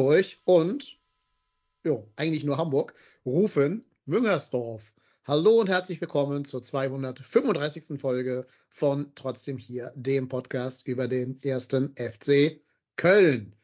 Hamburg und, jo, eigentlich nur Hamburg, rufen Müngersdorf. Hallo und herzlich willkommen zur 235. Folge von Trotzdem hier, dem Podcast über den ersten FC Köln.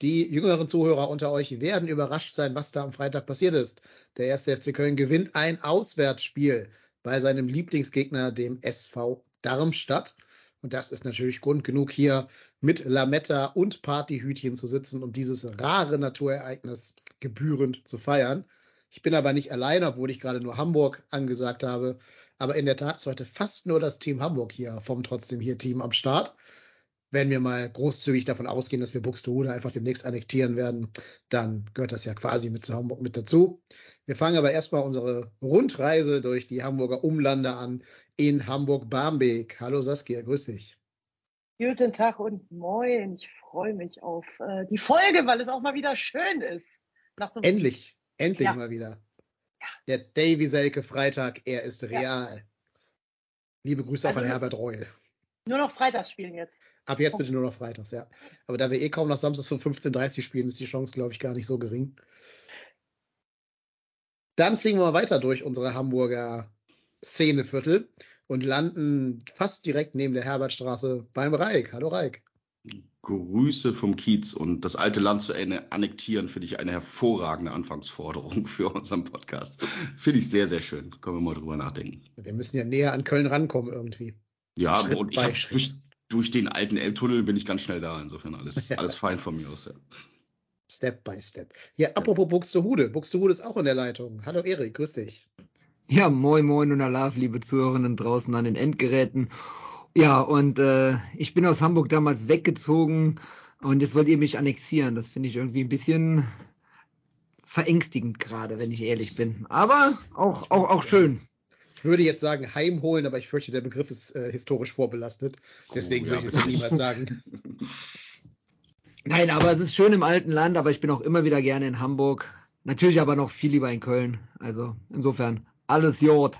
Die jüngeren Zuhörer unter euch werden überrascht sein, was da am Freitag passiert ist. Der erste FC Köln gewinnt ein Auswärtsspiel bei seinem Lieblingsgegner, dem SV Darmstadt. Und das ist natürlich Grund genug, hier mit Lametta und Partyhütchen zu sitzen und dieses rare Naturereignis gebührend zu feiern. Ich bin aber nicht allein, obwohl ich gerade nur Hamburg angesagt habe. Aber in der Tat ist heute fast nur das Team Hamburg hier vom Trotzdem hier Team am Start. Wenn wir mal großzügig davon ausgehen, dass wir Buxtehude einfach demnächst annektieren werden, dann gehört das ja quasi mit zu Hamburg mit dazu. Wir fangen aber erstmal unsere Rundreise durch die Hamburger Umlande an in Hamburg-Barmbek. Hallo Saskia, grüß dich. Guten Tag und moin. Ich freue mich auf äh, die Folge, weil es auch mal wieder schön ist. So Endlich, endlich Ja. mal wieder. Ja. Der Davy Selke Freitag, er ist real. Liebe Grüße auch Also- an Herbert Reul. Nur noch Freitags spielen jetzt. Ab jetzt bitte nur noch freitags, ja. Aber da wir eh kaum nach Samstags um 15.30 spielen, ist die Chance, glaube ich, gar nicht so gering. Dann fliegen wir mal weiter durch unsere Hamburger Szeneviertel und landen fast direkt neben der Herbertstraße beim Reik. Hallo Reik. Grüße vom Kiez und das alte Land zu annektieren, finde ich eine hervorragende Anfangsforderung für unseren Podcast. Finde ich sehr, sehr schön. Können wir mal drüber nachdenken. Wir müssen ja näher an Köln rankommen irgendwie. Ja, Schritt und ich hab durch, durch den alten Elbtunnel bin ich ganz schnell da. Insofern alles, Ja. alles fein von mir aus. Ja. Step by Step. Ja, apropos Buxtehude. Buxtehude ist auch in der Leitung. Hallo Erik, grüß dich. Ja, moin moin und Alaf, liebe Zuhörerinnen draußen an den Endgeräten. Ja, und äh, ich bin aus Hamburg damals weggezogen und jetzt wollt ihr mich annexieren. Das finde ich irgendwie ein bisschen verängstigend gerade, wenn ich ehrlich bin. Aber auch, auch, auch schön. Ich würde jetzt sagen heimholen, aber ich fürchte, der Begriff ist äh, historisch vorbelastet. Deswegen Oh, würde ja, ich es niemals sagen. Nein, aber es ist schön im alten Land, aber ich bin auch immer wieder gerne in Hamburg. Natürlich aber noch viel lieber in Köln. Also insofern alles Jod.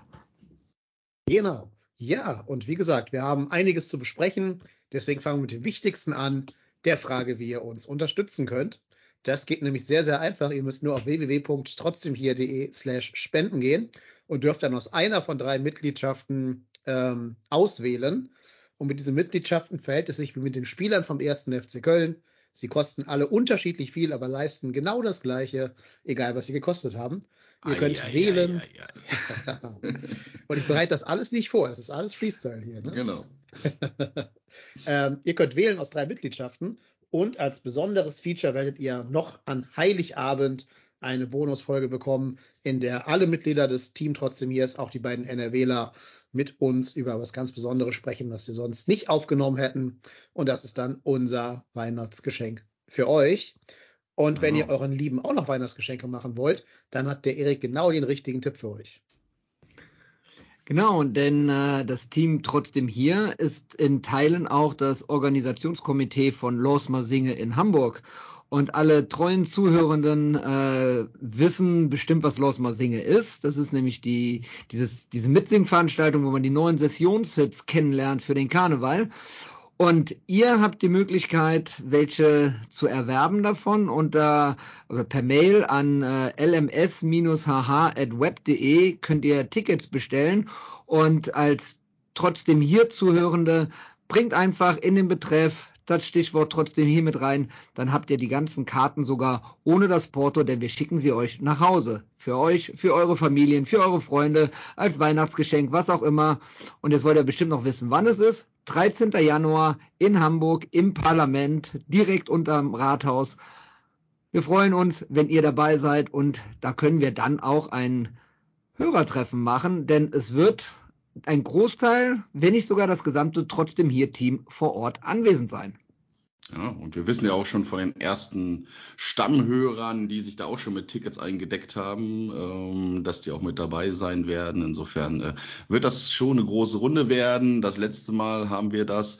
Genau. Ja, und wie gesagt, wir haben einiges zu besprechen. Deswegen fangen wir mit dem Wichtigsten an, der Frage, wie ihr uns unterstützen könnt. Das geht nämlich sehr, sehr einfach. Ihr müsst nur auf www.trotzdemhier.de slash spenden gehen und dürft dann aus einer von drei Mitgliedschaften ähm, auswählen. Und mit diesen Mitgliedschaften verhält es sich wie mit den Spielern vom ersten FC Köln. Sie kosten alle unterschiedlich viel, aber leisten genau das Gleiche, egal was sie gekostet haben. Ihr könnt Ei, ei, wählen. ei, ei, ei. Und ich bereite das alles nicht vor. Das ist alles Freestyle hier. Ne? Genau. ähm, ihr könnt wählen aus drei Mitgliedschaften und als besonderes Feature werdet ihr noch an Heiligabend eine Bonusfolge bekommen, in der alle Mitglieder des Team trotzdem hier ist, auch die beiden NRWler mit uns über was ganz Besonderes sprechen, was wir sonst nicht aufgenommen hätten. Und das ist dann unser Weihnachtsgeschenk für euch. Und wenn ihr euren Lieben auch noch Weihnachtsgeschenke machen wollt, dann hat der Erik genau den richtigen Tipp für euch. Genau, denn äh, das Team trotzdem hier ist in Teilen auch das Organisationskomitee von Losmer Singe in Hamburg. Und alle treuen Zuhörenden äh, wissen bestimmt, was Losmer Singe ist. Das ist nämlich die, dieses, diese Mitsingveranstaltung, wo man die neuen Sessionssets kennenlernt für den Karneval. Und ihr habt die Möglichkeit, welche zu erwerben davon unter oder per Mail an äh, lms-hh@web.de könnt ihr Tickets bestellen und als trotzdem hier Zuhörende bringt einfach in den Betreff das Stichwort trotzdem hier mit rein, dann habt ihr die ganzen Karten sogar ohne das Porto, denn wir schicken sie euch nach Hause. Für euch, für eure Familien, für eure Freunde, als Weihnachtsgeschenk, was auch immer. Und jetzt wollt ihr bestimmt noch wissen, wann es ist. 13. Januar in Hamburg im Parlament, direkt unterm Rathaus. Wir freuen uns, wenn ihr dabei seid und da können wir dann auch ein Hörertreffen machen, denn es wird ein Großteil, wenn nicht sogar das gesamte trotzdem hier Team vor Ort anwesend sein. Ja, und wir wissen ja auch schon von den ersten Stammhörern, die sich da auch schon mit Tickets eingedeckt haben, ähm, dass die auch mit dabei sein werden. Insofern äh, wird das schon eine große Runde werden. Das letzte Mal haben wir das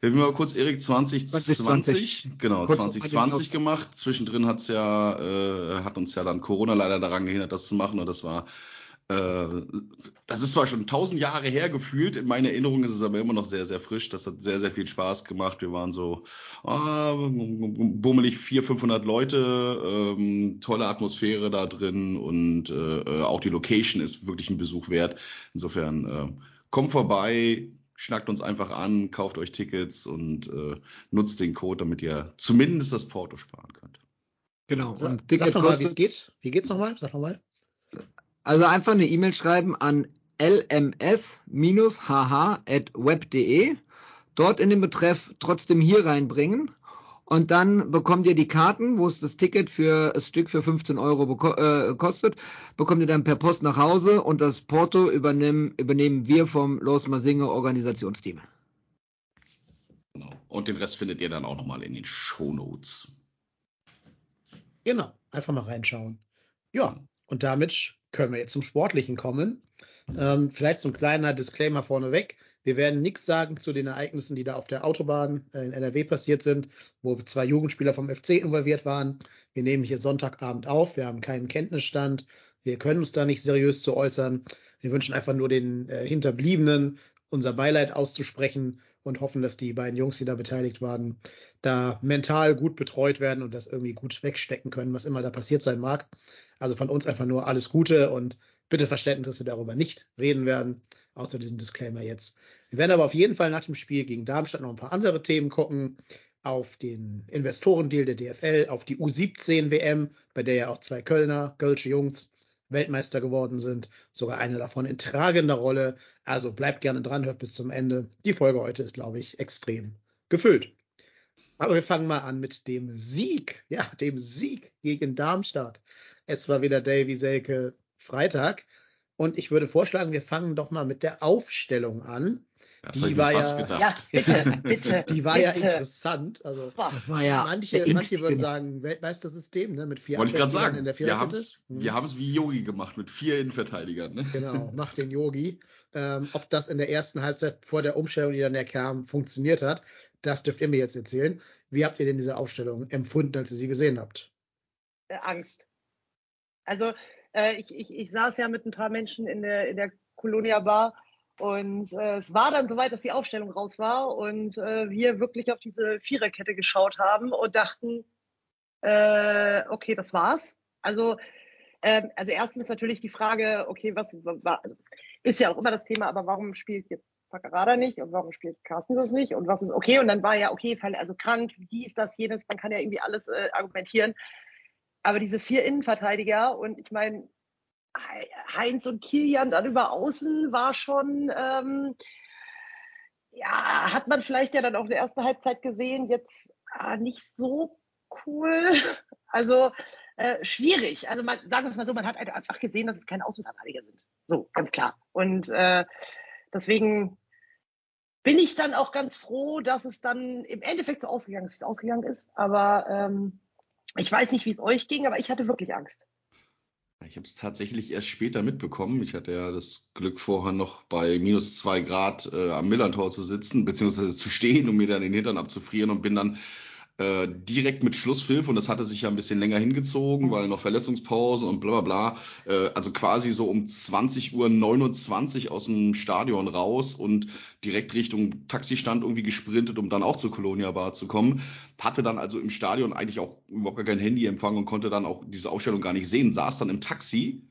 wir mal kurz, Erik, 2020, 2020. genau, kurz 2020 gemacht. Zwischendrin hat's ja, äh, hat uns ja dann Corona leider daran gehindert, das zu machen. Und das war das ist zwar schon tausend Jahre her gefühlt, in meiner Erinnerung ist es aber immer noch sehr, sehr frisch. Das hat sehr, sehr viel Spaß gemacht. Wir waren so ah, bummelig 400, 500 Leute, ähm, tolle Atmosphäre da drin und äh, auch die Location ist wirklich ein Besuch wert. Insofern äh, kommt vorbei, schnackt uns einfach an, kauft euch Tickets und äh, nutzt den Code, damit ihr zumindest das Porto sparen könnt. Genau. Und Sag, Ticket sag nochmal, wie es geht. Wie geht's nochmal? Sag nochmal. Also einfach eine E-Mail schreiben an lms-hh.web.de, dort in den Betreff trotzdem hier reinbringen und dann bekommt ihr die Karten, wo es das Ticket für das Stück für 15 Euro äh, kostet, bekommt ihr dann per Post nach Hause und das Porto übernehmen, übernehmen wir vom Los Masinge Organisationsteam. Genau. Und den Rest findet ihr dann auch nochmal in den Show Notes. Genau, einfach mal reinschauen. Ja, und damit können wir jetzt zum Sportlichen kommen. Ähm, vielleicht so ein kleiner Disclaimer vorneweg. Wir werden nichts sagen zu den Ereignissen, die da auf der Autobahn äh, in NRW passiert sind, wo zwei Jugendspieler vom FC involviert waren. Wir nehmen hier Sonntagabend auf. Wir haben keinen Kenntnisstand. Wir können uns da nicht seriös zu äußern. Wir wünschen einfach nur den äh, Hinterbliebenen unser Beileid auszusprechen und hoffen, dass die beiden Jungs, die da beteiligt waren, da mental gut betreut werden und das irgendwie gut wegstecken können, was immer da passiert sein mag. Also von uns einfach nur alles Gute und bitte Verständnis, dass wir darüber nicht reden werden, außer diesem Disclaimer jetzt. Wir werden aber auf jeden Fall nach dem Spiel gegen Darmstadt noch ein paar andere Themen gucken. Auf den Investorendeal der DFL, auf die U17 WM, bei der ja auch zwei Kölner, Kölsche Jungs Weltmeister geworden sind. Sogar eine davon in tragender Rolle. Also bleibt gerne dran, hört bis zum Ende. Die Folge heute ist, glaube ich, extrem gefüllt. Aber wir fangen mal an mit dem Sieg. Ja, dem Sieg gegen Darmstadt. Es war wieder Davy Selke Freitag. Und ich würde vorschlagen, wir fangen doch mal mit der Aufstellung an. Das die war ja, ja, bitte, bitte. Die war bitte. ja interessant. Also das war ja manche, manche würden sagen, Weltmeistersystem, ne, mit vier Wollte ich gerade sagen. in der Wir haben es wir haben's wie Yogi gemacht mit vier Innenverteidigern. Ne? Genau, mach den Yogi. Ähm, ob das in der ersten Halbzeit vor der Umstellung, die dann ja kam, funktioniert hat, das dürft ihr mir jetzt erzählen. Wie habt ihr denn diese Aufstellung empfunden, als ihr sie gesehen habt? Äh, Angst. Also äh, ich, ich, ich saß ja mit ein paar Menschen in der, in der Colonia Bar und äh, es war dann soweit, dass die Aufstellung raus war und äh, wir wirklich auf diese Viererkette geschaut haben und dachten, äh, okay, das war's. Also, äh, also erstens natürlich die Frage, okay, was war, also ist ja auch immer das Thema, aber warum spielt jetzt Packerada nicht und warum spielt Carsten das nicht und was ist okay und dann war ja okay, also krank, wie ist das jenes, man kann ja irgendwie alles äh, argumentieren. Aber diese vier Innenverteidiger und ich meine, Heinz und Kilian dann über außen war schon, ähm, ja, hat man vielleicht ja dann auch in der ersten Halbzeit gesehen, jetzt äh, nicht so cool. Also äh, schwierig. Also man, sagen wir es mal so, man hat einfach gesehen, dass es keine Außenverteidiger sind. So, ganz klar. Und äh, deswegen bin ich dann auch ganz froh, dass es dann im Endeffekt so ausgegangen ist, wie es ausgegangen ist. Aber ähm, ich weiß nicht, wie es euch ging, aber ich hatte wirklich Angst. Ich habe es tatsächlich erst später mitbekommen. Ich hatte ja das Glück, vorher noch bei minus zwei Grad äh, am Millantor zu sitzen, beziehungsweise zu stehen, um mir dann den Hintern abzufrieren und bin dann äh, direkt mit Schlusspfiff und das hatte sich ja ein bisschen länger hingezogen, weil noch Verletzungspause und bla bla bla. Äh, also quasi so um 20 Uhr 29 aus dem Stadion raus und direkt Richtung Taxistand irgendwie gesprintet, um dann auch zur Colonia Bar zu kommen. Hatte dann also im Stadion eigentlich auch überhaupt gar kein Handyempfang und konnte dann auch diese Ausstellung gar nicht sehen, saß dann im Taxi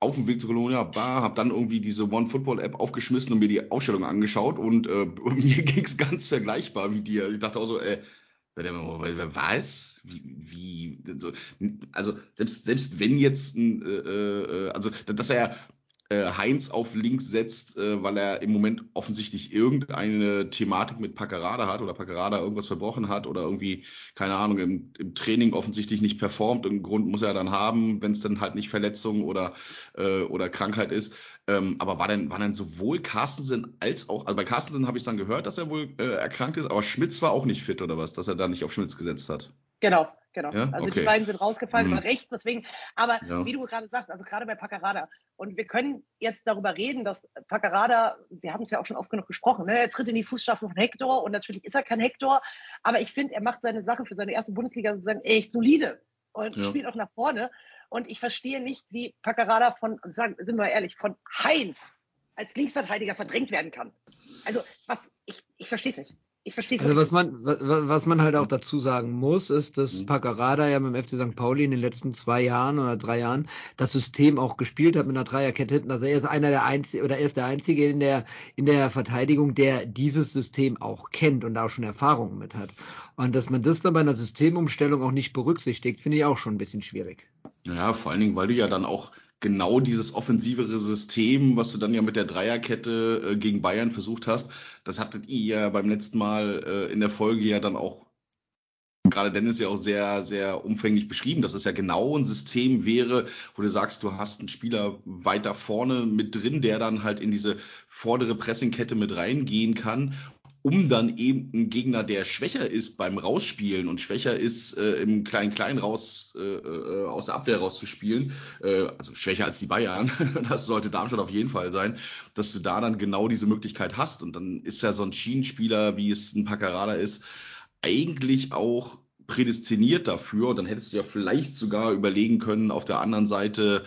auf dem Weg zur Colonia Bar, habe dann irgendwie diese One Football App aufgeschmissen und mir die Ausstellung angeschaut und äh, mir ging es ganz vergleichbar wie dir. Ich dachte auch so, äh, was? Wie, wie so, also selbst selbst wenn jetzt ein, äh, äh, also dass er äh, Heinz auf links setzt, äh, weil er im Moment offensichtlich irgendeine Thematik mit Packerada hat oder Packerada irgendwas verbrochen hat oder irgendwie, keine Ahnung, im, im Training offensichtlich nicht performt. Im Grund muss er dann haben, wenn es dann halt nicht Verletzung oder, äh, oder Krankheit ist. Ähm, aber war denn, war denn sowohl Carstensen als auch, also bei Carstensen habe ich dann gehört, dass er wohl äh, erkrankt ist, aber Schmitz war auch nicht fit oder was, dass er da nicht auf Schmitz gesetzt hat? Genau, genau. Ja? Also Okay. die beiden sind rausgefallen Hm. über rechts, deswegen. Aber Ja. wie du gerade sagst, also gerade bei Paccarada. Und wir können jetzt darüber reden, dass Paccarada, wir haben es ja auch schon oft genug gesprochen, ne? er tritt in die Fußstapfen von Hector und natürlich ist er kein Hector, aber ich finde, er macht seine Sache für seine erste Bundesliga-Saison echt solide und Ja. spielt auch nach vorne. Und ich verstehe nicht, wie Paccarada von, sagen, sind wir ehrlich, von Heinz als Linksverteidiger verdrängt werden kann. Also, was, ich, ich verstehe es nicht. Ich verstehe es Also nicht. was man, wa- wa- was man halt auch dazu sagen muss, ist, dass Mhm. Paccarada ja mit dem FC St. Pauli in den letzten zwei Jahren oder drei Jahren das System auch gespielt hat mit einer Dreierkette hinten. Also er ist einer der einzigen oder er ist der einzige in der in der Verteidigung, der dieses System auch kennt und da auch schon Erfahrungen mit hat. Und dass man das dann bei einer Systemumstellung auch nicht berücksichtigt, finde ich auch schon ein bisschen schwierig. Ja, vor allen Dingen, weil du ja dann auch genau dieses offensivere System, was du dann ja mit der Dreierkette äh, gegen Bayern versucht hast, das hattet ihr ja beim letzten Mal äh, in der Folge ja dann auch, gerade Dennis ja auch sehr, sehr umfänglich beschrieben, dass es ja genau ein System wäre, wo du sagst, du hast einen Spieler weiter vorne mit drin, der dann halt in diese vordere Pressingkette mit reingehen kann um dann eben einen Gegner, der schwächer ist beim Rausspielen und schwächer ist äh, im Klein-Klein raus äh, äh, aus der Abwehr rauszuspielen, äh, also schwächer als die Bayern, das sollte Darmstadt auf jeden Fall sein, dass du da dann genau diese Möglichkeit hast. Und dann ist ja so ein Schienenspieler, wie es ein Paccarada ist, eigentlich auch prädestiniert dafür. Und dann hättest du ja vielleicht sogar überlegen können, auf der anderen Seite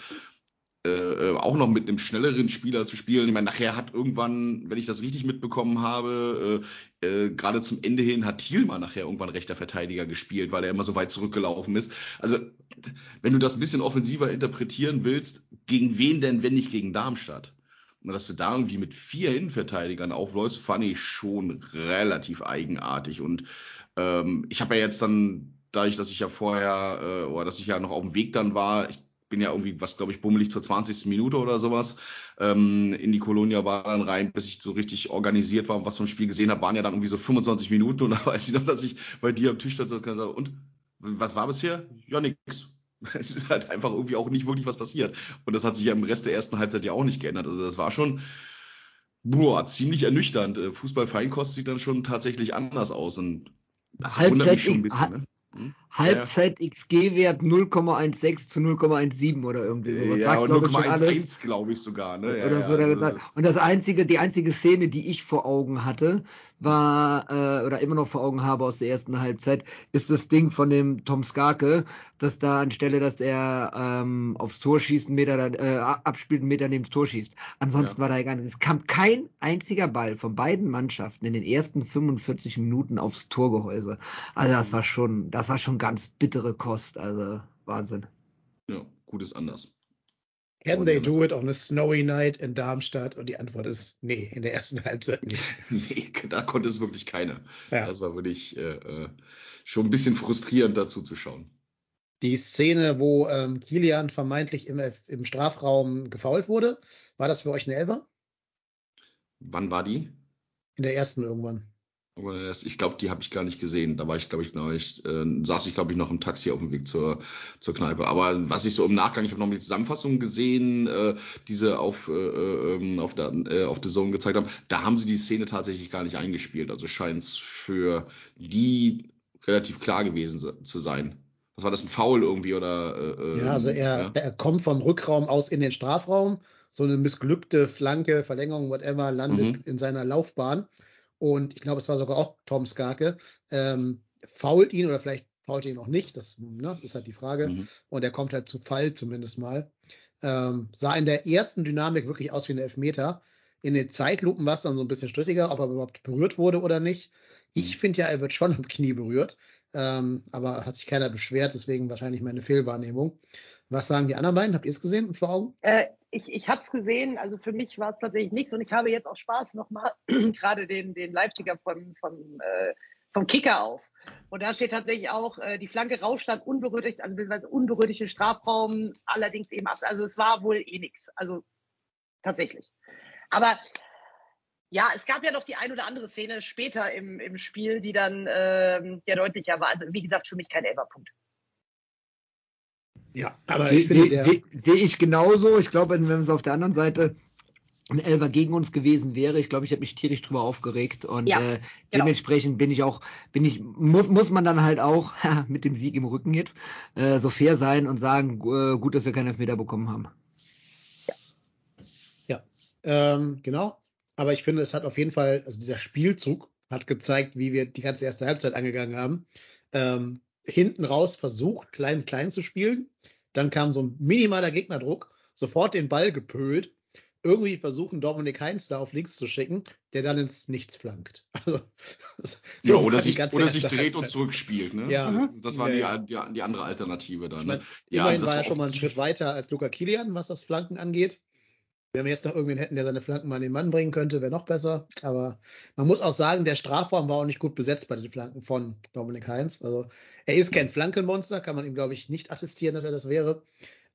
äh, äh, auch noch mit einem schnelleren Spieler zu spielen. Ich meine, nachher hat irgendwann, wenn ich das richtig mitbekommen habe, äh, äh, gerade zum Ende hin hat Thielmann nachher irgendwann rechter Verteidiger gespielt, weil er immer so weit zurückgelaufen ist. Also, wenn du das ein bisschen offensiver interpretieren willst, gegen wen denn, wenn nicht gegen Darmstadt? Und dass du da irgendwie mit vier Innenverteidigern aufläufst, fand ich schon relativ eigenartig. Und ähm, ich habe ja jetzt dann, dadurch, dass ich ja vorher, äh, oder dass ich ja noch auf dem Weg dann war, ich bin ja irgendwie, was glaube ich, bummelig zur 20. Minute oder sowas ähm, in die Kolonia war dann rein, bis ich so richtig organisiert war und was vom Spiel gesehen habe, waren ja dann irgendwie so 25 Minuten und da weiß ich noch, dass ich bei dir am Tisch stand und gesagt und was war bisher? Ja, nix. Es ist halt einfach irgendwie auch nicht wirklich was passiert. Und das hat sich ja im Rest der ersten Halbzeit ja auch nicht geändert. Also das war schon boah, ziemlich ernüchternd. Äh, Fußball-Feinkost sieht dann schon tatsächlich anders aus. Und das wundert Halbzeit mich schon ein bisschen. Ne? Hm? Halbzeit XG-Wert 0,16 zu 0,17 oder irgendwie sowas. Ja, Sagt, glaube ich, schon alles. 0,11 glaube ich sogar. Ne? Ja, oder ja, so. da also Und das einzige, die einzige Szene, die ich vor Augen hatte, war äh, oder immer noch vor Augen habe aus der ersten Halbzeit, ist das Ding von dem Tom Skarke, dass da anstelle, dass er ähm, aufs Tor schießt, einen Meter dann, äh, abspielt, einen Meter neben das Tor schießt. Ansonsten Ja. war da gar nichts. Es kam kein einziger Ball von beiden Mannschaften in den ersten 45 Minuten aufs Torgehäuse. Also das war schon, das war schon ganz bittere Kost. Also Wahnsinn. ja, gut ist anders. Can Und they do it on a snowy night in Darmstadt? Und die Antwort ist nee, in der ersten Halbzeit nicht. nee, da konnte es wirklich keiner. Ja. Das war wirklich äh, äh, schon ein bisschen frustrierend dazu zu schauen. Die Szene, wo ähm, Kilian vermeintlich im, im Strafraum gefault wurde, war das für euch eine Elfer? Wann war die? In der ersten irgendwann. Ich glaube, die habe ich gar nicht gesehen. Da war ich, glaube ich, glaube ich, äh, saß ich, glaube ich, noch im Taxi auf dem Weg zur, zur Kneipe. Aber was ich so im Nachgang, ich habe noch mal die Zusammenfassung gesehen, äh, diese auf, äh, ähm, auf, der, äh, auf The Zone gezeigt haben. Da haben sie die Szene tatsächlich gar nicht eingespielt. Also scheint es für die relativ klar gewesen se- zu sein. Was war das, ein Foul irgendwie oder? Äh, Ja, also er, ja? er kommt vom Rückraum aus in den Strafraum. So eine missglückte Flanke, Verlängerung, whatever, landet Mhm. in seiner Laufbahn. Und ich glaube, es war sogar auch Tom Skarke. Ähm, fault ihn oder vielleicht fault ihn auch nicht. Das ne, ist halt die Frage. Mhm. Und er kommt halt zu Fall zumindest mal. Ähm, sah in der ersten Dynamik wirklich aus wie ein Elfmeter. In den Zeitlupen war es dann so ein bisschen strittiger, ob er überhaupt berührt wurde oder nicht. Ich finde ja, er wird schon am Knie berührt. Ähm, aber hat sich keiner beschwert, deswegen wahrscheinlich meine Fehlwahrnehmung. Was sagen die anderen beiden? Habt ihr es gesehen vor Augen? Äh, ich ich habe es gesehen, also für mich war es tatsächlich nichts und ich habe jetzt auch Spaß nochmal gerade den, den Live-Ticker vom, vom, äh, vom Kicker auf. Und da steht tatsächlich auch, äh, die Flanke rausstand unberührt, also beziehungsweise unberührte Strafraum, allerdings eben ab. Also es war wohl eh nichts. Also tatsächlich. Aber ja, es gab ja noch die ein oder andere Szene später im, im Spiel, die dann ähm, ja deutlicher war. Also wie gesagt, für mich kein Elferpunkt. Ja, aber ich finde, der sehe ich genauso. Ich glaube, wenn es auf der anderen Seite ein Elfer gegen uns gewesen wäre, ich glaube, ich hätte mich tierisch drüber aufgeregt und Ja, äh, genau. dementsprechend bin ich auch, bin ich, muss, muss man dann halt auch mit dem Sieg im Rücken jetzt äh, so fair sein und sagen, äh, gut, dass wir keinen Elfmeter bekommen haben. Ja, ähm, genau. Aber ich finde, es hat auf jeden Fall, also dieser Spielzug hat gezeigt, wie wir die ganze erste Halbzeit angegangen haben. Ähm, hinten raus versucht, klein, klein zu spielen. Dann kam so ein minimaler Gegnerdruck, sofort den Ball gepölt. Irgendwie versuchen Dominik Heinz da auf links zu schicken, der dann ins Nichts flankt. Also, das- Ja, so oder sich, oder sich dreht und Halbzeit. zurückspielt. Ne? Ja. Das- Das war Ja, die, die, die andere Alternative dann. Ich Ne? meine, Ja, immerhin also war er schon mal einen Schritt weiter als Luca Kilian, was das Flanken angeht. Wenn wir jetzt noch irgendwen hätten, der seine Flanken mal an den Mann bringen könnte, wäre noch besser. Aber man muss auch sagen, der Strafraum war auch nicht gut besetzt bei den Flanken von Dominik Heinz. Also er ist kein Flankenmonster, kann man ihm, glaube ich, nicht attestieren, dass er das wäre.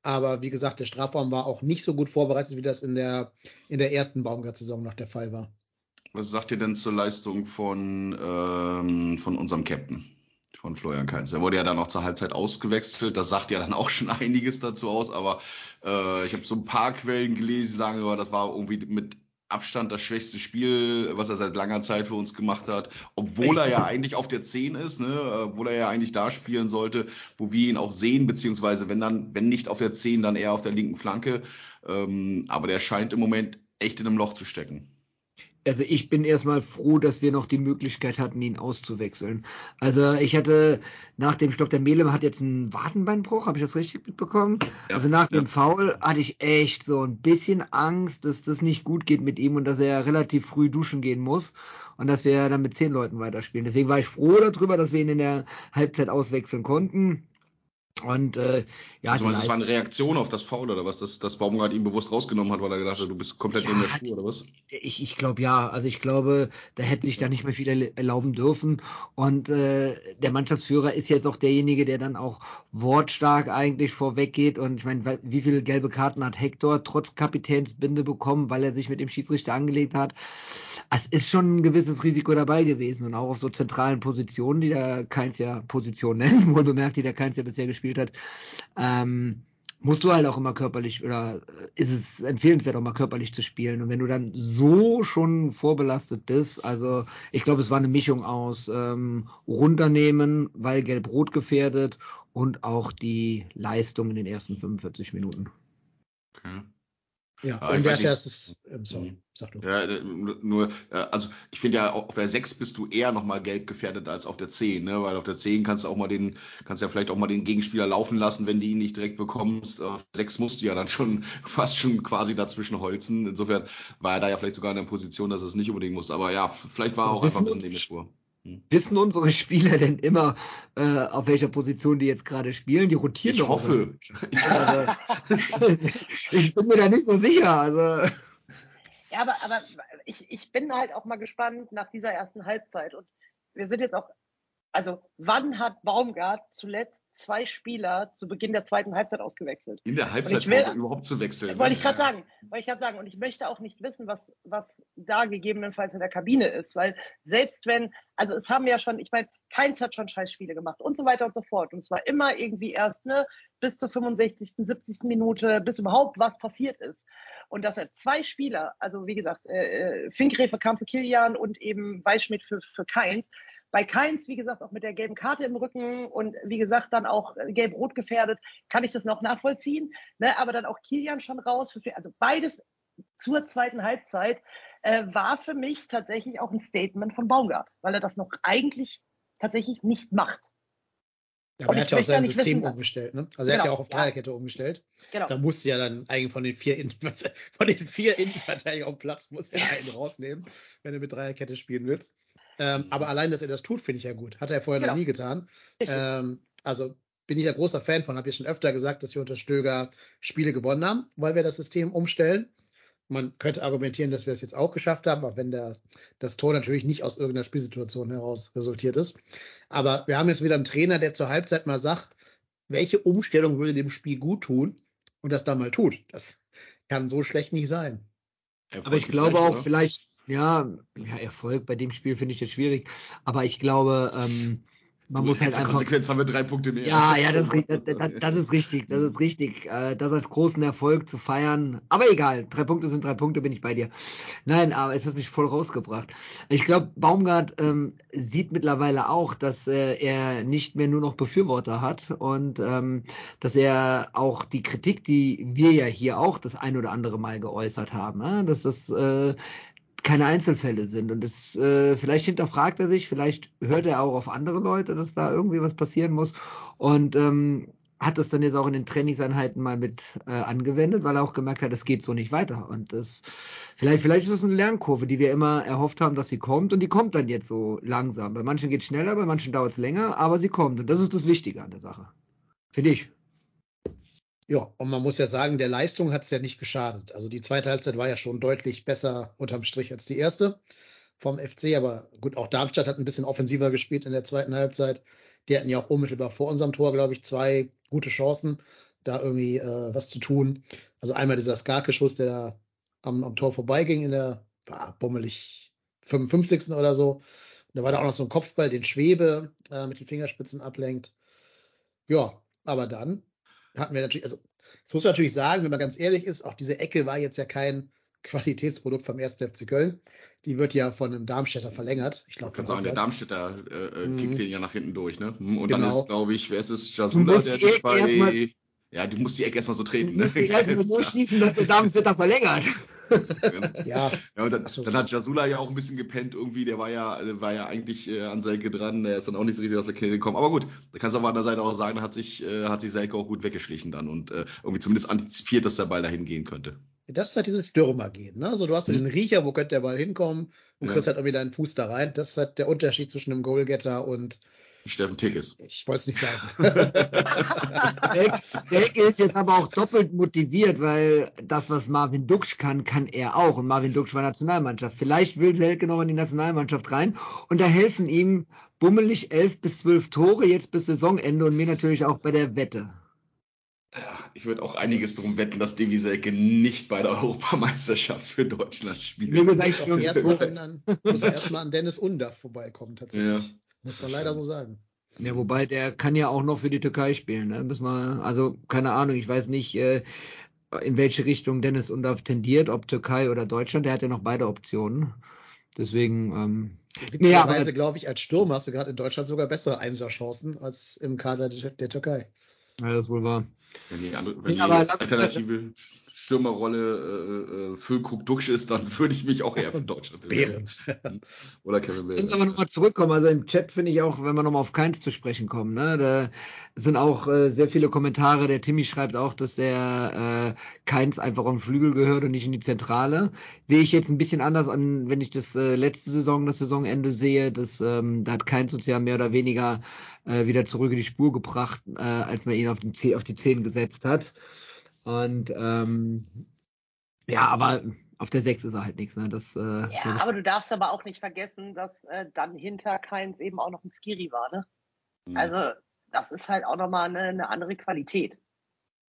Aber wie gesagt, der Strafraum war auch nicht so gut vorbereitet, wie das in der, in der ersten Baumgart-Saison noch der Fall war. Was sagt ihr denn zur Leistung von, ähm, von unserem Captain, von Florian Kainz? Der wurde ja dann auch zur Halbzeit ausgewechselt. Das sagt ja dann auch schon einiges dazu aus. Aber äh, ich habe so ein paar Quellen gelesen, die sagen, aber das war irgendwie mit Abstand das schwächste Spiel, was er seit langer Zeit für uns gemacht hat. Obwohl er ja eigentlich auf der 10 ist, ne? obwohl er ja eigentlich da spielen sollte, wo wir ihn auch sehen, beziehungsweise wenn dann, wenn nicht auf der 10, dann eher auf der linken Flanke. Ähm, aber der scheint im Moment echt in einem Loch zu stecken. Also ich bin erstmal froh, dass wir noch die Möglichkeit hatten, ihn auszuwechseln. Also ich hatte nach dem, ich glaube, der Melem hat jetzt einen Wadenbeinbruch, habe ich das richtig mitbekommen? Ja, also nach dem ja. Foul hatte ich echt so ein bisschen Angst, dass das nicht gut geht mit ihm und dass er relativ früh duschen gehen muss und dass wir dann mit zehn Leuten weiterspielen. Deswegen war ich froh darüber, dass wir ihn in der Halbzeit auswechseln konnten. Und äh, ja, Also du, das war eine Reaktion auf das Foul oder was, dass, dass Baumgart ihn bewusst rausgenommen hat, weil er gedacht hat, du bist komplett Ja, in der Spur oder was? Ich, ich glaube ja, also ich glaube, da hätte sich da nicht mehr viel erl- erlauben dürfen. Und äh, der Mannschaftsführer ist jetzt auch derjenige, der dann auch wortstark eigentlich vorweggeht. Und ich meine, wie viele gelbe Karten hat Hector trotz Kapitänsbinde bekommen, weil er sich mit dem Schiedsrichter angelegt hat? Es ist schon ein gewisses Risiko dabei gewesen und auch auf so zentralen Positionen, die der Keins ja Position nennt, wohl bemerkt, die der Keins ja bisher gespielt hat. Ähm, musst du halt auch immer körperlich oder äh, ist es empfehlenswert auch mal körperlich zu spielen und wenn du dann so schon vorbelastet bist, also ich glaube es war eine Mischung aus ähm, runternehmen, weil gelb-rot gefährdet und auch die Leistung in den ersten 45 Minuten. Okay. Ja, ich und der ist, ähm, sorry, Mhm. sag du. Ja, äh, nur, äh, also ich finde ja, auf der 6 bist du eher nochmal gelb gefährdet als auf der 10, ne? Weil auf der 10 kannst du auch mal den, kannst ja vielleicht auch mal den Gegenspieler laufen lassen, wenn du ihn nicht direkt bekommst. Auf der 6 musst du ja dann schon fast schon quasi dazwischen holzen. Insofern war er da ja vielleicht sogar in der Position, dass er es nicht unbedingt musste. Aber ja, vielleicht war er auch einfach ein bisschen neben der Spur. Wissen unsere Spieler denn immer, äh, auf welcher Position die jetzt gerade spielen? Die rotieren Ich doch hoffe. Also, ich bin mir da nicht so sicher. Also, Ja, aber, aber ich, ich bin halt auch mal gespannt nach dieser ersten Halbzeit. Und wir sind jetzt auch, also wann hat Baumgart zuletzt zwei Spieler zu Beginn der zweiten Halbzeit ausgewechselt? In der will- überhaupt zu wechseln. Wollte ne? ich gerade sagen, wollte ich gerade sagen. Und ich möchte auch nicht wissen, was, was da gegebenenfalls in der Kabine ist, weil selbst wenn, also es haben ja schon, ich meine, keins hat schon Scheißspiele gemacht und so weiter und so fort. Und zwar immer irgendwie erst, ne, bis zur 65., 70. Minute, bis überhaupt was passiert ist. Und dass er zwei Spieler, also wie gesagt, äh, Finkgräfe kam für Kilian und eben Weißschmidt für, für Keins, bei Keins, wie gesagt, auch mit der gelben Karte im Rücken und wie gesagt, dann auch äh, gelb-rot gefährdet, kann ich das noch nachvollziehen. Ne? Aber dann auch Kilian schon raus. Für, also beides zur zweiten Halbzeit äh, war für mich tatsächlich auch ein Statement von Baumgart, weil er das noch eigentlich tatsächlich nicht macht. Ja, aber Und er hat ja auch sein ja System wissen, umgestellt, ne? Also er hat ja Genau, auch auf ja. Dreierkette umgestellt. Genau. Da musste ja dann eigentlich von den vier, In von den vier Innenverteidigern Platz muss er einen rausnehmen, wenn du mit Dreierkette spielen willst. Ähm, Mhm. Aber allein, dass er das tut, finde ich ja gut. Hat er vorher noch Genau. nie getan. Ähm, also bin ich ja großer Fan von, habe ich schon öfter gesagt, dass wir unter Stöger Spiele gewonnen haben, weil wir das System umstellen. Man könnte argumentieren, dass wir es jetzt auch geschafft haben, auch wenn der, das Tor natürlich nicht aus irgendeiner Spielsituation heraus resultiert ist. Aber wir haben jetzt wieder einen Trainer, der zur Halbzeit mal sagt, welche Umstellung würde dem Spiel gut tun und das dann mal tut. Das kann so schlecht nicht sein. Aber ich glaube auch, oder? vielleicht ja, ja, Erfolg bei dem Spiel finde ich jetzt schwierig. Aber ich glaube, ähm, man muss halt einfach. Konsequenz haben wir drei Punkte mehr. Ja, ja, das, das, das, das ist richtig, das ist richtig. Äh, das als großen Erfolg zu feiern. Aber egal, drei Punkte sind drei Punkte, bin ich bei dir. Nein, aber es hat mich voll rausgebracht. Ich glaube, Baumgart ähm, sieht mittlerweile auch, dass äh, er nicht mehr nur noch Befürworter hat und ähm, dass er auch die Kritik, die wir ja hier auch das ein oder andere Mal geäußert haben, äh, dass das äh, keine Einzelfälle sind. Und das, äh, vielleicht hinterfragt er sich, vielleicht hört er auch auf andere Leute, dass da irgendwie was passieren muss. Und ähm, hat das dann jetzt auch in den Trainingseinheiten mal mit äh, angewendet, weil er auch gemerkt hat, es geht so nicht weiter. Und das vielleicht, vielleicht ist es eine Lernkurve, die wir immer erhofft haben, dass sie kommt und die kommt dann jetzt so langsam. Bei manchen geht es schneller, bei manchen dauert es länger, aber sie kommt. Und das ist das Wichtige an der Sache. Finde ich. Ja, und man muss ja sagen, der Leistung hat es ja nicht geschadet. Also die zweite Halbzeit war ja schon deutlich besser unterm Strich als die erste vom FC. Aber gut, auch Darmstadt hat ein bisschen offensiver gespielt in der zweiten Halbzeit. Die hatten ja auch unmittelbar vor unserem Tor, glaube ich, zwei gute Chancen, da irgendwie äh, was zu tun. Also einmal dieser Skarke-Schuss, der da am, am Tor vorbeiging in der, war bummelig 55. oder so. da war da auch noch so ein Kopfball, den Schwebe äh, mit den Fingerspitzen ablenkt. Ja, aber dann hatten wir natürlich, also das muss man natürlich sagen, wenn man ganz ehrlich ist, auch diese Ecke war jetzt ja kein Qualitätsprodukt vom 1. FC Köln. Die wird ja von einem Darmstädter verlängert. Ich glaube, kann sagen, der Darmstädter äh, äh, mhm. kickt den ja nach hinten durch, ne? Und genau. dann ist, glaube ich, wer ist es? Jasula, der sich bei. Ja, du musst die Ecke erstmal so treten. Du musst ne? die erstmal so schießen, dass der Darmstädter verlängert. Ja. ja und dann, dann, hat Jasula ja auch ein bisschen gepennt irgendwie. Der war ja, war ja eigentlich äh, an Selke dran. Der ist dann auch nicht so richtig aus der Kette gekommen. Aber gut, da kannst du auf der anderen Seite auch sagen, hat sich, äh, hat sich Selke auch gut weggeschlichen dann und äh, irgendwie zumindest antizipiert, dass der Ball dahin gehen könnte. Das ist halt dieses Stürmergehen. Ne? Also du hast mhm. den Riecher, wo könnte der Ball hinkommen und ja. kriegst halt irgendwie deinen Fuß da rein. Das ist halt der Unterschied zwischen einem Goalgetter und Steffen Tickes. Ich wollte es nicht sagen. Selke ist jetzt aber auch doppelt motiviert, weil das, was Marvin Duksch kann, kann er auch. Und Marvin Duksch war Nationalmannschaft. Vielleicht will Selke noch in die Nationalmannschaft rein. Und da helfen ihm bummelig elf bis zwölf Tore jetzt bis Saisonende und mir natürlich auch bei der Wette. Ja, ich würde auch einiges darum wetten, dass Devi Selke nicht bei der Europameisterschaft für Deutschland spielt. Wie gesagt, ich muss erstmal erst an Dennis Undaff vorbeikommen, tatsächlich. Ja. Muss man leider so sagen. Ja, wobei der kann ja auch noch für die Türkei spielen. Ne? Müssen wir, also keine Ahnung, ich weiß nicht, äh, in welche Richtung Dennis Undaff tendiert, ob Türkei oder Deutschland. Der hat ja noch beide Optionen. Deswegen. Ähm, Witzigerweise, nee, glaube ich, als Sturm hast du gerade in Deutschland sogar bessere Einserchancen als im Kader der, der Türkei. Ja, das wohl wahr. Wenn die, andere, wenn die Alternative Stürmerrolle äh, äh, Füllkrug Duxch ist, dann würde ich mich auch eher für Deutschland Behrens. Oder Kevin Behrens. Lass aber nochmal zurückkommen. Also im Chat finde ich auch, wenn wir nochmal auf Keins zu sprechen kommen, ne, da sind auch äh, sehr viele Kommentare. Der Timmy schreibt auch, dass der äh, Keins einfach auf den Flügel gehört und nicht in die Zentrale. Sehe ich jetzt ein bisschen anders an, wenn ich das äh, letzte Saison, das Saisonende sehe. Das, ähm, da hat Keins uns ja mehr oder weniger äh, wieder zurück in die Spur gebracht, äh, als man ihn auf, den auf die Zehen gesetzt hat. Und ähm, ja, aber auf der 6 ist er halt nichts. Ne? Das, äh, ja, aber du darfst aber auch nicht vergessen, dass äh, dann hinter Keins eben auch noch ein Skiri war. Ne? Mhm. Also das ist halt auch nochmal eine, eine andere Qualität.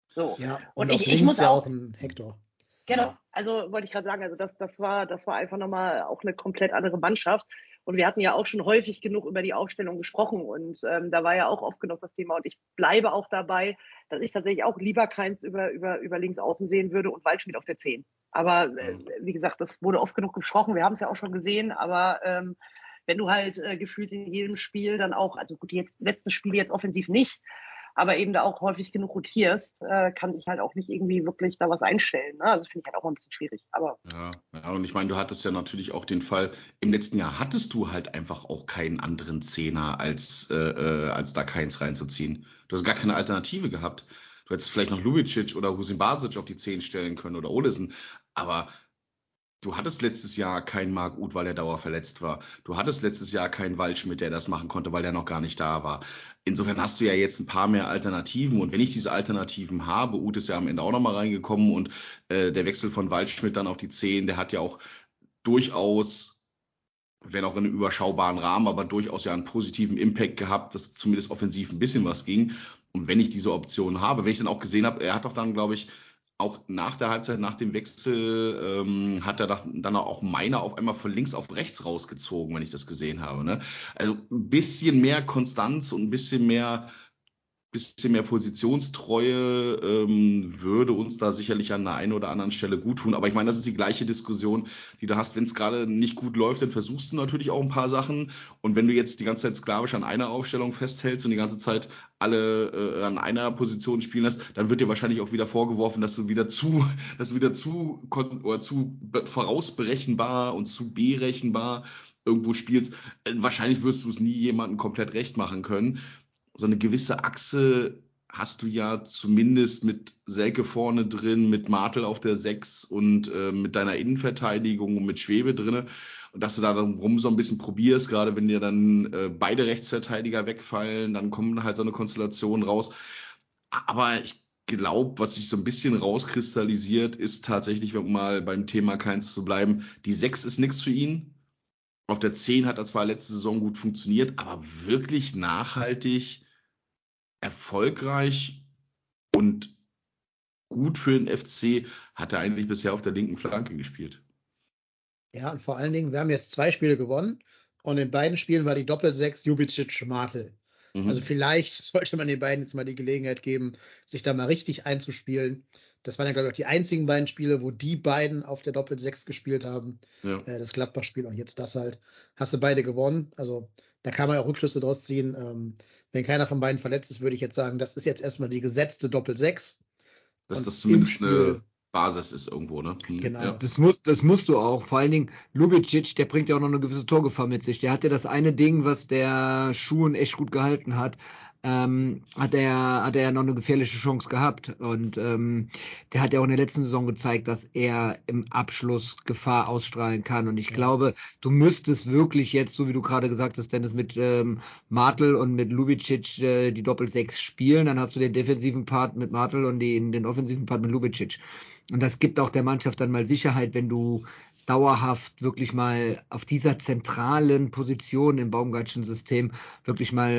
So. Ja, und, und ich, ich muss ja auch ein Hector. Genau, also wollte ich gerade sagen, also das, das war, das war einfach nochmal auch eine komplett andere Mannschaft. Und wir hatten ja auch schon häufig genug über die Aufstellung gesprochen und ähm, da war ja auch oft genug das Thema. Und ich bleibe auch dabei, dass ich tatsächlich auch lieber keins über, über, über links außen sehen würde und Waldschmidt auf der 10. Aber äh, wie gesagt, das wurde oft genug gesprochen. Wir haben es ja auch schon gesehen, aber ähm, wenn du halt äh, gefühlt in jedem Spiel dann auch, also gut, die jetzt, letzten Spiele jetzt offensiv nicht, aber eben da auch häufig genug rotierst, äh, kann sich halt auch nicht irgendwie wirklich da was einstellen. Ne? Also finde ich halt auch ein bisschen schwierig. Aber ja, ja, und ich meine, du hattest ja natürlich auch den Fall, im letzten Jahr hattest du halt einfach auch keinen anderen Zehner, als, äh, äh als da keins reinzuziehen. Du hast gar keine Alternative gehabt. Du hättest vielleicht noch Lubicic oder Husin Basic auf die Zehn stellen können oder Olesen, aber Du hattest letztes Jahr keinen Marc Uth, weil der Dauer verletzt war. Du hattest letztes Jahr keinen Waldschmidt, der das machen konnte, weil der noch gar nicht da war. Insofern hast du ja jetzt ein paar mehr Alternativen. Und wenn ich diese Alternativen habe, Uth ist ja am Ende auch nochmal reingekommen und äh, der Wechsel von Waldschmidt dann auf die 10, der hat ja auch durchaus, wenn auch in einem überschaubaren Rahmen, aber durchaus ja einen positiven Impact gehabt, dass zumindest offensiv ein bisschen was ging. Und wenn ich diese Option habe, wenn ich dann auch gesehen habe, er hat doch dann, glaube ich, auch nach der Halbzeit, nach dem Wechsel, ähm, hat er dann auch Meiner auf einmal von links auf rechts rausgezogen, wenn ich das gesehen habe. Ne? Also ein bisschen mehr Konstanz und ein bisschen mehr bisschen mehr Positionstreue ähm, würde uns da sicherlich an der einen oder anderen Stelle gut tun. Aber ich meine, das ist die gleiche Diskussion, die du hast. Wenn es gerade nicht gut läuft, dann versuchst du natürlich auch ein paar Sachen. Und wenn du jetzt die ganze Zeit sklavisch an einer Aufstellung festhältst und die ganze Zeit alle äh, an einer Position spielen lässt, dann wird dir wahrscheinlich auch wieder vorgeworfen, dass du wieder zu, dass du wieder zu oder zu vorausberechenbar und zu berechenbar irgendwo spielst. Äh, wahrscheinlich wirst du es nie jemandem komplett recht machen können so eine gewisse Achse hast du ja zumindest mit Selke vorne drin, mit Martel auf der 6 und äh, mit deiner Innenverteidigung und mit Schwebe drinne. Und dass du da rum so ein bisschen probierst, gerade wenn dir dann äh, beide Rechtsverteidiger wegfallen, dann kommen halt so eine Konstellation raus. Aber ich glaube, was sich so ein bisschen rauskristallisiert, ist tatsächlich, wenn mal beim Thema keins zu bleiben, die 6 ist nichts für ihn. Auf der 10 hat er zwar letzte Saison gut funktioniert, aber wirklich nachhaltig erfolgreich und gut für den FC hat er eigentlich bisher auf der linken Flanke gespielt. Ja, und vor allen Dingen, wir haben jetzt zwei Spiele gewonnen und in beiden Spielen war die Doppelsechs Jubicic Martel. Mhm. Also vielleicht sollte man den beiden jetzt mal die Gelegenheit geben, sich da mal richtig einzuspielen. Das waren ja, glaube ich, auch die einzigen beiden Spiele, wo die beiden auf der Doppelsechs gespielt haben. Ja. Äh, das Gladbach-Spiel und jetzt das halt. Hast du beide gewonnen. Also da kann man ja auch Rückschlüsse draus ziehen. Ähm, wenn keiner von beiden verletzt ist, würde ich jetzt sagen, das ist jetzt erstmal die gesetzte Doppel-6. Dass das zumindest eine Basis ist irgendwo, ne? Hm. Genau. Ja. Das, muss, das musst du auch. Vor allen Dingen, Lubicic, der bringt ja auch noch eine gewisse Torgefahr mit sich. Der hat ja das eine Ding, was der Schuhen echt gut gehalten hat ähm, hat er hat er ja noch eine gefährliche Chance gehabt und ähm, der hat ja auch in der letzten Saison gezeigt, dass er im Abschluss Gefahr ausstrahlen kann und ich ja. glaube, du müsstest wirklich jetzt, so wie du gerade gesagt hast, Dennis, mit ähm, Martel und mit Lubicic äh, die Doppel-Sechs spielen, dann hast du den defensiven Part mit Martel und den, den offensiven Part mit Lubicic. Und das gibt auch der Mannschaft dann mal Sicherheit, wenn du dauerhaft wirklich mal auf dieser zentralen Position im Baumgartschen System wirklich mal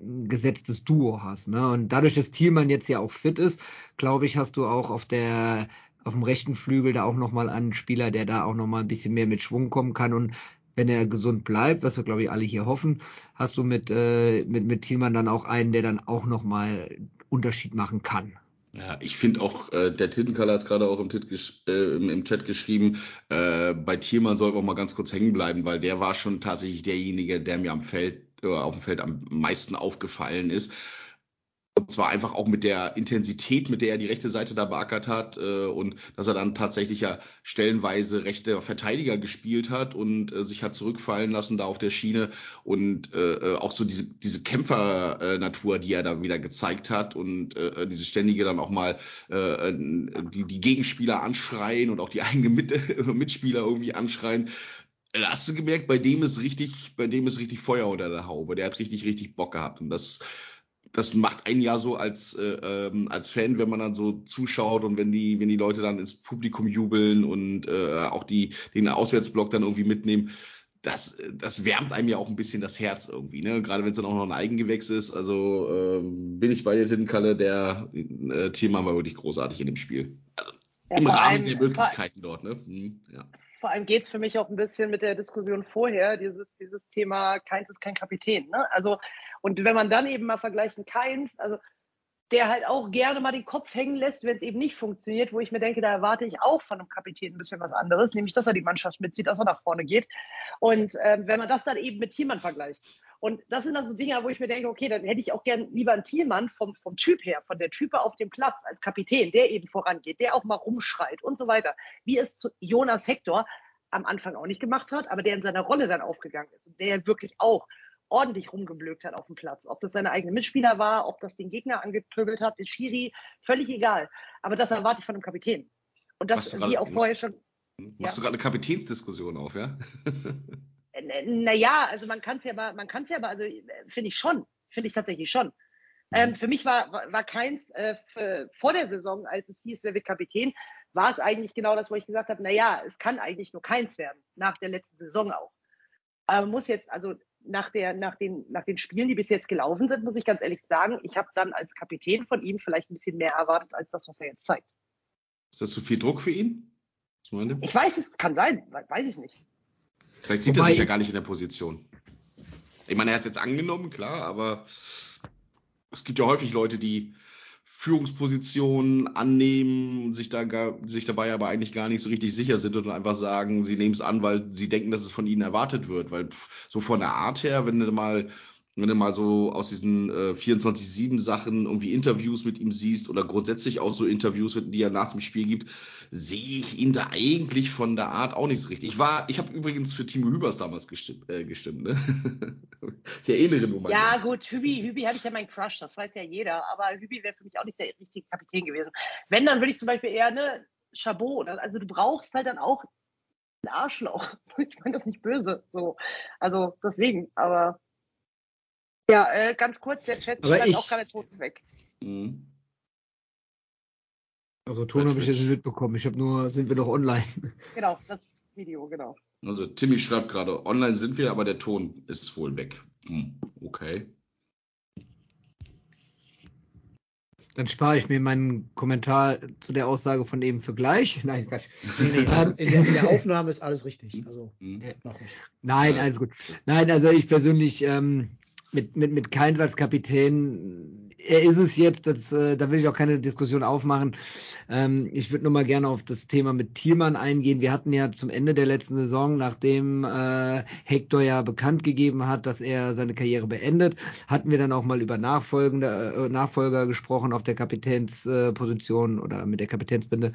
äh, ein gesetztes Duo hast. Ne? Und dadurch, dass Thielmann jetzt ja auch fit ist, glaube ich, hast du auch auf der auf dem rechten Flügel da auch nochmal einen Spieler, der da auch nochmal ein bisschen mehr mit Schwung kommen kann und wenn er gesund bleibt, was wir glaube ich alle hier hoffen, hast du mit, äh, mit, mit Thielmann dann auch einen, der dann auch nochmal Unterschied machen kann. Ja, ich finde auch, äh, der Tittenkaller hat es gerade auch im, Tit äh, im, im, Chat geschrieben, äh, bei Thielmann soll auch mal ganz kurz hängen bleiben, weil der war schon tatsächlich derjenige, der mir am Feld, äh, auf dem Feld am meisten aufgefallen ist. Und zwar einfach auch mit der Intensität, mit der er die rechte Seite da beackert hat äh, und dass er dann tatsächlich ja stellenweise rechte Verteidiger gespielt hat und äh, sich hat zurückfallen lassen da auf der Schiene und äh, äh auch so diese, diese Kämpfernatur, die er da wieder gezeigt hat und äh, diese ständige dann auch mal äh, die, die Gegenspieler anschreien und auch die eigenen Mit Mitspieler irgendwie anschreien. Hast du gemerkt, bei dem ist richtig, bei dem ist richtig Feuer unter der Haube. Der hat richtig, richtig Bock gehabt und das das macht einen ja so als, äh, ähm, als Fan, wenn man dann so zuschaut und wenn die, wenn die Leute dann ins Publikum jubeln und äh, auch die, den Auswärtsblock dann irgendwie mitnehmen. Das, das wärmt einem ja auch ein bisschen das Herz irgendwie, ne? Gerade wenn es dann auch noch ein Eigengewächs ist. Also ähm, bin ich bei dir, Tintenkalle, der äh, Thema war wirklich großartig in dem Spiel. Also, ja, Im Rahmen allem, der Möglichkeiten dort, ne? Hm, ja. Vor allem geht es für mich auch ein bisschen mit der Diskussion vorher, dieses, dieses Thema, keins ist kein Kapitän. Ne? Also und wenn man dann eben mal vergleichen, keins, also der halt auch gerne mal den Kopf hängen lässt, wenn es eben nicht funktioniert, wo ich mir denke, da erwarte ich auch von einem Kapitän ein bisschen was anderes, nämlich dass er die Mannschaft mitzieht, dass er nach vorne geht. Und äh, wenn man das dann eben mit Thielmann vergleicht. Und das sind dann so Dinge, wo ich mir denke, okay, dann hätte ich auch gern lieber einen Thielmann vom, vom Typ her, von der Type auf dem Platz als Kapitän, der eben vorangeht, der auch mal rumschreit und so weiter, wie es Jonas Hector am Anfang auch nicht gemacht hat, aber der in seiner Rolle dann aufgegangen ist und der wirklich auch ordentlich rumgeblökt hat auf dem Platz. Ob das seine eigenen Mitspieler war, ob das den Gegner angepöbelt hat, den Schiri, völlig egal. Aber das erwarte ich von einem Kapitän. Und das, wie auch vorher schon, Machst Ja. du gerade eine Kapitänsdiskussion auf, ja? Naja, also man kann es ja aber, man kann es ja aber, also äh, finde ich schon, finde ich tatsächlich schon. Ähm, für mich war, war, war keins äh, für, vor der Saison, als es hieß, wer wird Kapitän, war es eigentlich genau das, wo ich gesagt habe, naja, es kann eigentlich nur keins werden, nach der letzten Saison auch. Aber man muss jetzt, also nach, der, nach, den, nach den Spielen, die bis jetzt gelaufen sind, muss ich ganz ehrlich sagen, ich habe dann als Kapitän von ihm vielleicht ein bisschen mehr erwartet, als das, was er jetzt zeigt. Ist das zu viel Druck für ihn? Ich weiß, es kann sein, we- weiß ich nicht. Vielleicht sieht er Wobei- sich ja gar nicht in der Position. Ich meine, er hat es jetzt angenommen, klar, aber es gibt ja häufig Leute, die Führungspositionen annehmen, sich, da gar, sich dabei aber eigentlich gar nicht so richtig sicher sind und einfach sagen, sie nehmen es an, weil sie denken, dass es von ihnen erwartet wird. Weil pff, so von der Art her, wenn du mal, wenn du mal so aus diesen äh, 24-7 Sachen irgendwie Interviews mit ihm siehst oder grundsätzlich auch so Interviews, die er nach dem Spiel gibt, sehe ich ihn da eigentlich von der Art auch nicht so richtig. Ich war, ich habe übrigens für Timo Hübers damals gestimmt, äh, gestimmt ne? ich erinnere nur mal. Ja, gut, Hübi, Hübi habe ich ja meinen Crush, das weiß ja jeder, aber Hübi wäre für mich auch nicht der richtige Kapitän gewesen. Wenn, dann würde ich zum Beispiel eher, ne, Chabot, also du brauchst halt dann auch ein Arschloch. Ich meine das nicht böse, so. Also, deswegen, aber. Ja, äh, ganz kurz, der Chat Aber schreibt ich- auch gerade Toten weg. Mhm. Also Ton habe ich jetzt nicht mitbekommen. Ich habe nur, sind wir doch online. Genau, das Video, genau. Also Timmy schreibt gerade, online sind wir, aber der Ton ist wohl weg. Hm, okay. Dann spare ich mir meinen Kommentar zu der Aussage von eben für gleich. Nein, Quatsch. Nee, nee, Ähm, in, der, in der Aufnahme ist alles richtig. Also, Hm. mach ruhig. Nein, Ja. alles gut. Nein, also ich persönlich ähm, mit, mit, mit Keins als Kapitän, er ist es jetzt, das, äh, da will ich auch keine Diskussion aufmachen. Ähm, ich würde nur mal gerne auf das Thema mit Thielmann eingehen. Wir hatten ja zum Ende der letzten Saison, nachdem äh, Hector ja bekannt gegeben hat, dass er seine Karriere beendet, hatten wir dann auch mal über nachfolgende äh, Nachfolger gesprochen auf der Kapitänsposition äh, oder mit der Kapitänsbinde.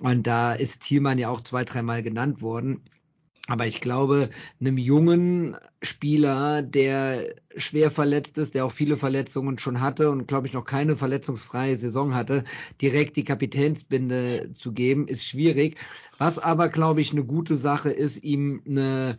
Und da ist Thielmann ja auch zwei, dreimal genannt worden. Aber ich glaube, einem jungen Spieler, der schwer verletzt ist, der auch viele Verletzungen schon hatte und glaube ich noch keine verletzungsfreie Saison hatte, direkt die Kapitänsbinde zu geben, ist schwierig. Was aber, glaube ich, eine gute Sache ist, ihm eine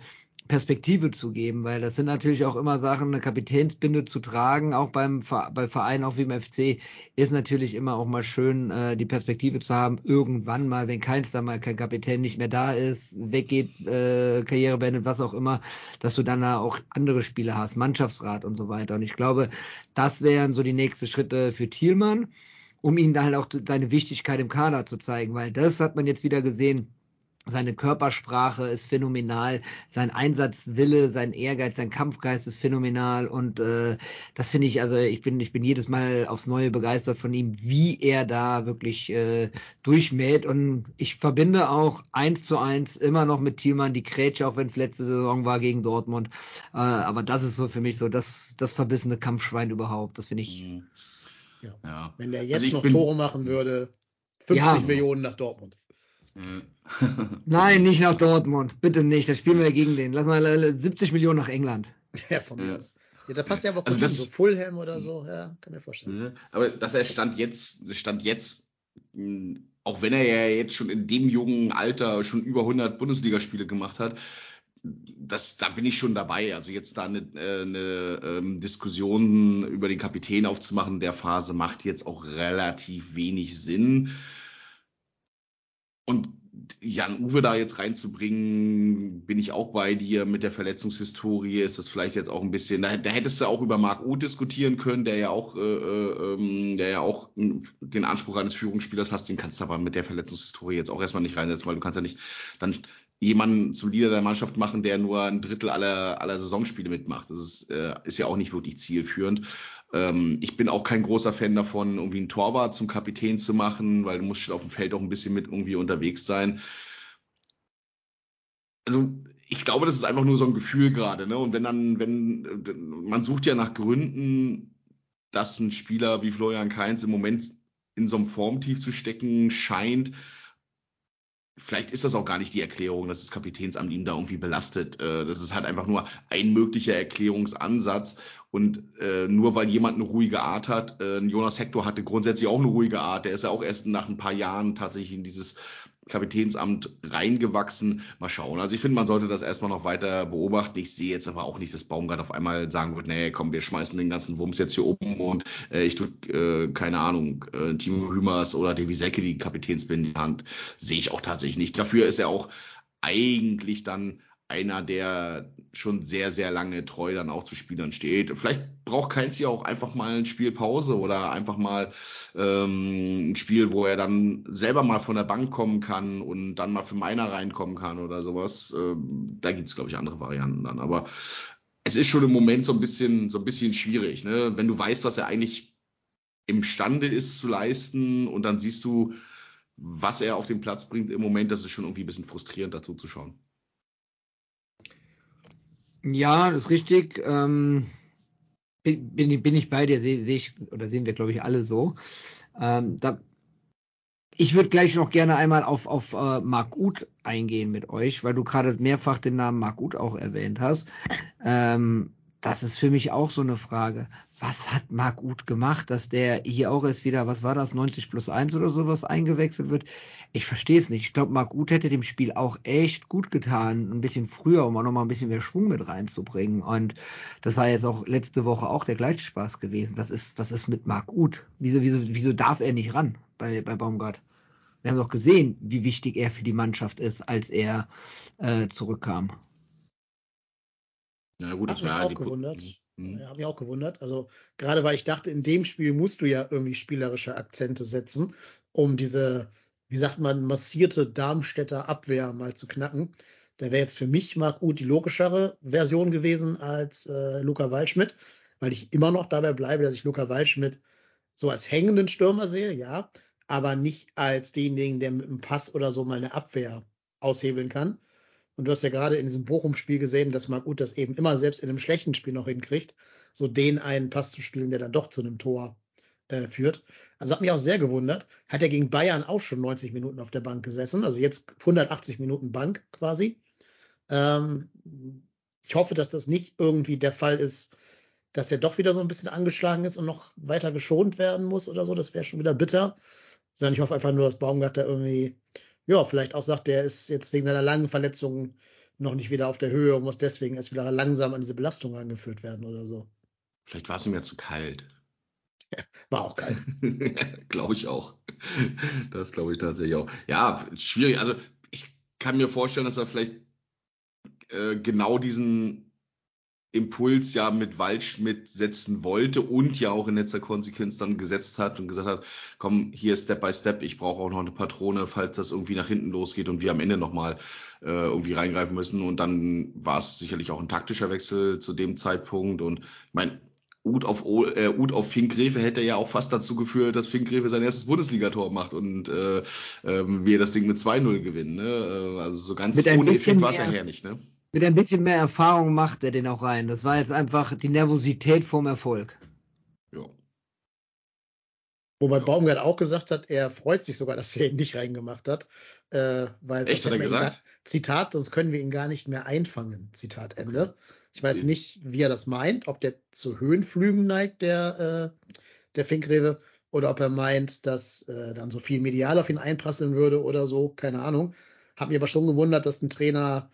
Perspektive zu geben, weil das sind natürlich auch immer Sachen, eine Kapitänsbinde zu tragen, auch beim bei Vereinen, auch wie im FC, ist natürlich immer auch mal schön, äh, die Perspektive zu haben, irgendwann mal, wenn keins da mal kein Kapitän nicht mehr da ist, weggeht, äh, Karriere beendet, was auch immer, dass du dann da auch andere Spiele hast, Mannschaftsrat und so weiter. Und ich glaube, das wären so die nächsten Schritte für Thielmann, um ihm dann halt auch seine Wichtigkeit im Kader zu zeigen, weil das hat man jetzt wieder gesehen, seine Körpersprache ist phänomenal, sein Einsatzwille, sein Ehrgeiz, sein Kampfgeist ist phänomenal und äh, das finde ich, also ich bin, ich bin jedes Mal aufs Neue begeistert von ihm, wie er da wirklich äh, durchmäht und ich verbinde auch eins zu eins immer noch mit Thielmann die Grätsche, auch wenn es letzte Saison war gegen Dortmund, äh, aber das ist so für mich so das, das verbissene Kampfschwein überhaupt, das finde ich, Hm. Ja. Ja. Wenn der Also jetzt ich noch bin- Tore machen würde, 50 Ja. Millionen nach Dortmund. Ja. nein, nicht nach Dortmund, bitte nicht, da spielen wir ja gegen den, lass mal äh, 70 Millionen nach England. Ja, von mir Ja. aus. Ja, da passt ja aber Also gut hin, das- so Fulham oder so, ja, kann mir vorstellen. Ja, Aber dass er stand jetzt, stand jetzt, mh, auch wenn er ja jetzt schon in dem jungen Alter schon über 100 Bundesligaspiele gemacht hat, das, da bin ich schon dabei. Also jetzt da eine, äh, eine ähm, Diskussion über den Kapitän aufzumachen in der Phase macht jetzt auch relativ wenig Sinn. Und Jan Uwe da jetzt reinzubringen, bin ich auch bei dir. Mit der Verletzungshistorie ist das vielleicht jetzt auch ein bisschen. Da, da hättest du auch über Marc Uth diskutieren können, der ja auch, äh, äh, ähm, der ja auch den Anspruch eines Führungsspielers hast. Den kannst du aber mit der Verletzungshistorie jetzt auch erstmal nicht reinsetzen, weil du kannst ja nicht dann jemanden zum Leader der Mannschaft machen, der nur ein Drittel aller, aller Saisonspiele mitmacht. Das ist, äh, ist ja auch nicht wirklich zielführend. Ähm, ich bin auch kein großer Fan davon, irgendwie einen Torwart zum Kapitän zu machen, weil du musst auf dem Feld auch ein bisschen mit irgendwie unterwegs sein. Also ich glaube, das ist einfach nur so ein Gefühl gerade, ne? Und wenn dann, wenn äh, man sucht ja nach Gründen, dass ein Spieler wie Florian Kainz im Moment in so einem Formtief zu stecken scheint, vielleicht ist das auch gar nicht die Erklärung, dass das Kapitänsamt ihn da irgendwie belastet. Äh, Das ist halt einfach nur ein möglicher Erklärungsansatz. Und äh, nur weil jemand eine ruhige Art hat, äh, Jonas Hector hatte grundsätzlich auch eine ruhige Art, der ist ja auch erst nach ein paar Jahren tatsächlich in dieses Kapitänsamt reingewachsen. Mal schauen. Also ich finde, man sollte das erstmal noch weiter beobachten. Ich sehe jetzt aber auch nicht, dass Baumgart auf einmal sagen wird, nee, komm, wir schmeißen den ganzen Wumms jetzt hier oben und äh, ich drück, äh, keine Ahnung, äh, Timo Hümers oder Davy Secke die Kapitänsbinde in die Hand. Sehe ich auch tatsächlich nicht. Dafür ist er auch eigentlich dann einer, der schon sehr, sehr lange treu dann auch zu Spielern steht. Vielleicht braucht Keins ja auch einfach mal ein Spielpause oder einfach mal ähm, ein Spiel, wo er dann selber mal von der Bank kommen kann und dann mal für Meiner reinkommen kann oder sowas. Ähm, da gibt's glaube ich, andere Varianten dann. Aber es ist schon im Moment so ein bisschen, so ein bisschen schwierig, ne? Wenn du weißt, was er eigentlich imstande ist zu leisten und dann siehst du, was er auf den Platz bringt im Moment, das ist schon irgendwie ein bisschen frustrierend dazu zu schauen. Ja, das ist richtig. Ähm, bin, bin ich bei dir, sehe seh ich, oder sehen wir, glaube ich, alle so. Ähm, da, ich würde gleich noch gerne einmal auf, auf äh, Marc Uth eingehen mit euch, weil du gerade mehrfach den Namen Marc Uth auch erwähnt hast. Ähm, das ist für mich auch so eine Frage. Was hat Marc Uth gemacht, dass der hier auch erst wieder, was war das, 90 plus 1 oder sowas eingewechselt wird? Ich verstehe es nicht. Ich glaube, Marc Uth hätte dem Spiel auch echt gut getan, ein bisschen früher, um auch nochmal ein bisschen mehr Schwung mit reinzubringen. Und das war jetzt auch letzte Woche auch der gleiche Spaß gewesen. Das ist, was ist mit Marc Uth? Wieso, wieso, wieso darf er nicht ran bei, bei Baumgart? Wir haben doch gesehen, wie wichtig er für die Mannschaft ist, als er äh, zurückkam. Na gut, das war auch gewundert. Mhm. Ja, habe mich auch gewundert. Also gerade weil ich dachte, in dem Spiel musst du ja irgendwie spielerische Akzente setzen, um diese, wie sagt man, massierte Darmstädter Abwehr mal zu knacken. Da wäre jetzt für mich Marc Uth die logischere Version gewesen als äh, Luca Waldschmidt, weil ich immer noch dabei bleibe, dass ich Luca Waldschmidt so als hängenden Stürmer sehe, ja, aber nicht als denjenigen, der mit einem Pass oder so mal eine Abwehr aushebeln kann. Und du hast ja gerade in diesem Bochum-Spiel gesehen, dass Marc Uth das eben immer selbst in einem schlechten Spiel noch hinkriegt, so den einen Pass zu spielen, der dann doch zu einem Tor äh, führt. Also hat mich auch sehr gewundert. Hat er gegen Bayern auch schon 90 Minuten auf der Bank gesessen, also jetzt 180 Minuten Bank quasi. Ähm, ich hoffe, dass das nicht irgendwie der Fall ist, dass er doch wieder so ein bisschen angeschlagen ist und noch weiter geschont werden muss oder so. Das wäre schon wieder bitter. Sondern ich hoffe einfach nur, dass Baumgart da irgendwie ja, vielleicht auch sagt, der ist jetzt wegen seiner langen Verletzung noch nicht wieder auf der Höhe und muss deswegen erst wieder langsam an diese Belastung angeführt werden oder so. Vielleicht war es ihm ja zu kalt. War auch kalt. glaube ich auch. Das glaube ich tatsächlich auch. Ja, schwierig. Also ich kann mir vorstellen, dass er vielleicht äh, genau diesen Impuls ja mit Waldschmidt setzen wollte und ja auch in letzter Konsequenz dann gesetzt hat und gesagt hat, komm, hier Step by Step, ich brauche auch noch eine Patrone, falls das irgendwie nach hinten losgeht und wir am Ende nochmal äh, irgendwie reingreifen müssen. Und dann war es sicherlich auch ein taktischer Wechsel zu dem Zeitpunkt. Und ich meine, Ud auf, äh, Ud auf Finkgräfe hätte ja auch fast dazu geführt, dass Finkgräfe sein erstes Bundesligator macht und äh, äh, wir das Ding mit 2-0 gewinnen. Ne? Äh, also so ganz ohne Effekt war es ja her nicht. Ne? mit ein bisschen mehr Erfahrung macht er den auch rein. Das war jetzt einfach die Nervosität vom Erfolg. Wobei. Baumgart auch gesagt hat, er freut sich sogar, dass er ihn nicht reingemacht hat. Äh, weil Echt, hat er gesagt? Gar, Zitat, sonst können wir ihn gar nicht mehr einfangen. Zitat Ende. Ich weiß nicht, wie er das meint, ob der zu Höhenflügen neigt, der, äh, der Finkrewe, oder ob er meint, dass äh, dann so viel medial auf ihn einprasseln würde oder so. Keine Ahnung. Hab mich aber schon gewundert, dass ein Trainer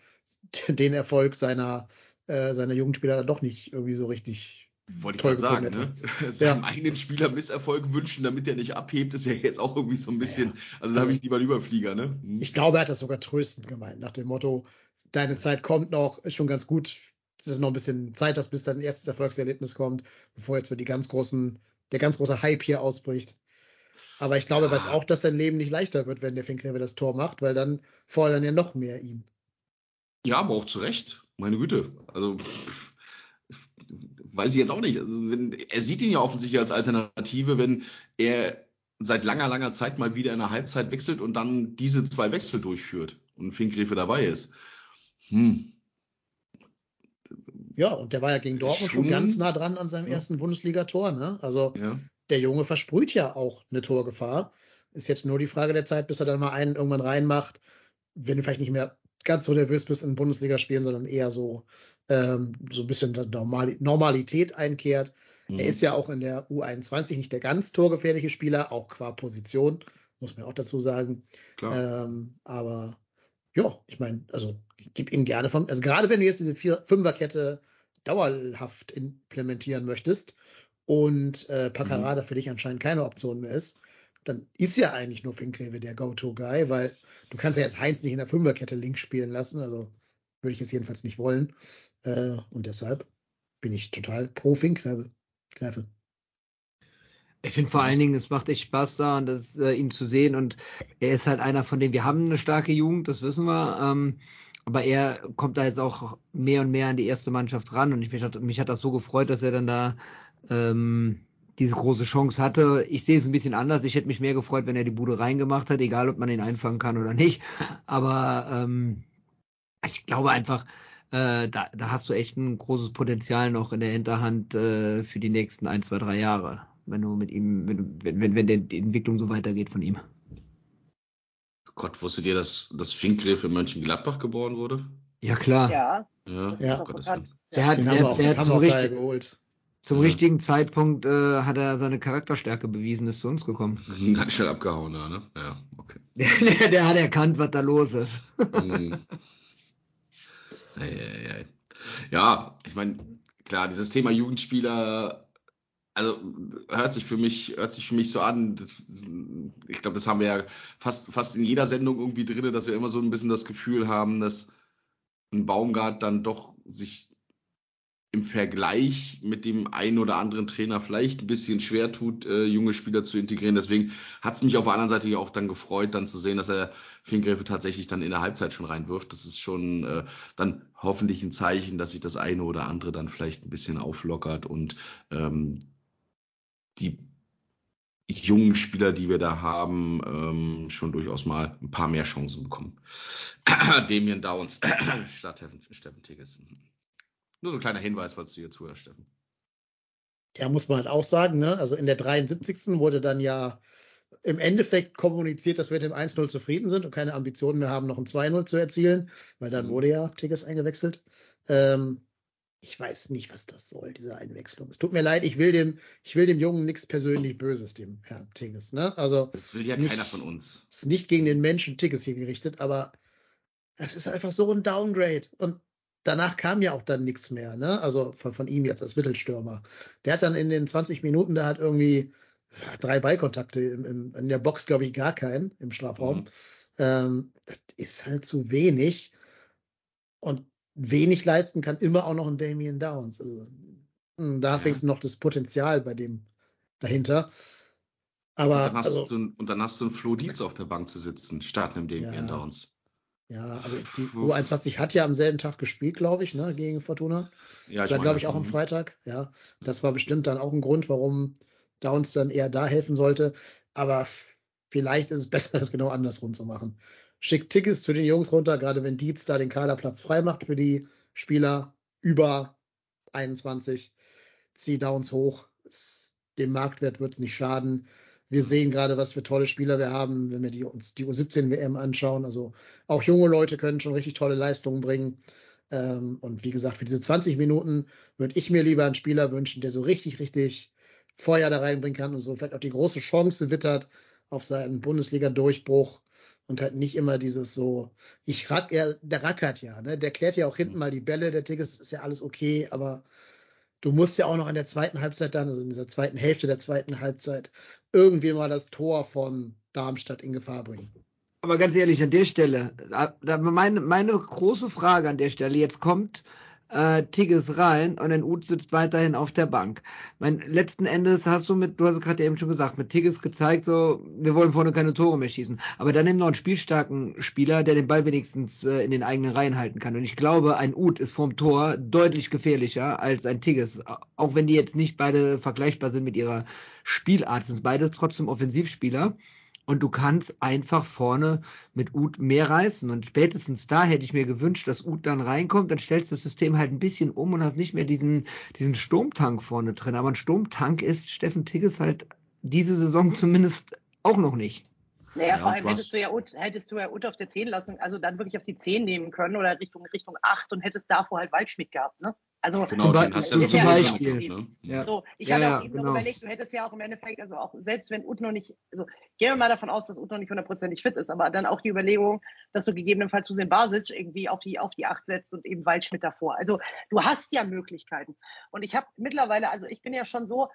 den Erfolg seiner, äh, seiner Jugendspieler dann doch nicht irgendwie so richtig wollte ich gerade sagen, ne? Seinem ja. eigenen Spieler Misserfolg wünschen, damit er nicht abhebt, ist ja jetzt auch irgendwie so ein bisschen, ja. also da also, habe ich lieber einen Überflieger, ne? Hm. Ich glaube, er hat das sogar tröstend gemeint, nach dem Motto, deine Zeit kommt noch, ist schon ganz gut, es ist noch ein bisschen Zeit, dass bis dein erstes Erfolgserlebnis kommt, bevor jetzt die ganz großen, der ganz große Hype hier ausbricht. Aber ich glaube, ja. er weiß auch, dass sein Leben nicht leichter wird, wenn der Finkrewe das Tor macht, weil dann fordern ja noch mehr ihn. Ja, aber auch zu Recht. Meine Güte. Also pff, weiß ich jetzt auch nicht. Also, wenn, er sieht ihn ja offensichtlich als Alternative, wenn er seit langer, langer Zeit mal wieder in der Halbzeit wechselt und dann diese zwei Wechsel durchführt und Finkgräfe dabei ist. Hm. Ja, und der war ja gegen Dortmund schon, schon ganz nah dran an seinem ja. ersten Bundesligator. Ne? Also ja. der Junge versprüht ja auch eine Torgefahr. Ist jetzt nur die Frage der Zeit, bis er dann mal einen irgendwann reinmacht, wenn du vielleicht nicht mehr ganz so nervös bist in Bundesliga spielen, sondern eher so, ähm, so ein bisschen Normal Normalität einkehrt. Mhm. Er ist ja auch in der U21 nicht der ganz torgefährliche Spieler, auch qua Position. muss man auch dazu sagen. Klar. Ähm, aber ja, ich meine, also ich gebe ihm gerne von, also gerade wenn du jetzt diese vier, Fünferkette dauerhaft implementieren möchtest und äh, Paccarada für dich anscheinend keine Option mehr ist, dann ist ja eigentlich nur Finklewe der Go-To-Guy, weil du kannst ja jetzt Heinz nicht in der Fünferkette links spielen lassen, also würde ich jetzt jedenfalls nicht wollen. Äh, und deshalb bin ich total pro Finkgräfe. Ich finde vor allen Dingen, es macht echt Spaß da, das, äh, ihn zu sehen. Und er ist halt einer von denen, wir haben eine starke Jugend, das wissen wir. Ähm, aber er kommt da jetzt auch mehr und mehr an die erste Mannschaft ran. Und ich, mich, hat, mich hat das so gefreut, dass er dann da ähm, diese große Chance hatte. Ich sehe es ein bisschen anders. Ich hätte mich mehr gefreut, wenn er die Bude reingemacht hat, egal ob man ihn einfangen kann oder nicht. Aber ähm, ich glaube einfach, äh, da, da hast du echt ein großes Potenzial noch in der Hinterhand äh, für die nächsten ein, zwei, drei Jahre, wenn du mit ihm, wenn, wenn, wenn die Entwicklung so weitergeht von ihm. Gott, wusstet ihr, dass das Finkgräf in Mönchengladbach geboren wurde? Ja, klar. Ja. Ja, Ja. Gottes Willen. Der hat, der, haben wir auch, der hat zum, richtig, geholt. zum Ja. richtigen Zeitpunkt äh, hat er seine Charakterstärke bewiesen, ist zu uns gekommen. Ganz schnell abgehauen, ja, ne? Ja, okay. Der, der hat erkannt, was da los ist. Hm. Ei, ei, ei. Ja, ich meine, klar, dieses Thema Jugendspieler, also hört sich für mich, hört sich für mich so an. Das, ich glaube, das haben wir ja fast, fast in jeder Sendung irgendwie drin, dass wir immer so ein bisschen das Gefühl haben, dass ein Baumgart dann doch sich im Vergleich mit dem einen oder anderen Trainer vielleicht ein bisschen schwer tut, äh, junge Spieler zu integrieren. Deswegen hat es mich auf der anderen Seite auch dann gefreut, dann zu sehen, dass er Finkgräfe tatsächlich dann in der Halbzeit schon reinwirft. Das ist schon äh, dann hoffentlich ein Zeichen, dass sich das eine oder andere dann vielleicht ein bisschen auflockert und ähm, die jungen Spieler, die wir da haben, ähm, schon durchaus mal ein paar mehr Chancen bekommen. Damien Downs statt Steffen Tigges. Nur so ein kleiner Hinweis, falls du hier zuhörst, Steffen. Ja, muss man halt auch sagen, ne? Also in der 73. wurde dann ja im Endeffekt kommuniziert, dass wir mit dem 1-0 zufrieden sind und keine Ambitionen mehr haben, noch ein 2-0 zu erzielen, weil dann Mhm. wurde ja Tigges eingewechselt. Ähm, ich weiß nicht, was das soll, diese Einwechslung. Es tut mir leid, ich will dem, ich will dem Jungen nichts persönlich Böses, dem Herrn Tigges, ne? Also, Das will ja ist nicht- keiner von uns. ist nicht gegen den Menschen Tigges hier gerichtet, aber es ist einfach so ein Downgrade. Und danach kam ja auch dann nichts mehr, ne? Also von, von ihm jetzt als Mittelstürmer. Der hat dann in den 20 Minuten, der hat irgendwie drei Ballkontakte im, im, in der Box, glaube ich, gar keinen im Strafraum. Mhm. Ähm, das ist halt zu wenig. Und wenig leisten kann immer auch noch ein Damien Downs. Also, mh, da ist Ja. wenigstens noch das Potenzial bei dem dahinter. Aber und, dann hast also, du, einen- und dann hast du einen Flo Dietz auf der Bank zu sitzen, statt einem Damien Ja. Downs. Ja, also die Uff. U21 hat ja am selben Tag gespielt, glaube ich, ne, gegen Fortuna. Ja, das war, glaube ich, auch am mhm. Freitag. Ja, das war bestimmt dann auch ein Grund, warum Downs dann eher da helfen sollte. Aber vielleicht ist es besser, das genau andersrum zu machen. Schickt Tickets zu den Jungs runter, gerade wenn Dietz da den Kaderplatz frei macht für die Spieler über 21. Zieh Downs hoch. Dem Marktwert wird es nicht schaden. Wir sehen gerade, was für tolle Spieler wir haben, wenn wir die, uns die U17-WM anschauen. Also auch junge Leute können schon richtig tolle Leistungen bringen. Ähm, und wie gesagt, für diese 20 Minuten würde ich mir lieber einen Spieler wünschen, der so richtig, richtig Feuer da reinbringen kann und so vielleicht auch die große Chance wittert auf seinen Bundesliga-Durchbruch und halt nicht immer dieses so, ich rack, er, der rackert ja, ne? Der klärt ja auch hinten mal die Bälle, der Tigges ist ja alles okay, aber du musst ja auch noch in der zweiten Halbzeit dann, also in dieser zweiten Hälfte der zweiten Halbzeit, irgendwie mal das Tor von Darmstadt in Gefahr bringen. Aber ganz ehrlich, an der Stelle, da meine, meine große Frage an der Stelle, jetzt kommt äh, Tigges rein und ein Uth sitzt weiterhin auf der Bank. Mein, letzten Endes hast du mit, du hast gerade eben schon gesagt, mit Tigges gezeigt, so, wir wollen vorne keine Tore mehr schießen. Aber dann nimm noch einen spielstarken Spieler, der den Ball wenigstens äh, in den eigenen Reihen halten kann. Und ich glaube, ein Uth ist vorm Tor deutlich gefährlicher als ein Tigges. Auch wenn die jetzt nicht beide vergleichbar sind mit ihrer Spielart, sind beide trotzdem Offensivspieler. Und du kannst einfach vorne mit Uth mehr reißen. Und spätestens da hätte ich mir gewünscht, dass Uth dann reinkommt, dann stellst du das System halt ein bisschen um und hast nicht mehr diesen, diesen Sturmtank vorne drin. Aber ein Sturmtank ist Steffen Tigges halt diese Saison zumindest auch noch nicht. Naja, Ja, vor allem hättest du ja Ut, hättest du ja Ut auf der 10 lassen, also dann wirklich auf die 10 nehmen können oder Richtung Richtung 8 und hättest davor halt Waldschmidt gehabt, ne? Also genau, den hast du ja zum Beispiel. Ne? Ja. So, ich ja, hatte auch eben genau. noch überlegt, du hättest ja auch im Endeffekt, also auch selbst wenn Ut noch nicht, also gehen wir mal davon aus, dass Ut noch nicht hundertprozentig fit ist, aber dann auch die Überlegung, dass du gegebenenfalls Hussein Basic irgendwie auf die auf die Acht setzt und eben Waldschmidt davor. Also du hast ja Möglichkeiten. Und ich habe mittlerweile, also ich bin ja schon so,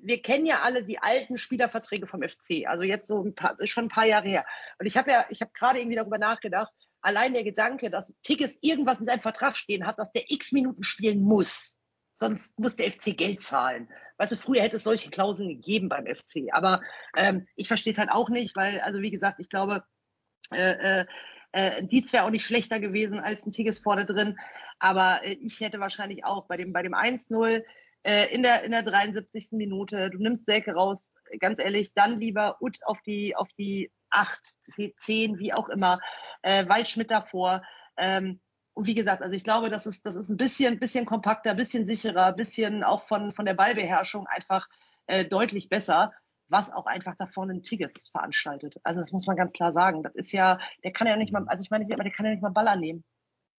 wir kennen ja alle die alten Spielerverträge vom FC, also jetzt so ein paar, schon ein paar Jahre her. Und ich habe ja, ich habe gerade irgendwie darüber nachgedacht, allein der Gedanke, dass Tigges irgendwas in seinem Vertrag stehen hat, dass der x Minuten spielen muss. Sonst muss der FC Geld zahlen. Weißt du, früher hätte es solche Klauseln gegeben beim FC. Aber ähm, ich verstehe es halt auch nicht, weil, also wie gesagt, ich glaube, äh, äh, äh Dietz wäre auch nicht schlechter gewesen als ein Tigges vorne drin. Aber äh, ich hätte wahrscheinlich auch bei dem, bei dem 1-0 äh, in, der, in der 73. Minute, du nimmst Selke raus, ganz ehrlich, dann lieber Ut auf die, auf die 8, 10, wie auch immer, äh, Waldschmidt davor. Ähm, und wie gesagt, also ich glaube, das ist, das ist ein bisschen, bisschen kompakter, bisschen sicherer, bisschen auch von, von der Ballbeherrschung einfach äh, deutlich besser, was auch einfach da vorne ein Tigges veranstaltet. Also das muss man ganz klar sagen. Das ist ja, der kann ja nicht mal, also ich meine, der kann ja nicht mal Baller nehmen.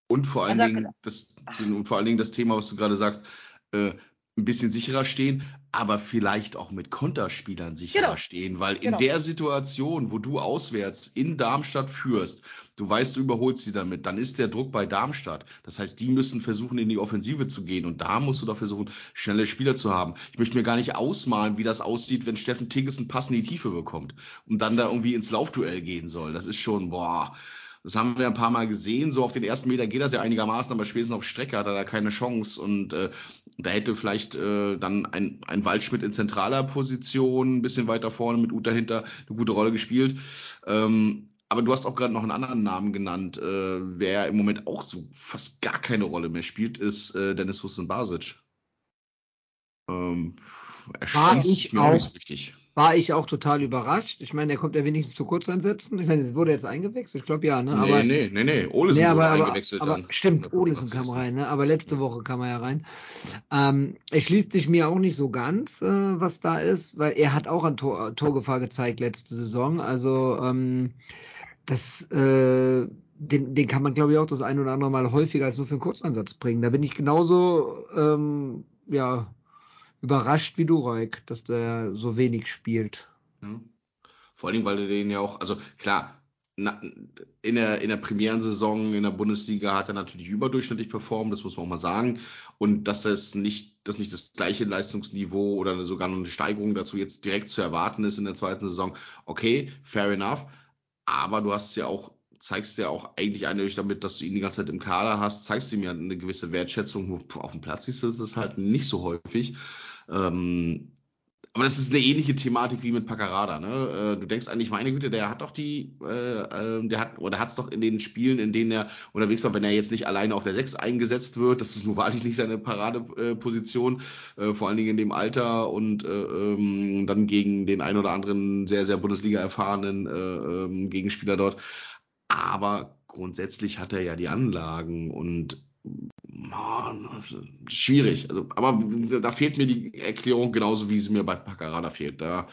Und vor allen also, Dingen, das, und vor allen Dingen das Thema, was du gerade sagst, äh, ein bisschen sicherer stehen, aber vielleicht auch mit Konterspielern sicherer genau. stehen, weil genau. in der Situation, wo du auswärts in Darmstadt führst, du weißt, du überholst sie damit, dann ist der Druck bei Darmstadt. Das heißt, die müssen versuchen, in die Offensive zu gehen und da musst du doch versuchen, schnelle Spieler zu haben. Ich möchte mir gar nicht ausmalen, wie das aussieht, wenn Steffen Tigges einen Pass in die Tiefe bekommt und dann da irgendwie ins Laufduell gehen soll. Das ist schon, boah, das haben wir ein paar Mal gesehen. So auf den ersten Meter geht das ja einigermaßen, aber spätestens auf Strecke hat er da keine Chance. Und äh, da hätte vielleicht äh, dann ein, ein Waldschmidt in zentraler Position, ein bisschen weiter vorne mit Ut dahinter, eine gute Rolle gespielt. Ähm, aber du hast auch gerade noch einen anderen Namen genannt, äh, wer im Moment auch so fast gar keine Rolle mehr spielt, ist äh, Dennis Hussein Basic. Ähm, erschließt mir auch nicht so richtig war ich auch total überrascht. Ich meine, er kommt ja wenigstens zu Kurzeinsätzen. Ich meine, wurde jetzt eingewechselt? Ich glaube ja, ne? Aber, nee, nee, nee, nee. Olesen nee, aber, aber, eingewechselt aber, dann. Stimmt, Olesen kam rein, ne? Aber letzte Woche kam er ja rein. Ähm, er schließt sich mir auch nicht so ganz, äh, was da ist, weil er hat auch an Tor, Torgefahr gezeigt letzte Saison. Also ähm, das äh, den, den kann man, glaube ich, auch das ein oder andere Mal häufiger als nur für einen Kurzeinsatz bringen. Da bin ich genauso ähm, ja, überrascht wie du, Reik, dass der so wenig spielt. Ja. Vor allen Dingen, weil er den ja auch, also klar, in der, in der Premierensaison in der Bundesliga hat er natürlich überdurchschnittlich performt, das muss man auch mal sagen. Und dass das nicht, dass nicht das gleiche Leistungsniveau oder sogar eine Steigerung dazu jetzt direkt zu erwarten ist in der zweiten Saison, okay, fair enough. Aber du hast ja auch, zeigst ja auch eigentlich eindeutig damit, dass du ihn die ganze Zeit im Kader hast, zeigst ihm ja eine gewisse Wertschätzung. Auf dem Platz ist das halt nicht so häufig. Ähm, aber das ist eine ähnliche Thematik wie mit Paccarada. Ne? Äh, du denkst eigentlich, meine Güte, der hat doch die, äh, ähm, der hat oder hat es doch in den Spielen, in denen er unterwegs war, wenn er jetzt nicht alleine auf der 6 eingesetzt wird, das ist nur wahrlich nicht seine Paradeposition, äh, vor allen Dingen in dem Alter und äh, ähm, dann gegen den ein oder anderen sehr, sehr Bundesliga erfahrenen äh, ähm, Gegenspieler dort. Aber grundsätzlich hat er ja die Anlagen und schwierig. Also, aber da fehlt mir die Erklärung genauso, wie sie mir bei Paccarada fehlt. Da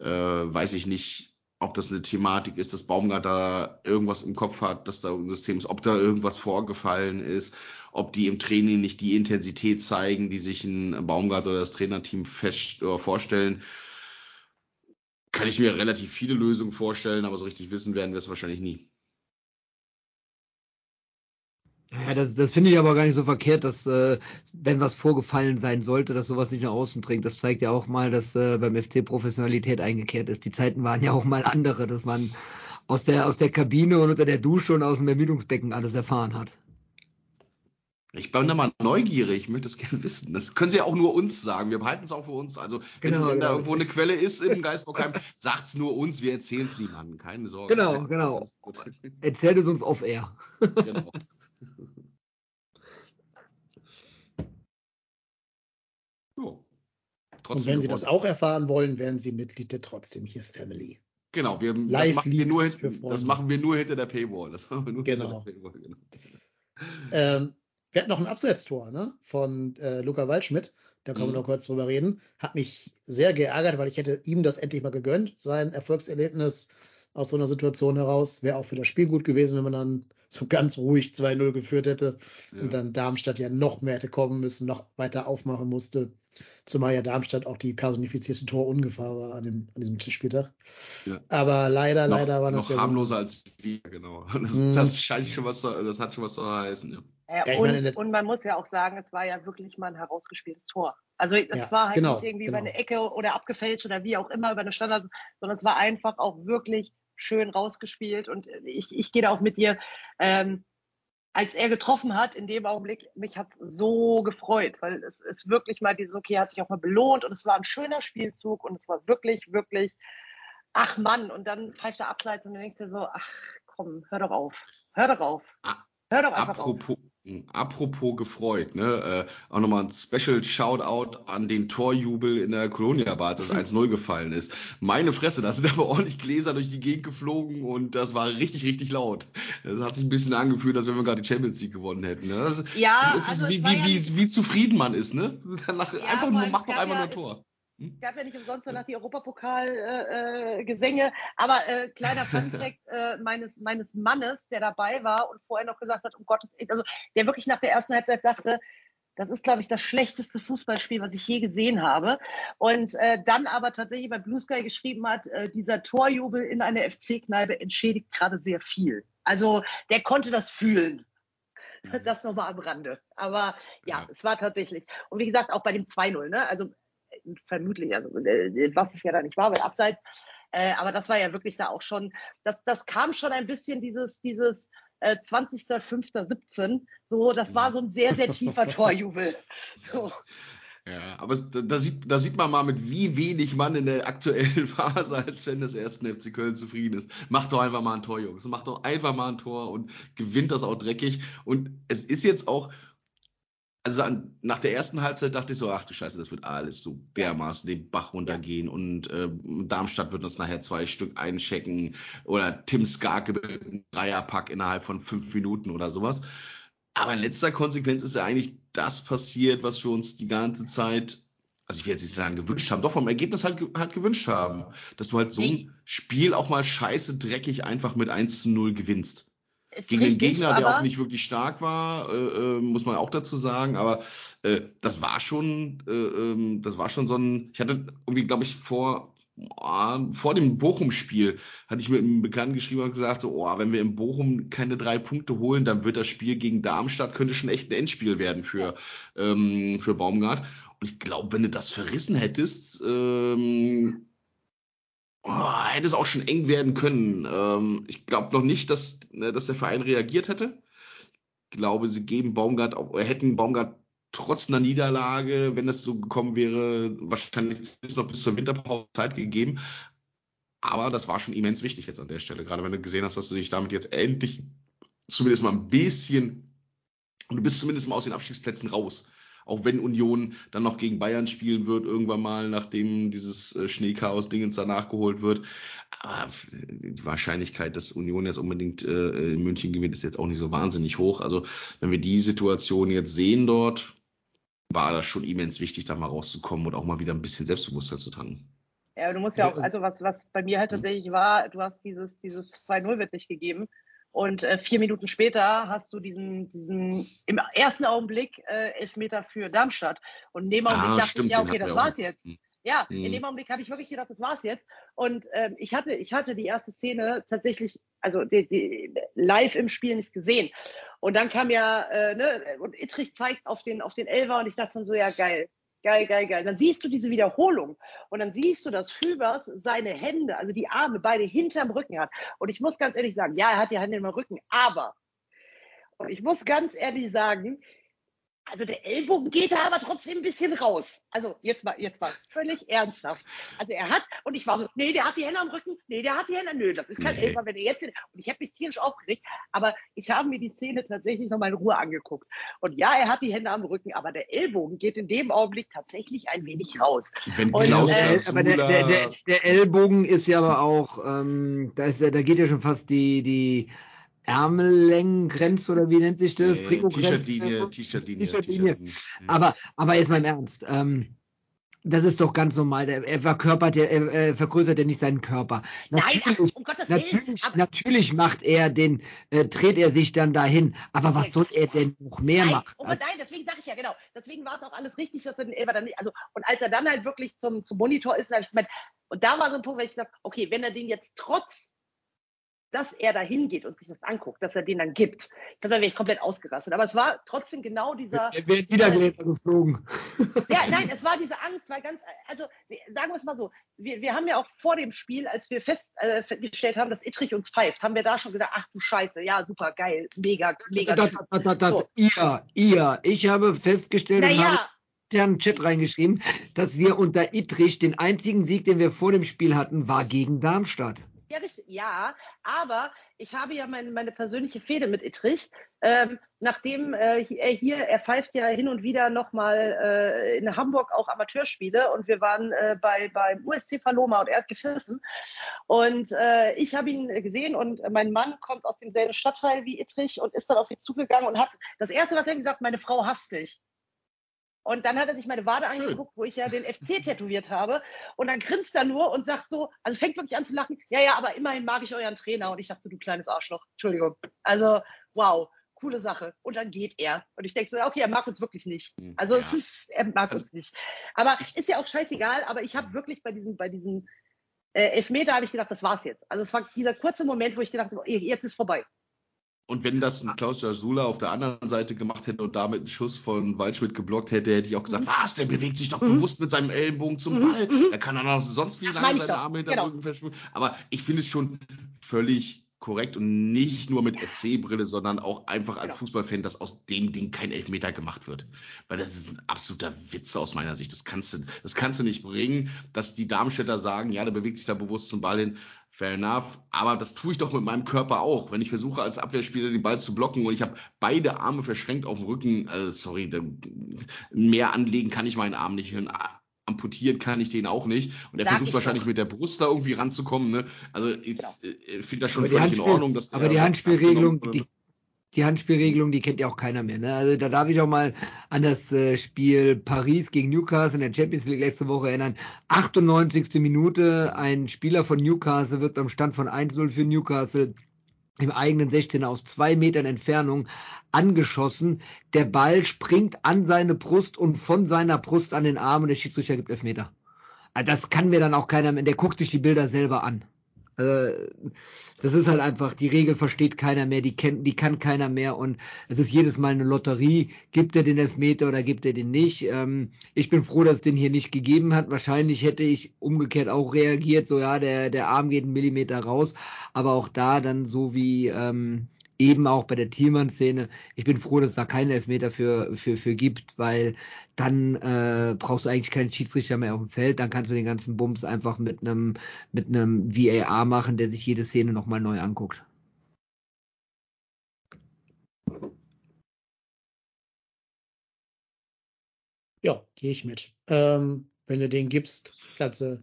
äh, weiß ich nicht, ob das eine Thematik ist, dass Baumgart da irgendwas im Kopf hat, dass da ein System ist, ob da irgendwas vorgefallen ist, ob die im Training nicht die Intensität zeigen, die sich ein Baumgart oder das Trainerteam fest, oder vorstellen. Kann ich mir relativ viele Lösungen vorstellen, aber so richtig wissen werden wir es wahrscheinlich nie. Ja, das, das finde ich aber gar nicht so verkehrt, dass äh, wenn was vorgefallen sein sollte, dass sowas nicht nach außen dringt. Das zeigt ja auch mal, dass äh, beim FC Professionalität eingekehrt ist. Die Zeiten waren ja auch mal andere, dass man aus der aus der Kabine und unter der Dusche und aus dem Ermüdungsbecken alles erfahren hat. Ich bin da mal neugierig, ich möchte es gerne wissen. Das können Sie ja auch nur uns sagen. Wir behalten es auch für uns. Also, wenn, genau, wenn genau. da irgendwo eine Quelle ist im Geistbockheim, sagt es nur uns, wir erzählen es niemandem. Keine Sorge. Genau, genau. Erzählt es uns off-air. genau. So. Und wenn Sie das auch erfahren wollen, werden Sie Mitglied der trotzdem hier Family. Genau, wir, Live das, machen wir nur, das machen wir nur hinter der Paywall. Das machen wir nur genau. hinter der Paywall, genau. Ähm, wir hatten noch ein Absetztor ne, von äh, Luca Waldschmidt. Da können mhm. wir noch kurz drüber reden. Hat mich sehr geärgert, weil ich hätte ihm das endlich mal gegönnt. Sein Erfolgserlebnis aus so einer Situation heraus wäre auch für das Spiel gut gewesen, wenn man dann so ganz ruhig 2-0 geführt hätte Ja. und dann Darmstadt ja noch mehr hätte kommen müssen, noch weiter aufmachen musste. Zumal ja Darmstadt auch die personifizierte Torungefahr war an, dem, an diesem Spieltag. Ja. Aber leider, noch, leider war das noch ja. so- harmloser als wir, genau. Das, Mhm. das scheint schon was, zu- das hat schon was zu heißen. Ja. Ja, Ja, ich und, meine, und man muss ja auch sagen, es war ja wirklich mal ein herausgespieltes Tor. Also es Ja, war halt genau, nicht irgendwie genau. über eine Ecke oder abgefälscht oder wie auch immer über eine Standard, sondern es war einfach auch wirklich schön rausgespielt. Und ich, ich gehe da auch mit dir. Ähm, als er getroffen hat, in dem Augenblick, mich hat so gefreut, weil es ist wirklich mal dieses, okay, hat sich auch mal belohnt und es war ein schöner Spielzug und es war wirklich, wirklich, ach Mann, und dann pfeift er abseits und dann denkst du so, ach komm, hör doch auf, hör doch auf, Ah, hör doch einfach auf. Apropos, apropos gefreut, ne? Äh, auch nochmal ein Special Shoutout an den Torjubel in der Colonia Bar, als das 1-0 gefallen ist. Meine Fresse, da sind aber ordentlich Gläser durch die Gegend geflogen und das war richtig, richtig laut. Das hat sich ein bisschen angefühlt, als wenn wir gerade die Champions League gewonnen hätten. Ne? Das, Ja, das ist also wie, es war wie, ja wie, wie zufrieden man ist, ne? Danach Ja, einfach nur, mach doch einfach ja- nur ein Tor. Es gab ja nicht umsonst danach die Europapokal-Gesänge. Äh, Gesänge. Aber äh, kleiner Funfact äh, meines, meines Mannes, der dabei war und vorher noch gesagt hat, um Gottes Willen, also der wirklich nach der ersten Halbzeit dachte, das ist, glaube ich, das schlechteste Fußballspiel, was ich je gesehen habe. Und äh, dann aber tatsächlich bei Blue Sky geschrieben hat, äh, dieser Torjubel in einer FC-Kneipe entschädigt gerade sehr viel. Also der konnte das fühlen. Das nochmal am Rande. Aber ja, Ja. es war tatsächlich. Und wie gesagt, auch bei dem 2-0, ne? Also äh, vermutlich, also äh, was es ja da nicht war, weil abseits. Äh, aber das war ja wirklich da auch schon, das, das kam schon ein bisschen dieses, dieses äh, 20.05.17. So, das war so ein sehr, sehr tiefer Torjubel. So. Ja, aber da, sieht, da sieht man mal, mit wie wenig man in der aktuellen Phase als Fan des ersten FC Köln zufrieden ist. Macht doch einfach mal ein Tor, Jungs. Macht doch einfach mal ein Tor und gewinnt das auch dreckig. Und es ist jetzt auch, also nach der ersten Halbzeit dachte ich so, ach du Scheiße, das wird alles so dermaßen den Bach runtergehen und äh, Darmstadt wird uns nachher zwei Stück einchecken oder Tim Skarke mit einem Dreierpack innerhalb von fünf Minuten oder sowas. Aber in letzter Konsequenz ist ja eigentlich das passiert, was wir uns die ganze Zeit, also ich will jetzt nicht sagen gewünscht haben, doch vom Ergebnis halt, halt gewünscht haben. Dass du halt so ein Spiel auch mal scheiße dreckig einfach mit 1 zu 0 gewinnst. Ist Gegen den richtig, Gegner, der auch nicht wirklich stark war, äh, äh, muss man auch dazu sagen, aber äh, das war schon, äh, ähm, das war schon so ein, ich hatte irgendwie, glaube ich, vor, ah, vor dem Bochum-Spiel hatte ich mit einem Bekannten geschrieben und gesagt, so, oh, wenn wir in Bochum keine drei Punkte holen, dann wird das Spiel gegen Darmstadt, könnte schon echt ein Endspiel werden für, ähm, für Baumgart. Und ich glaube, wenn du das verrissen hättest, ähm, oh, hätte es auch schon eng werden können. Ähm, ich glaube noch nicht, dass, ne, dass der Verein reagiert hätte. Ich glaube, sie geben Baumgart, äh, hätten Baumgart trotz einer Niederlage, wenn es so gekommen wäre, wahrscheinlich noch bis zur Winterpause Zeit gegeben. Aber das war schon immens wichtig jetzt an der Stelle. Gerade wenn du gesehen hast, dass du dich damit jetzt endlich zumindest mal ein bisschen, du bist zumindest mal aus den Abstiegsplätzen raus. Auch wenn Union dann noch gegen Bayern spielen wird, irgendwann mal, nachdem dieses äh, Schneechaos-Dingens da nachgeholt wird. Aber f- die Wahrscheinlichkeit, dass Union jetzt unbedingt äh, in München gewinnt, ist jetzt auch nicht so wahnsinnig hoch. Also, wenn wir die Situation jetzt sehen dort, war das schon immens wichtig, da mal rauszukommen und auch mal wieder ein bisschen Selbstbewusstsein zu tanken. Ja, du musst ja auch, also was, was bei mir halt tatsächlich war, du hast dieses, dieses 2-0 wird nicht gegeben. Und äh, vier Minuten später hast du diesen, diesen im ersten Augenblick äh, Elfmeter für Darmstadt. Und in dem Augenblick Ah, dachte stimmt, ich, ja, okay, das auch war's noch. jetzt. Hm. Ja, Mhm. in dem Augenblick habe ich wirklich gedacht, das war's jetzt. Und ähm, ich hatte, ich hatte die erste Szene tatsächlich, also die, die, live im Spiel nicht gesehen. Und dann kam ja, äh, ne, und Ittrich zeigt auf den, auf den Elfer und ich dachte dann so, ja geil, geil, geil, geil. Dann siehst du diese Wiederholung und dann siehst du, dass Fübers seine Hände, also die Arme beide hinterm Rücken hat. Und ich muss ganz ehrlich sagen, ja, er hat die Hände im Rücken, aber, und ich muss ganz ehrlich sagen, also der Ellbogen geht da aber trotzdem ein bisschen raus. Also jetzt mal, jetzt mal völlig ernsthaft. Also er hat, und ich war so, nee, der hat die Hände am Rücken, nee, der hat die Hände, nö, das ist kein Nee. Ellbogen, wenn er jetzt, und ich habe mich tierisch aufgeregt, aber ich habe mir die Szene tatsächlich nochmal in Ruhe angeguckt. Und ja, er hat die Hände am Rücken, aber der Ellbogen geht in dem Augenblick tatsächlich ein wenig raus. Wenn Und, Klaus äh, aber der, der, der, der Ellbogen ist ja aber auch, ähm, da, ist, da geht ja schon fast die, die Ärmellänggrenze oder wie nennt sich das? äh, Trikotgrenze? T-Shirt-Linie, T-Shirt-Linie. Aber, aber jetzt mal im Ernst. Ähm, das ist doch ganz normal. Er, er verkörpert ja, er, er vergrößert ja nicht seinen Körper. Nein, Natürlich, ach, um Gottes Willen. natürlich, aber- natürlich macht er den, äh, dreht er sich dann dahin. Aber was soll er denn noch mehr Nein, machen? oh, nein, deswegen sage ich ja genau. Deswegen war es auch alles richtig, dass er den dann nicht. Also, und als er dann halt wirklich zum, zum Monitor ist, dann hab ich gemeint, und da war so ein Punkt, wo ich gesagt okay, wenn er den jetzt trotz, dass er da hingeht und sich das anguckt, dass er den dann gibt, ich glaube, dann wäre ich komplett ausgerastet. Aber es war trotzdem genau dieser. er wird wieder Gläser geflogen. Ja, nein, es war diese Angst, weil ganz, also sagen wir es mal so, wir, wir haben ja auch vor dem Spiel, als wir festgestellt äh, festgestellt haben, dass Ittrich uns pfeift, haben wir da schon gedacht, ach du Scheiße, ja, super, geil, mega, mega. Da, da, da, da, So. Ihr, ihr. Ich habe festgestellt und habe Naja, in den Chat reingeschrieben, dass wir unter Ittrich den einzigen Sieg, den wir vor dem Spiel hatten, war gegen Darmstadt. Ja, richtig, ja, aber ich habe ja meine, meine persönliche Fehde mit Ittrich. Ähm, nachdem äh, er hier, er pfeift ja hin und wieder nochmal äh, in Hamburg auch Amateurspiele und wir waren äh, bei, beim USC Paloma und er hat gepfiffen. Und äh, ich habe ihn gesehen und mein Mann kommt aus demselben Stadtteil wie Ittrich und ist dann auf ihn zugegangen und hat das erste, was er gesagt hat, meine Frau hasst dich. Und dann hat er sich meine Wade Schön. angeguckt, wo ich ja den FC tätowiert habe. Und dann grinst er nur und sagt so, also fängt wirklich an zu lachen, ja, ja, aber immerhin mag ich euren Trainer. Und ich dachte, du kleines Arschloch, Entschuldigung. Also, wow, coole Sache. Und dann geht er. Und ich denke so, okay, er mag uns wirklich nicht. Also es Ja. ist, er mag Also- uns nicht. Aber ist ja auch scheißegal, aber ich habe wirklich bei diesem, bei diesem äh, Elfmeter habe ich gedacht, das war's jetzt. Also es war dieser kurze Moment, wo ich gedacht habe, oh, jetzt ist vorbei. Und wenn das ein Klaus Jasula auf der anderen Seite gemacht hätte und damit einen Schuss von Waldschmidt geblockt hätte, hätte ich auch gesagt, was, der bewegt sich doch Mhm. bewusst mit seinem Ellenbogen zum Mhm, Ball. mhm. Er kann dann auch sonst wie lange seine doch, Arme hinter genau. Rücken verschwimmen. Aber ich finde es schon völlig korrekt und nicht nur mit FC-Brille, sondern auch einfach als Genau. Fußballfan, dass aus dem Ding kein Elfmeter gemacht wird. Weil das ist ein absoluter Witz aus meiner Sicht. Das kannst du, das kannst du nicht bringen, dass die Darmstädter sagen, ja, der bewegt sich da bewusst zum Ball hin. Fair enough. Aber das tue ich doch mit meinem Körper auch. Wenn ich versuche, als Abwehrspieler den Ball zu blocken und ich habe beide Arme verschränkt auf dem Rücken, äh, sorry, mehr anlegen kann ich meinen Arm nicht. A- amputieren kann ich den auch nicht. Und er Sag versucht ich wahrscheinlich doch. mit der Brust da irgendwie ranzukommen. Ne? Also ich äh, finde das schon Aber die, völlig in Handspiel, Ordnung, dass der aber die Handspielregelung, die, die Handspielregelung, die kennt ja auch keiner mehr. Ne? Also da darf ich auch mal an das äh, Spiel Paris gegen Newcastle in der Champions League letzte Woche erinnern. 98. Minute, ein Spieler von Newcastle wird beim Stand von 1-0 für Newcastle im eigenen 16er aus zwei Metern Entfernung angeschossen. Der Ball springt an seine Brust und von seiner Brust an den Arm und der Schiedsrichter gibt Elfmeter. Also das kann mir dann auch keiner mehr, der guckt sich die Bilder selber an. Also, das ist halt einfach, die Regel versteht keiner mehr, die kennt, die kann keiner mehr und es ist jedes Mal eine Lotterie, gibt er den Elfmeter oder gibt er den nicht. Ähm, ich bin froh, dass es den hier nicht gegeben hat. Wahrscheinlich hätte ich umgekehrt auch reagiert, so ja, der, der Arm geht einen Millimeter raus, aber auch da dann so wie ähm, eben auch bei der Thielmann-Szene, ich bin froh, dass es da keinen Elfmeter für, für, für gibt, weil dann äh, brauchst du eigentlich keinen Schiedsrichter mehr auf dem Feld, dann kannst du den ganzen Bums einfach mit einem mit VAR machen, der sich jede Szene nochmal neu anguckt. Ja, gehe ich mit. Ähm, wenn du den gibst, kannst du,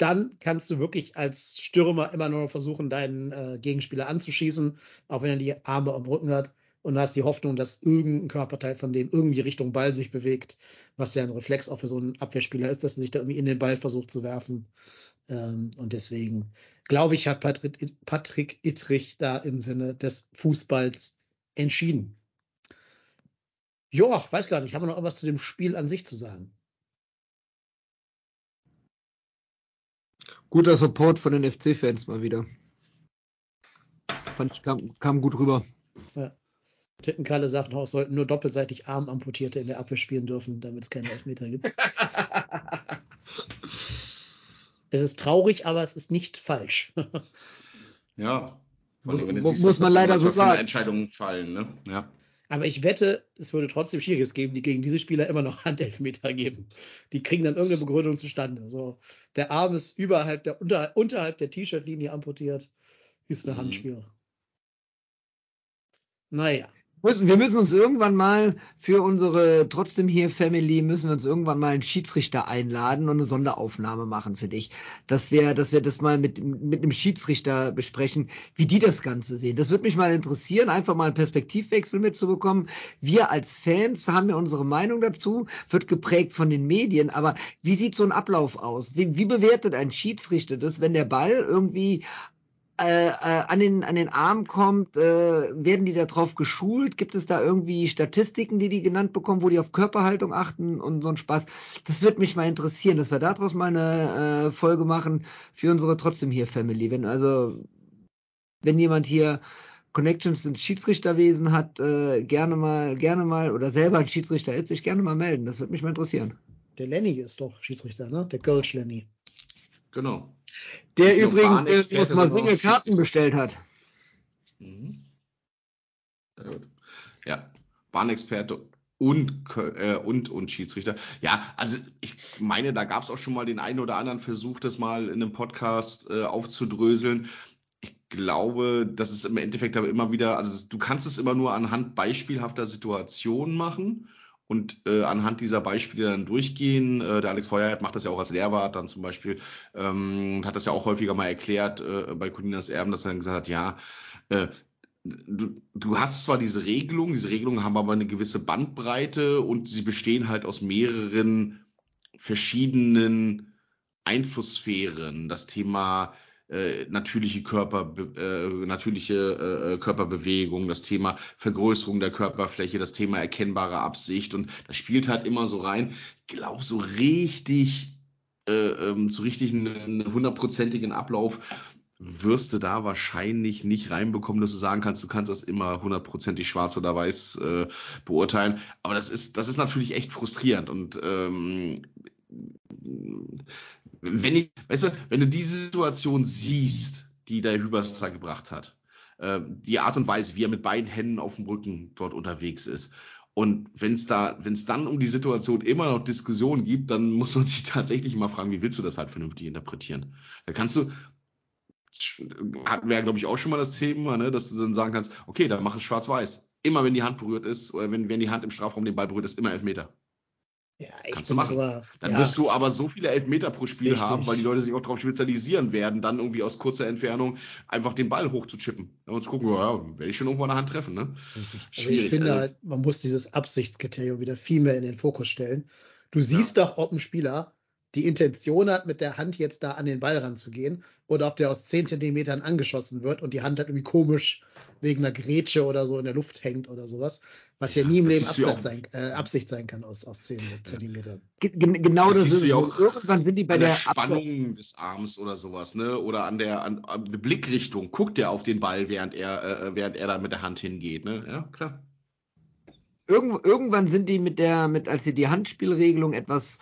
dann kannst du wirklich als Stürmer immer nur versuchen, deinen äh, Gegenspieler anzuschießen, auch wenn er die Arme am Rücken hat und hast die Hoffnung, dass irgendein Körperteil von dem irgendwie Richtung Ball sich bewegt, was ja ein Reflex auch für so einen Abwehrspieler ist, dass er sich da irgendwie in den Ball versucht zu werfen. Ähm, und deswegen glaube ich, hat Patrick, Patrick Ittrich da im Sinne des Fußballs entschieden. Ja, weiß gar nicht. Haben wir noch irgendwas zu dem Spiel an sich zu sagen? Guter Support von den FC-Fans mal wieder. Fand ich, kam, kam gut rüber. Tittenkalle sagt noch, es sollten nur doppelseitig Armamputierte in der Abwehr spielen dürfen, damit es keine Elfmeter gibt. es ist traurig, aber es ist nicht falsch. Ja. Muss- Also, muss was man leider so sagen. Entscheidungen fallen, ne? Ja. Aber ich wette, es würde trotzdem Schwieriges geben, die gegen diese Spieler immer noch Handelfmeter geben. Die kriegen dann irgendeine Begründung zustande. So, der Arm ist überhalb der, unter, unterhalb der T-Shirt-Linie amputiert, ist ein Mhm. Handspiel. Naja. Müssen, wir müssen uns irgendwann mal für unsere trotzdem hier Family müssen wir uns irgendwann mal einen Schiedsrichter einladen und eine Sonderaufnahme machen für dich. Dass wir, dass wir das mal mit, mit einem Schiedsrichter besprechen, wie die das Ganze sehen. Das würde mich mal interessieren, einfach mal einen Perspektivwechsel mitzubekommen. Wir als Fans haben ja unsere Meinung dazu, wird geprägt von den Medien, aber wie sieht so ein Ablauf aus? Wie, wie bewertet ein Schiedsrichter das, wenn der Ball irgendwie äh, äh, an, den, an den Arm kommt, äh, werden die darauf geschult? Gibt es da irgendwie Statistiken, die die genannt bekommen, wo die auf Körperhaltung achten und so ein Spaß? Das würde mich mal interessieren, dass wir daraus mal eine äh, Folge machen für unsere trotzdem hier Family. Wenn also, wenn jemand hier Connections ins Schiedsrichterwesen hat, äh, gerne mal, gerne mal oder selber ein Schiedsrichter ist, sich gerne mal melden. Das würde mich mal interessieren. Der Lenny ist doch Schiedsrichter, ne? Der Gulch Lenny. Genau. Der übrigens aus Masinge Karten bestellt hat. Mhm. Ja, Bahnexperte und, äh, und, und Schiedsrichter. Ja, also ich meine, da gab es auch schon mal den einen oder anderen Versuch, das mal in einem Podcast äh, aufzudröseln. Ich glaube, das ist im Endeffekt aber immer wieder, also du kannst es immer nur anhand beispielhafter Situationen machen und äh, anhand dieser Beispiele dann durchgehen. Äh, der Alex Feuerheit macht das ja auch als Lehrwart dann zum Beispiel, ähm, hat das ja auch häufiger mal erklärt äh, bei Colinas Erben, dass er dann gesagt hat, ja, äh, du, du hast zwar diese Regelung, diese Regelungen haben aber eine gewisse Bandbreite und sie bestehen halt aus mehreren verschiedenen Einflusssphären. Das Thema äh, natürliche Körper, äh, natürliche äh, Körperbewegung, das Thema Vergrößerung der Körperfläche, das Thema erkennbare Absicht und das spielt halt immer so rein. Ich glaube, so richtig, äh, ähm, so richtig einen hundertprozentigen Ablauf wirst du da wahrscheinlich nicht reinbekommen, dass du sagen kannst, du kannst das immer hundertprozentig schwarz oder weiß äh, beurteilen. Aber das ist, das ist natürlich echt frustrierend und ähm, wenn ich, weißt du, wenn du diese Situation siehst, die der Hübers gebracht hat, äh, die Art und Weise, wie er mit beiden Händen auf dem Rücken dort unterwegs ist. Und wenn es da, wenn es dann um die Situation immer noch Diskussionen gibt, dann muss man sich tatsächlich mal fragen, wie willst du das halt vernünftig interpretieren? Da kannst du, hatten wir ja, glaube ich, auch schon mal das Thema, ne, dass du dann sagen kannst, okay, dann mach es schwarz-weiß. Immer wenn die Hand berührt ist, oder wenn, wenn die Hand im Strafraum den Ball berührt, ist immer Elfmeter. Ja, Kannst du machen. Aber, dann ja. wirst du aber so viele Elfmeter pro Spiel Richtig. haben, weil die Leute sich auch darauf spezialisieren werden, dann irgendwie aus kurzer Entfernung einfach den Ball hochzuchippen. Und zu gucken, ja, werde ich schon irgendwo an der Hand treffen. Ne? Also ich finde also, halt, man muss dieses Absichtskriterium wieder viel mehr in den Fokus stellen. Du siehst ja. doch, ob ein Spieler die Intention hat, mit der Hand jetzt da an den Ball ranzugehen oder ob der aus 10 Zentimetern angeschossen wird und die Hand halt irgendwie komisch wegen einer Grätsche oder so in der Luft hängt oder sowas, was ja, ja nie im Leben Absicht sein, äh, Absicht sein kann aus, aus 10 Zentimetern. genau das, das ist es. Auch Irgendwann sind die bei der, der Spannung des Arms oder sowas, ne? Oder an der, an, an der Blickrichtung. Guckt er auf den Ball, während er, äh, während er da mit der Hand hingeht, ne? Ja, klar. Irgend, irgendwann sind die mit der, mit, als sie die Handspielregelung etwas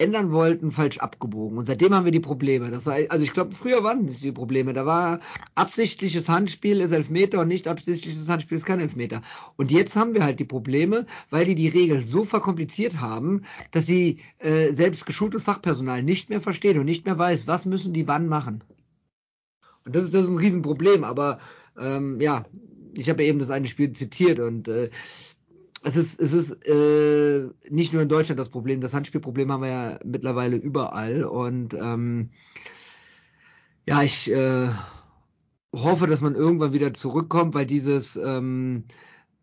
ändern wollten, falsch abgebogen. Und seitdem haben wir die Probleme. Das war, also ich glaube, früher waren nicht die Probleme. Da war absichtliches Handspiel ist Elfmeter und nicht absichtliches Handspiel ist kein Elfmeter. Und jetzt haben wir halt die Probleme, weil die die Regeln so verkompliziert haben, dass sie äh, selbst geschultes Fachpersonal nicht mehr versteht und nicht mehr weiß, was müssen die wann machen. Und das ist, das ist ein Riesenproblem. Aber ähm, ja, ich habe eben das eine Spiel zitiert und äh, es ist, es ist äh, nicht nur in Deutschland das Problem, das Handspielproblem haben wir ja mittlerweile überall. Und ähm, ja, ich äh, hoffe, dass man irgendwann wieder zurückkommt, weil dieses ähm,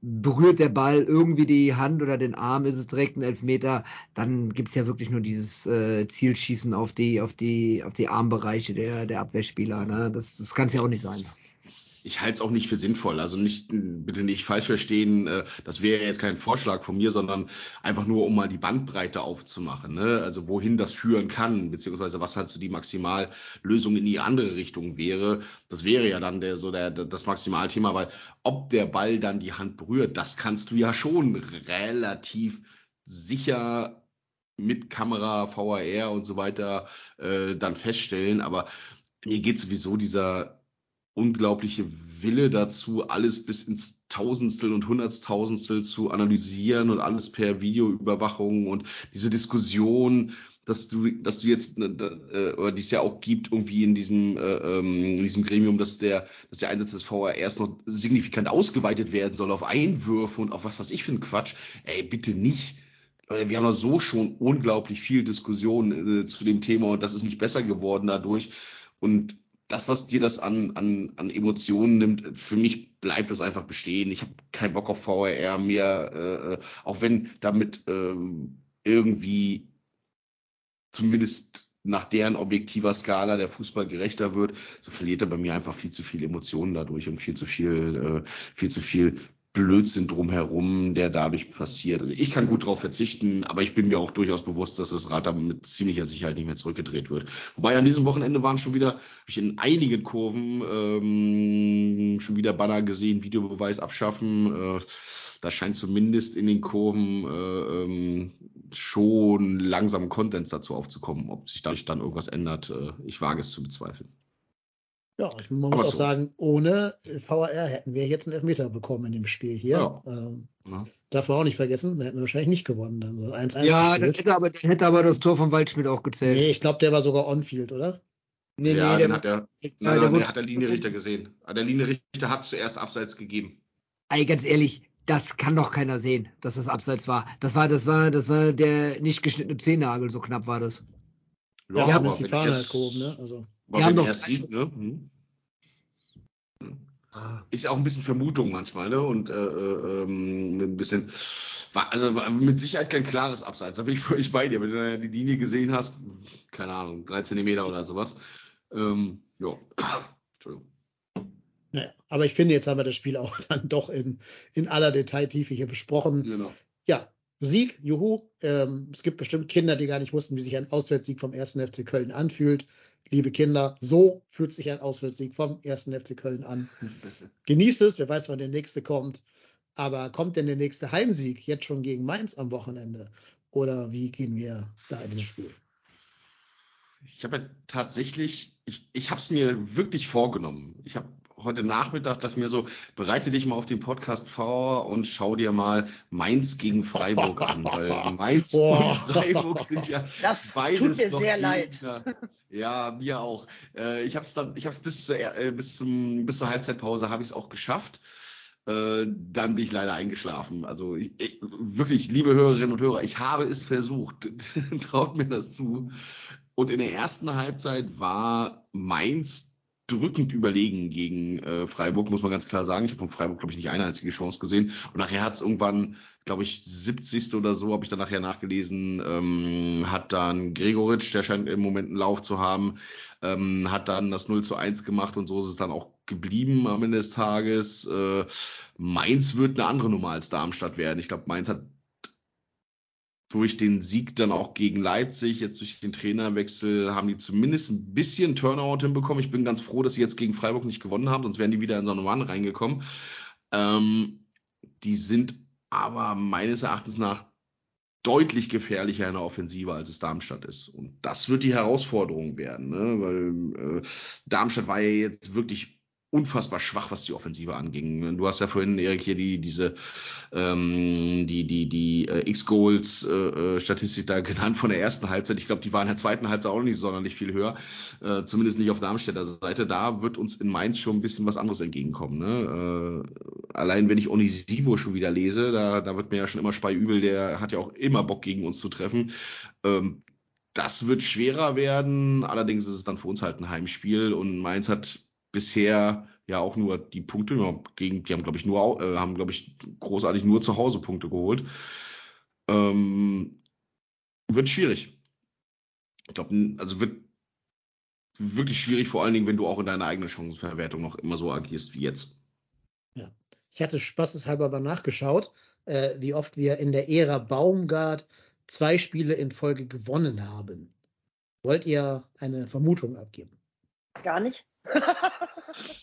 berührt der Ball irgendwie die Hand oder den Arm, ist es direkt ein Elfmeter, dann gibt's ja wirklich nur dieses äh, Zielschießen auf die, auf die, auf die Armbereiche der, der Abwehrspieler. Ne? Das, das kann es ja auch nicht sein ich halte es auch nicht für sinnvoll. Also nicht, bitte nicht falsch verstehen, äh, das wäre jetzt kein Vorschlag von mir, sondern einfach nur, um mal die Bandbreite aufzumachen. Ne? Also wohin das führen kann, beziehungsweise was halt so die Maximallösung in die andere Richtung wäre. Das wäre ja dann der, so der, das Maximalthema, weil ob der Ball dann die Hand berührt, das kannst du ja schon relativ sicher mit Kamera, VAR und so weiter äh, dann feststellen. Aber mir geht sowieso dieser unglaubliche Wille dazu, alles bis ins Tausendstel und Hunderttausendstel zu analysieren und alles per Videoüberwachung und diese Diskussion, dass du, dass du jetzt, äh, oder die es ja auch gibt, irgendwie in diesem, äh, ähm, in diesem Gremium, dass der, dass der Einsatz des VR erst noch signifikant ausgeweitet werden soll auf Einwürfe und auf was, was ich ein Quatsch. Ey, bitte nicht. Wir haben doch so schon unglaublich viel Diskussion äh, zu dem Thema und das ist nicht besser geworden dadurch. Und das, was dir das an, an, an Emotionen nimmt, für mich bleibt das einfach bestehen. Ich habe keinen Bock auf VRR mehr, äh, äh, auch wenn damit ähm, irgendwie zumindest nach deren objektiver Skala der Fußball gerechter wird, so verliert er bei mir einfach viel zu viel Emotionen dadurch und viel zu viel, äh, viel zu viel Blödsinn drumherum, der dadurch passiert. Also ich kann gut darauf verzichten, aber ich bin mir auch durchaus bewusst, dass das Rad da mit ziemlicher Sicherheit nicht mehr zurückgedreht wird. Wobei an diesem Wochenende waren schon wieder, habe ich in einigen Kurven ähm, schon wieder Banner gesehen, Videobeweis abschaffen. Äh, da scheint zumindest in den Kurven äh, ähm, schon langsam Konsens dazu aufzukommen. Ob sich dadurch dann irgendwas ändert, äh, ich wage es zu bezweifeln. Ja, ich, man muss Aber auch so. sagen, ohne VAR hätten wir jetzt einen Elfmeter bekommen in dem Spiel hier. Ja. Ähm, Ja. darf man auch nicht vergessen, wir hätten wahrscheinlich nicht gewonnen. Dann so 1-1 Ja, dann hätte aber, dann hätte aber das Tor von Waldschmidt auch gezählt. Nee, ich glaube, der war sogar on-field, oder? nee, ja, der den hat der, ja, nein, der nein, wurde- der hat der Linienrichter gesehen. Ah, Der Linienrichter hat zuerst Abseits gegeben. Ey, ganz ehrlich, das kann doch keiner sehen, dass das abseits war. Das war, das war, das war der nicht geschnittene Zehennagel, so knapp war das. Ja, aber zumindest die wenn Fahne halt es- gehoben, ne? Also, aber Die haben doch- sieht, ne? Hm. Ist ja auch ein bisschen Vermutung manchmal, ne? Und äh, äh, ähm, ein bisschen, war, also mit Sicherheit kein klares Abseits. Da bin ich völlig bei dir. Wenn du da die Linie gesehen hast, keine Ahnung, drei Zentimeter oder sowas. Ähm, ja. Entschuldigung. naja. Aber ich finde, jetzt haben wir das Spiel auch dann doch in, in aller Detailtiefe hier besprochen. Genau. Ja, Sieg, juhu. Ähm, es gibt bestimmt Kinder, die gar nicht wussten, wie sich ein Auswärtssieg vom 1. FC Köln anfühlt. Liebe Kinder, so fühlt sich ein Auswärtssieg vom 1. FC Köln an. Genießt es, wer weiß, wann der nächste kommt. Aber kommt denn der nächste Heimsieg jetzt schon gegen Mainz am Wochenende? Oder wie gehen wir da in dieses Spiel? Ich habe ja tatsächlich, ich, ich habe es mir wirklich vorgenommen. Ich habe heute Nachmittag das mir so, bereite dich mal auf den Podcast vor und schau dir mal Mainz gegen Freiburg an, weil Mainz Boah. und Freiburg sind ja Das tut beides mir noch sehr leid. Ja, mir auch. Äh, ich habe es dann, ich habe es bis zur äh, bis zum bis zur Halbzeitpause habe ich es auch geschafft. Äh, dann bin ich leider eingeschlafen. Also ich, ich, wirklich, liebe Hörerinnen und Hörer, ich habe es versucht. Traut mir das zu. Und in der ersten Halbzeit war Mainz drückend überlegen gegen äh, Freiburg, muss man ganz klar sagen. Ich habe von Freiburg, glaube ich, nicht eine einzige Chance gesehen. Und nachher hat es irgendwann, glaube ich, 70. oder so, habe ich dann nachher nachgelesen, ähm, hat dann Gregoritsch, der scheint im Moment einen Lauf zu haben, ähm, hat dann das 0 zu 1 gemacht und so ist es dann auch geblieben am Ende des Tages. Äh, Mainz wird eine andere Nummer als Darmstadt werden. Ich glaube, Mainz hat durch den Sieg dann auch gegen Leipzig, jetzt durch den Trainerwechsel, haben die zumindest ein bisschen Turnout hinbekommen. Ich bin ganz froh, dass sie jetzt gegen Freiburg nicht gewonnen haben, sonst wären die wieder in so eine Run reingekommen. Ähm, die sind aber meines Erachtens nach deutlich gefährlicher in der Offensive, als es Darmstadt ist. Und das wird die Herausforderung werden, ne? weil äh, Darmstadt war ja jetzt wirklich unfassbar schwach, was die Offensive anging. Du hast ja vorhin, Erik, hier die, diese, ähm, die, die, die äh, X-Goals-Statistik da genannt von der ersten Halbzeit. Ich glaube, die war in der zweiten Halbzeit auch nicht sonderlich viel höher. Äh, zumindest nicht auf Darmstädter Seite. Da wird uns in Mainz schon ein bisschen was anderes entgegenkommen. Ne? Äh, allein wenn ich Onisivo schon wieder lese, da, da wird mir ja schon immer Spei übel, der hat ja auch immer Bock gegen uns zu treffen. Ähm, das wird schwerer werden. Allerdings ist es dann für uns halt ein Heimspiel und Mainz hat bisher ja auch nur die Punkte gegen, die haben glaube ich nur, äh, haben glaube ich großartig nur zu Hause Punkte geholt. Ähm, wird schwierig. Ich glaube, also wird wirklich schwierig, vor allen Dingen, wenn du auch in deiner eigenen Chancenverwertung noch immer so agierst wie jetzt. Ja. Ich hatte spaßeshalber aber nachgeschaut, äh, wie oft wir in der Ära Baumgart zwei Spiele in Folge gewonnen haben. Wollt ihr eine Vermutung abgeben? Gar nicht.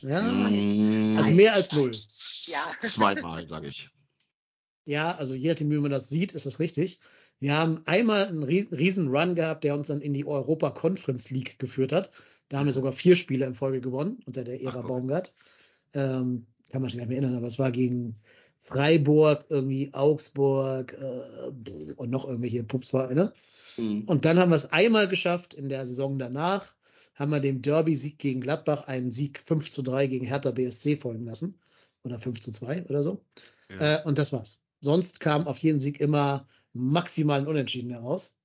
Ja, Mm, also mehr als null. Ja. Zweimal, sage ich. Ja, also je nachdem, wie man das sieht, ist das richtig. Wir haben einmal einen rie- riesen Run gehabt, der uns dann in die Europa Conference League geführt hat. Da haben wir sogar vier Spiele in Folge gewonnen unter der Ära Ach. Baumgart. Ähm, kann man sich gar nicht mehr erinnern, aber es war gegen Freiburg, irgendwie Augsburg äh, und noch irgendwelche Pups war, ne? Mhm. Und dann haben wir es einmal geschafft in der Saison danach, haben wir dem Derby-Sieg gegen Gladbach einen Sieg 5 zu 3 gegen Hertha BSC folgen lassen. Oder 5 zu 2 oder so. Ja. Äh, und das war's. Sonst kam auf jeden Sieg immer maximal ein Unentschieden heraus.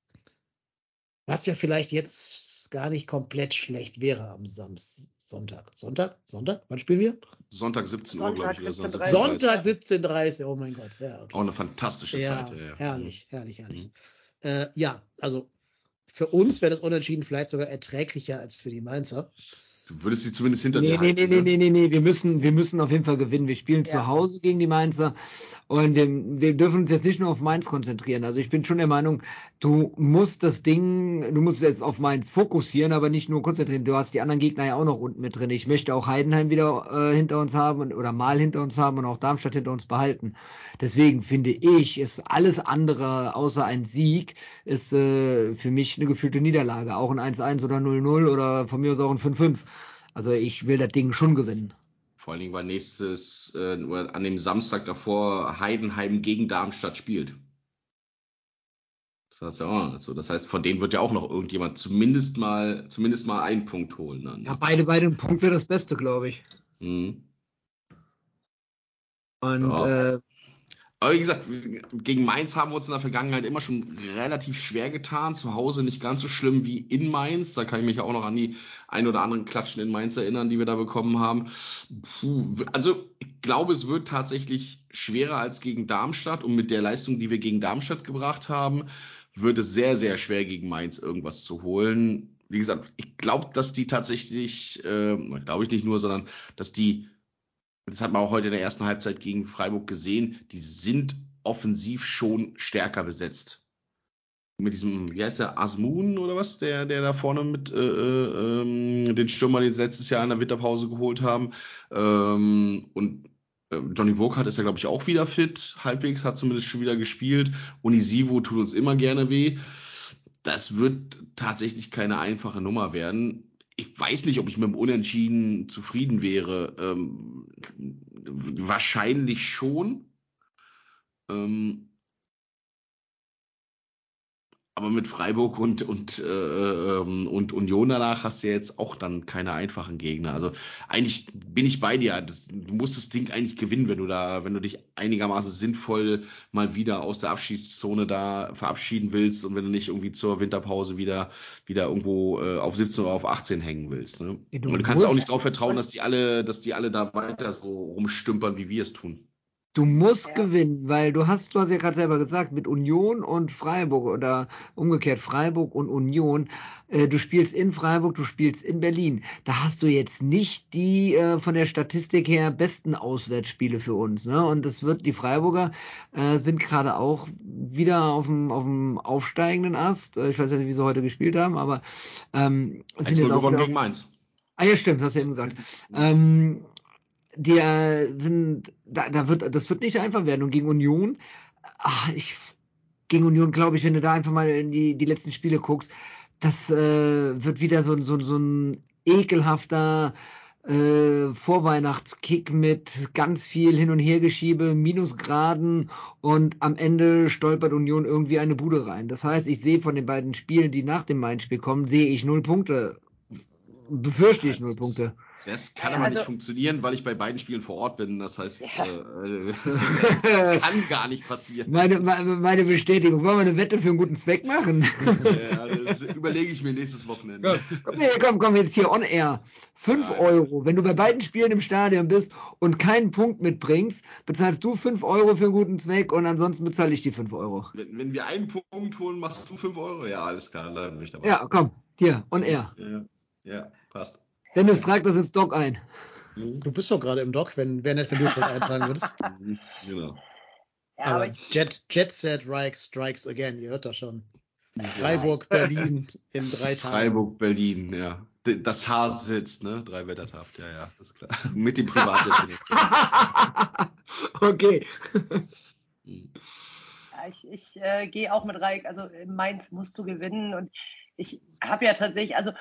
Was ja vielleicht jetzt gar nicht komplett schlecht wäre am Samstag. Sonntag. Sonntag? Sonntag? Wann spielen wir? Sonntag 17 Uhr, glaube ich. Oder so. Sonntag 17.30 Uhr, oh mein Gott. Ja, okay. Auch eine fantastische ja, Zeit. Ja, herrlich, herrlich, herrlich. Mhm. Äh, ja, also für uns wäre das Unentschieden vielleicht sogar erträglicher als für die Mainzer. Du würdest sie zumindest hinter nee, dir nee, halten. Nee, nee, ne? nee, nee, nee, wir müssen, wir müssen auf jeden Fall gewinnen. Wir spielen ja. zu Hause gegen die Mainzer und wir, wir dürfen uns jetzt nicht nur auf Mainz konzentrieren. Also ich bin schon der Meinung, du musst das Ding, du musst jetzt auf Mainz fokussieren, aber nicht nur konzentrieren. Du hast die anderen Gegner ja auch noch unten mit drin. Ich möchte auch Heidenheim wieder äh, hinter uns haben oder mal hinter uns haben und auch Darmstadt hinter uns behalten. Deswegen finde ich, ist alles andere außer ein Sieg, ist äh, für mich eine gefühlte Niederlage. Auch ein 1-1 oder 0-0 oder von mir aus auch ein 5-5. Also ich will das Ding schon gewinnen. Vor allen Dingen, weil nächstes, äh, an dem Samstag davor Heidenheim gegen Darmstadt spielt. Das heißt ja auch dazu. Das heißt, von denen wird ja auch noch irgendjemand zumindest mal, zumindest mal einen Punkt holen. Dann. Ja, beide bei dem Punkt wäre das Beste, glaube ich. Mhm. Und ja. äh, aber wie gesagt, gegen Mainz haben wir uns in der Vergangenheit immer schon relativ schwer getan. Zu Hause nicht ganz so schlimm wie in Mainz. Da kann ich mich auch noch an die ein oder anderen Klatschen in Mainz erinnern, die wir da bekommen haben. Puh, also ich glaube, es wird tatsächlich schwerer als gegen Darmstadt. Und mit der Leistung, die wir gegen Darmstadt gebracht haben, wird es sehr, sehr schwer gegen Mainz irgendwas zu holen. Wie gesagt, ich glaube, dass die tatsächlich, äh, glaube ich nicht nur, sondern dass die das hat man auch heute in der ersten Halbzeit gegen Freiburg gesehen, die sind offensiv schon stärker besetzt. Mit diesem, wie heißt der, Asmun oder was, der, der da vorne mit äh, äh, ähm, den Stürmer, den sie letztes Jahr in der Winterpause geholt haben. Ähm, und äh, Johnny Burkhardt ist ja, glaube ich, auch wieder fit, halbwegs, hat zumindest schon wieder gespielt. Unisivo tut uns immer gerne weh. Das wird tatsächlich keine einfache Nummer werden ich weiß nicht, ob ich mit dem Unentschieden zufrieden wäre. Ähm, wahrscheinlich schon. Ähm, aber mit Freiburg und, und, äh, ähm, und Union danach hast du ja jetzt auch dann keine einfachen Gegner. Also eigentlich bin ich bei dir. Du musst das Ding eigentlich gewinnen, wenn du da, wenn du dich einigermaßen sinnvoll mal wieder aus der Abschiedszone da verabschieden willst und wenn du nicht irgendwie zur Winterpause wieder, wieder irgendwo äh, auf 17 oder auf 18 hängen willst. Ne? Du, und du kannst auch nicht darauf vertrauen, dass die alle, dass die alle da weiter so rumstümpern, wie wir es tun. Du musst ja. gewinnen, weil du hast, du hast ja gerade selber gesagt, mit Union und Freiburg oder umgekehrt Freiburg und Union, äh, du spielst in Freiburg, du spielst in Berlin. Da hast du jetzt nicht die äh, von der Statistik her besten Auswärtsspiele für uns. Ne? Und das wird, die Freiburger äh, sind gerade auch wieder auf dem, auf dem aufsteigenden Ast. Äh, ich weiß ja nicht, wie sie heute gespielt haben, aber ähm, sind jetzt auch gewonnen gegen Mainz. Ah ja, stimmt, hast du eben gesagt. Ähm, die sind, da, da wird, das wird nicht einfach werden. Und gegen Union, ach, ich, gegen Union glaube ich, wenn du da einfach mal in die, die letzten Spiele guckst, das äh, wird wieder so, so, so ein ekelhafter äh, Vorweihnachtskick mit ganz viel Hin- und Hergeschiebe, Minusgraden und am Ende stolpert Union irgendwie eine Bude rein. Das heißt, ich sehe von den beiden Spielen, die nach dem Main-Spiel kommen, sehe ich null Punkte. Befürchte ich null Punkte. Das kann aber also, nicht funktionieren, weil ich bei beiden Spielen vor Ort bin. Das heißt, ja. äh, das kann gar nicht passieren. Meine, meine Bestätigung. Wollen wir eine Wette für einen guten Zweck machen? ja, das überlege ich mir nächstes Wochenende. Komm, nee, komm, komm, jetzt hier on air. 5 Euro. Wenn du bei beiden Spielen im Stadion bist und keinen Punkt mitbringst, bezahlst du 5 Euro für einen guten Zweck und ansonsten bezahle ich die 5 Euro. Wenn, wenn wir einen Punkt holen, machst du 5 Euro? Ja, alles klar, dann bin ich dabei. Ja, komm, hier, on air. Ja, ja passt. Dennis, trag das ins Doc ein. Du bist doch gerade im Doc, wenn wäre nett, wenn du es eintragen würdest. genau. Ja, aber, aber Jet, Jet Set Strikes Again, ihr hört das schon. Freiburg, Berlin in drei Tagen. Freiburg, Berlin, ja. Das Haar sitzt, ne? Drei Wettertaft, ja, ja, das ist klar. Mit dem Privatjet. okay. Ja, ich ich äh, gehe auch mit Reik. Also Mainz musst du gewinnen. Und ich habe ja tatsächlich, also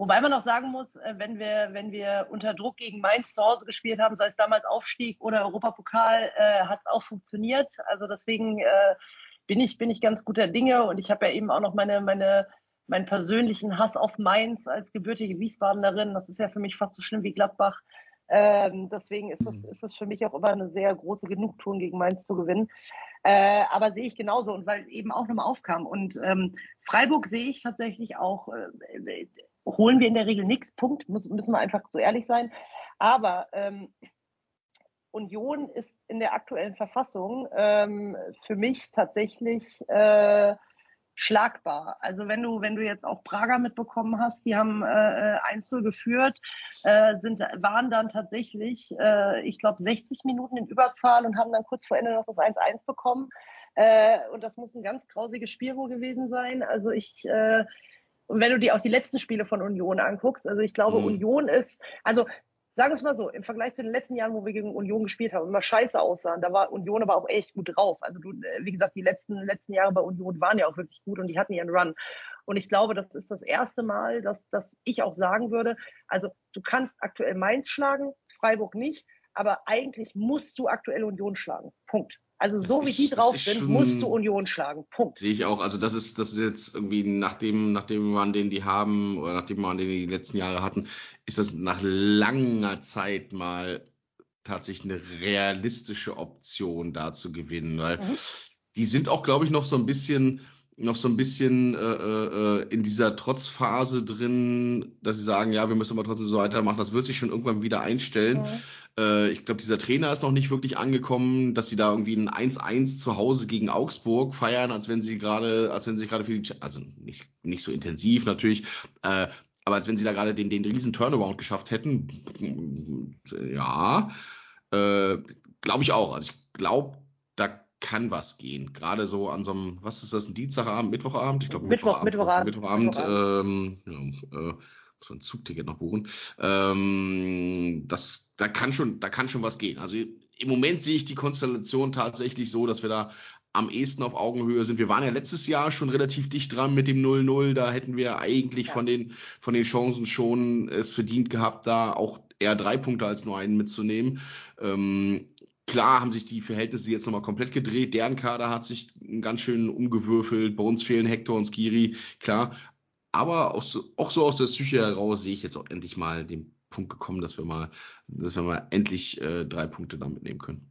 Wobei man auch sagen muss, äh, wenn wir, wenn wir unter Druck gegen Mainz zu Hause gespielt haben, sei es damals Aufstieg oder Europapokal, äh, hat es auch funktioniert. Also deswegen äh, bin ich, bin ich ganz guter Dinge und ich habe ja eben auch noch meine, meine, meinen persönlichen Hass auf Mainz als gebürtige Wiesbadenerin. Das ist ja für mich fast so schlimm wie Gladbach. Ähm, deswegen ist das, ist das für mich auch immer eine sehr große Genugtuung, gegen Mainz zu gewinnen. Äh, aber sehe ich genauso und weil eben auch nochmal aufkam. Und ähm, Freiburg sehe ich tatsächlich auch, äh, holen wir in der Regel nichts, Punkt, Muss, müssen wir einfach so ehrlich sein. Aber ähm, Union ist in der aktuellen Verfassung ähm, für mich tatsächlich äh, schlagbar. Also wenn du, wenn du jetzt auch Prager mitbekommen hast, die haben äh, 1-0 geführt, äh, sind, waren dann tatsächlich, äh, ich glaube, 60 Minuten in Überzahl und haben dann kurz vor Ende noch das 1-1 bekommen. Äh, und das muss ein ganz grausiges Spiel wohl gewesen sein. Also ich, äh, und wenn du dir auch die letzten Spiele von Union anguckst, also ich glaube, mhm. Union ist, also sagen wir es mal so, im Vergleich zu den letzten Jahren, wo wir gegen Union gespielt haben, immer scheiße aussahen, da war Union aber auch echt gut drauf. Also du, äh, wie gesagt, die letzten, letzten Jahre bei Union waren ja auch wirklich gut und die hatten ihren Run. Und ich glaube, das ist das erste Mal, dass, dass ich auch sagen würde, also du kannst aktuell Mainz schlagen, Freiburg nicht, aber eigentlich musst du aktuell Union schlagen. Punkt. Also das so wie die drauf sind, schon, musst du Union schlagen. Punkt. Sehe ich auch. Also das ist, das ist jetzt irgendwie nachdem, nachdem man den die haben oder nachdem man den die letzten Jahre hatten, ist das nach langer Zeit mal tatsächlich eine realistische Option, da zu gewinnen. Weil mhm. die sind auch, glaube ich, noch so ein bisschen noch so ein bisschen äh, äh, in dieser Trotzphase drin, dass sie sagen, ja, wir müssen aber trotzdem so weitermachen. Das wird sich schon irgendwann wieder einstellen. Mhm. Äh, ich glaube, dieser Trainer ist noch nicht wirklich angekommen, dass sie da irgendwie ein 1-1 zu Hause gegen Augsburg feiern, als wenn sie gerade, als wenn sie gerade für die, also nicht, nicht so intensiv natürlich, äh, aber als wenn sie da gerade den, den riesen Turnaround geschafft hätten. Ja, äh, glaube ich auch. Also ich glaube, da kann was gehen. Gerade so an so einem, was ist das, ein Dienstagabend, Mittwochabend? Ich glaube Mittwoch, Mittwochabend. Mittwochabend, Mittwochabend, ähm, ja, äh, so ein Zugticket noch buchen. Ähm, das, da kann schon, da kann schon was gehen. Also im Moment sehe ich die Konstellation tatsächlich so, dass wir da am ehesten auf Augenhöhe sind. Wir waren ja letztes Jahr schon relativ dicht dran mit dem 0-0. Da hätten wir eigentlich ja. von den, von den Chancen schon es verdient gehabt, da auch eher drei Punkte als nur einen mitzunehmen. Ähm, klar haben sich die Verhältnisse jetzt nochmal komplett gedreht. Deren Kader hat sich ganz schön umgewürfelt. Bei uns fehlen Hector und Skiri, klar. Aber auch so, auch so aus der Psyche heraus sehe ich jetzt auch endlich mal den Punkt gekommen, dass wir mal, dass wir mal endlich äh, drei Punkte da mitnehmen können.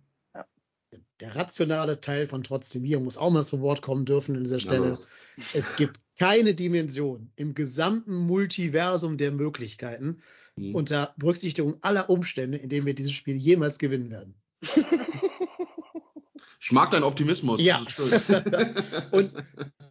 Der rationale Teil von trotzdem hier muss auch mal zu Wort kommen dürfen an dieser Stelle. Ja. Es gibt keine Dimension im gesamten Multiversum der Möglichkeiten mhm. unter Berücksichtigung aller Umstände, in denen wir dieses Spiel jemals gewinnen werden. Ich mag deinen Optimismus. Ja. Und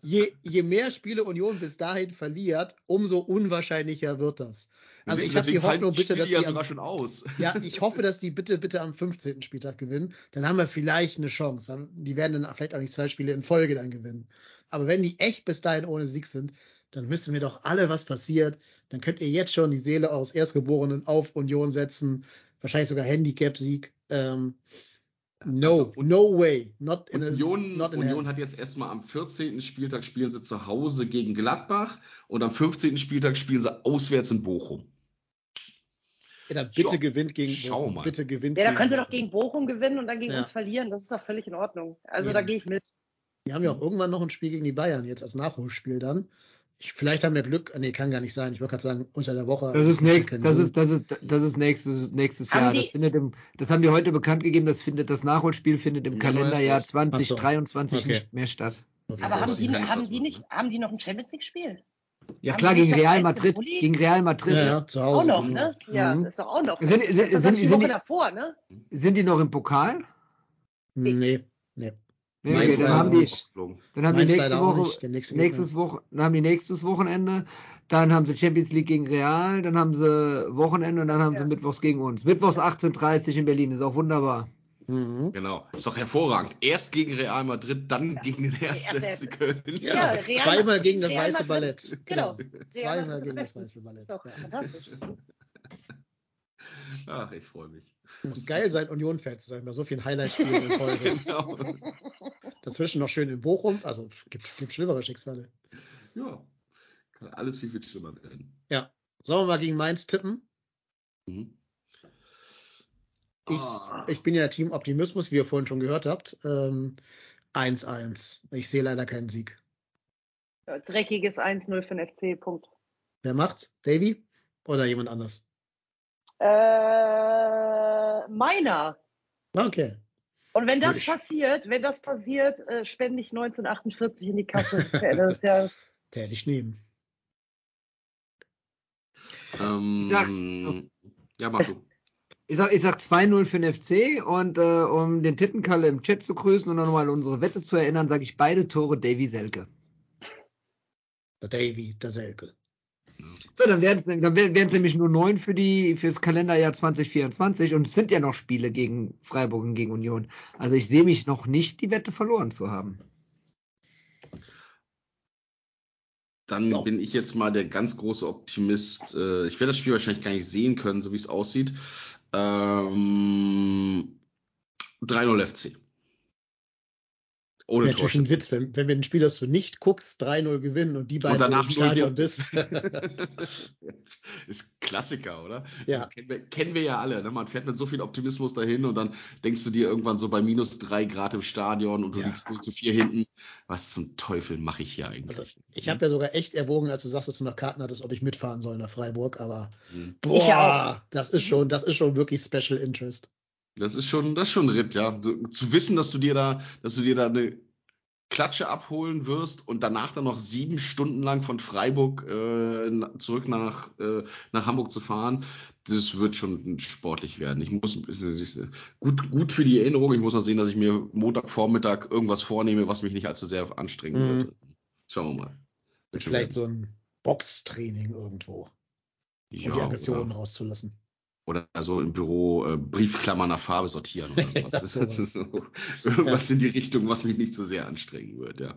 je, je mehr Spiele Union bis dahin verliert, umso unwahrscheinlicher wird das. Also ich habe die Hoffnung bitte, dass die ja am, schon aus. Ja, ich hoffe, dass die bitte bitte am 15. Spieltag gewinnen. Dann haben wir vielleicht eine Chance. Die werden dann vielleicht auch nicht zwei Spiele in Folge dann gewinnen. Aber wenn die echt bis dahin ohne Sieg sind, dann wissen wir doch alle, was passiert. Dann könnt ihr jetzt schon die Seele aus Erstgeborenen auf Union setzen. Wahrscheinlich sogar Handicap-Sieg. Ähm, No, also, no way. Not in Union, a, not in Union hat jetzt erstmal am 14. Spieltag spielen sie zu Hause gegen Gladbach und am 15. Spieltag spielen sie auswärts in Bochum. Ja, dann bitte Schau, gewinnt gegen Schau Bochum. Mal. Bitte gewinnt ja, dann können sie doch gegen Bochum gewinnen und dann gegen ja. uns verlieren. Das ist doch völlig in Ordnung. Also ja. da gehe ich mit. Wir haben ja auch irgendwann noch ein Spiel gegen die Bayern jetzt als Nachholspiel dann. Ich, vielleicht haben wir Glück, nee, kann gar nicht sein. Ich wollte gerade sagen, unter der Woche. Das ist, nächst, das ist, das ist, das ist nächstes, nächstes Jahr. Das findet im, das haben die heute bekannt gegeben, das findet, das Nachholspiel findet im Kalenderjahr 2023 so. nicht mehr statt. Okay. Aber haben die, haben die nicht, haben die noch ein Champions League Spiel? Ja haben klar, gegen Real Madrid. Gegen Real Madrid. Ja, ja, zu Hause. Auch noch, ne? Ja, mhm. das ist doch auch noch. Sind, sind, sind, die davor, ne? Sind die noch im Pokal? Nee, nee. Nee, okay, dann haben die, dann haben die nächste Woche, nächstes Woche, dann haben die nächstes Wochenende, dann haben sie Champions League gegen Real, dann haben sie Wochenende und dann haben ja. sie Mittwochs gegen uns. Mittwochs 18.30 in Berlin, ist auch wunderbar. Mhm. Genau, ist doch hervorragend. Erst gegen Real Madrid, dann ja. gegen den ersten FC Köln. Ja, ja zweimal gegen das Real Weiße Ballett. Genau. genau. Zweimal gegen das Weiße Ballett. Doch, fantastisch. Ach, ich freue mich. Muss geil sein, Union-Fan zu sein, bei so vielen Highlight-Spielen in Folge. genau. Dazwischen noch schön in Bochum, also gibt, gibt schlimmere Schicksale. Ja, kann alles viel, viel schlimmer werden. Ja. Sollen wir mal gegen Mainz tippen? Mhm. Ich, oh. ich bin ja Team Optimismus, wie ihr vorhin schon gehört habt. Ähm, 1-1. Ich sehe leider keinen Sieg. Ja, Dreckiges 1-0 für den FC, Punkt. Wer macht's? Davy oder jemand anders? Äh, meiner. Okay. Und wenn das Ich- passiert, wenn das passiert, äh, spende ich 1948 in die Kasse. Ja, das ist ja, Der hätte ich nehmen. Ähm, ja, mach du. Ich sag, ich sag 2-0 für den FC und äh, um den Tittenkalle im Chat zu grüßen und nochmal unsere Wette zu erinnern, sage ich beide Tore Davy Selke. Der Davy, der Selke. So, dann wären es dann nämlich nur neun für die fürs Kalenderjahr 2024 und es sind ja noch Spiele gegen Freiburg und gegen Union. Also ich sehe mich noch nicht, die Wette verloren zu haben. Dann Ja. bin ich jetzt mal der ganz große Optimist. Äh, Ich werde das Spiel wahrscheinlich gar nicht sehen können, so wie es aussieht. Ähm, 3-0 FC. Ohne Wäre natürlich ein. Witz, wenn, wenn wir ein Spiel, das du nicht guckst, 3-0 gewinnen und die beiden im Stadion 0 bist. ist Klassiker, oder? Ja. Kennen wir, kennen wir ja alle. Ne? Man fährt mit so viel Optimismus dahin und dann denkst du dir irgendwann so bei minus drei Grad im Stadion und du Ja. liegst 0 zu 4 hinten. Was zum Teufel mache ich hier eigentlich? Also, ich habe ja sogar echt erwogen, als du sagst, dass du noch Karten hattest, ob ich mitfahren soll nach Freiburg, aber Hm. boah, das ist schon, das ist schon wirklich Special Interest. Das ist schon, das ist schon ein Ritt, ja. Zu wissen, dass du dir da, dass du dir da eine Klatsche abholen wirst und danach dann noch sieben Stunden lang von Freiburg äh, zurück nach, äh, nach Hamburg zu fahren, das wird schon sportlich werden. Ich muss gut, gut für die Erinnerung. Ich muss noch sehen, dass ich mir Montagvormittag irgendwas vornehme, was mich nicht allzu sehr anstrengen Mhm. wird. Schauen wir mal. Wird Vielleicht so ein Boxtraining irgendwo, um die Ja, Aggressionen oder, rauszulassen. Oder so im Büro äh, Briefklammern nach Farbe sortieren oder sowas. Ja, das, das ist so, irgendwas in die Richtung, was mich nicht so sehr anstrengen wird, ja.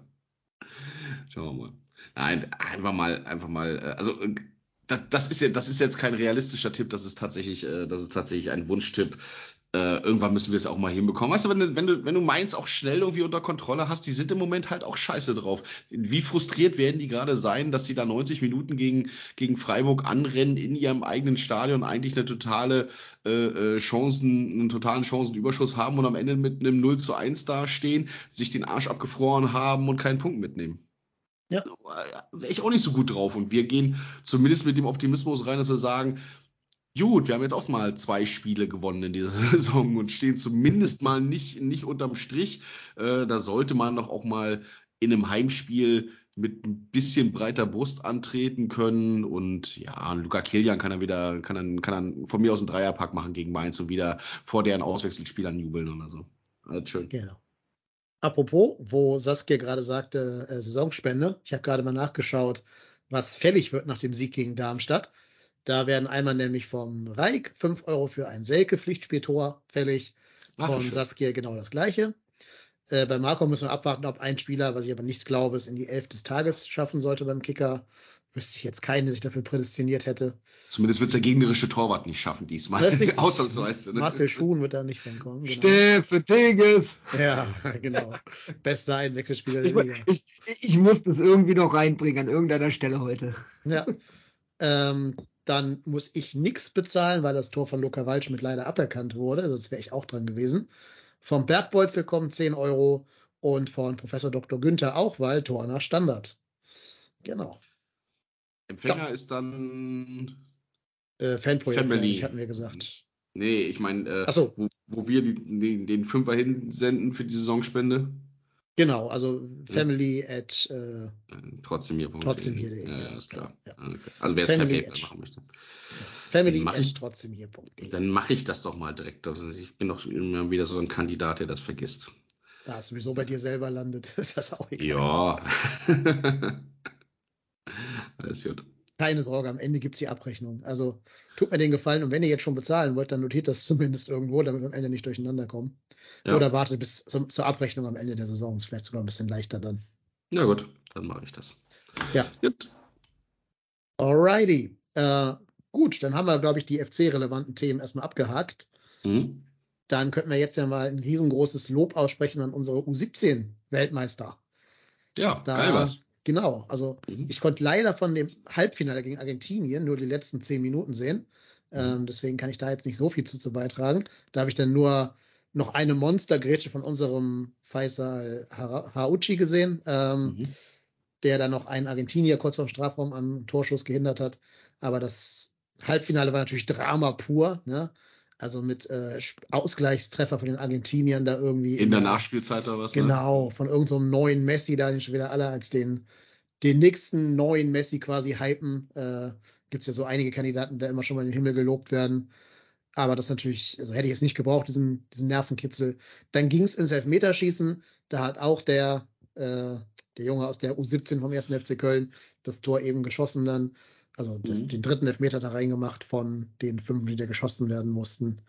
Schauen wir mal. Nein, einfach mal, einfach mal, äh, also äh, das, das ist ja, das ist jetzt kein realistischer Tipp, das ist tatsächlich, äh, das ist tatsächlich ein Wunschtipp. Äh, irgendwann müssen wir es auch mal hinbekommen. Weißt du, wenn du, wenn du, wenn du Mainz auch schnell irgendwie unter Kontrolle hast, die sind im Moment halt auch scheiße drauf. Wie frustriert werden die gerade sein, dass sie da 90 Minuten gegen, gegen Freiburg anrennen in ihrem eigenen Stadion, eigentlich eine totale äh, äh, Chancen, einen totalen Chancenüberschuss haben und am Ende mit einem 0 zu 1 dastehen, sich den Arsch abgefroren haben und keinen Punkt mitnehmen. Ja. Wäre ich auch nicht so gut drauf. Und wir gehen zumindest mit dem Optimismus rein, dass wir sagen, Gut, wir haben jetzt auch mal zwei Spiele gewonnen in dieser Saison und stehen zumindest mal nicht, nicht unterm Strich. Äh, da sollte man doch auch mal in einem Heimspiel mit ein bisschen breiter Brust antreten können. Und ja, Luca Kilian kann dann wieder, kann dann, kann dann von mir aus einen Dreierpack machen gegen Mainz und wieder vor deren Auswechselspielern jubeln oder so. Alles schön. Genau. Apropos, wo Saskia gerade sagte, äh, Saisonspende, ich habe gerade mal nachgeschaut, was fällig wird nach dem Sieg gegen Darmstadt. Da werden einmal nämlich vom Reik 5 Euro für ein Selke-Pflichtspieltor fällig, Ach, von schön. Saskia genau das gleiche. Äh, bei Marco müssen wir abwarten, ob ein Spieler, was ich aber nicht glaube, es in die Elf des Tages schaffen sollte beim Kicker. Wüsste ich jetzt keinen, der sich dafür prädestiniert hätte. Zumindest wird es der gegnerische Torwart nicht schaffen diesmal. Das ist richtig. Ausnahmsweise. Ne? Marcel Schuhn wird da nicht rankommen. Genau. Steffen Tigges! Ja, genau. Bester Einwechselspieler Ich, der Liga. ich, ich muss das irgendwie noch reinbringen an irgendeiner Stelle heute. Ja. Ähm, dann muss ich nichts bezahlen, weil das Tor von Luca Waldschmidt leider aberkannt wurde, sonst wäre ich auch dran gewesen. Vom Bergbolzel kommen 10 Euro und von Professor Dr. Günther auch, weil Tor nach Standard. Genau. Empfänger ist dann Äh, Fanprojekt, Family. ich, hatten wir gesagt. Nee, ich meine, äh, so. wo, wo wir die, den, den Fünfer hinsenden für die Saisonspende. Genau, also family at äh, trotzdem hier. Trotzdem hier, Ja, ja, ja, ist klar. ja. Okay. Also wer es per PayPal machen möchte. family Mach ich- trotzdem hier.de. Dann mache ich das doch mal direkt. Also ich bin doch immer wieder so ein Kandidat, der das vergisst. Da es sowieso bei dir selber landet, ist das auch egal. Ja. Alles gut. Keine Sorge, am Ende gibt's die Abrechnung. Also tut mir den Gefallen und wenn ihr jetzt schon bezahlen wollt, dann notiert das zumindest irgendwo, damit wir am Ende nicht durcheinander kommen. Ja. Oder wartet bis zum, zur Abrechnung am Ende der Saison. Ist vielleicht sogar ein bisschen leichter dann. Na gut, dann mache ich das. Ja. Gut. Alrighty. Äh, gut, dann haben wir, glaube ich, die FC-relevanten Themen erstmal abgehakt. Mhm. Dann könnten wir jetzt ja mal ein riesengroßes Lob aussprechen an unsere U17-Weltmeister. Ja, Da, geil was. Genau, also Mhm. ich konnte leider von dem Halbfinale gegen Argentinien nur die letzten zehn Minuten sehen. Mhm. Ähm, deswegen kann ich da jetzt nicht so viel zu, zu beitragen. Da habe ich dann nur noch eine Monstergrätsche von unserem Faisal Hauchi gesehen, ähm, mhm. der dann noch einen Argentinier kurz vorm Strafraum am Torschuss gehindert hat. Aber das Halbfinale war natürlich Drama pur. Ne? Also mit äh, Ausgleichstreffer von den Argentiniern da irgendwie. In, in der Nachspielzeit oder was? Ne? Genau, ne? von irgendeinem so neuen Messi, da den schon wieder alle als den, den nächsten neuen Messi quasi hypen. Äh, Gibt es ja so einige Kandidaten, die immer schon mal in den Himmel gelobt werden. Aber das natürlich, also hätte ich es nicht gebraucht, diesen, diesen Nervenkitzel. Dann ging es ins Elfmeterschießen. Da hat auch der, äh, der Junge aus der U17 vom 1. FC Köln das Tor eben geschossen dann. Also das, mhm. den dritten Elfmeter da reingemacht von den fünf, die da geschossen werden mussten.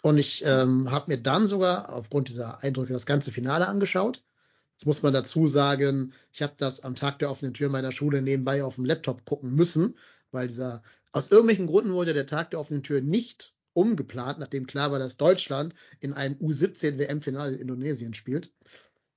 Und ich ähm, habe mir dann sogar aufgrund dieser Eindrücke das ganze Finale angeschaut. Jetzt muss man dazu sagen, ich habe das am Tag der offenen Tür meiner Schule nebenbei auf dem Laptop gucken müssen, weil dieser aus irgendwelchen Gründen wurde der Tag der offenen Tür nicht umgeplant, nachdem klar war, dass Deutschland in einem U17 WM-Finale in Indonesien spielt.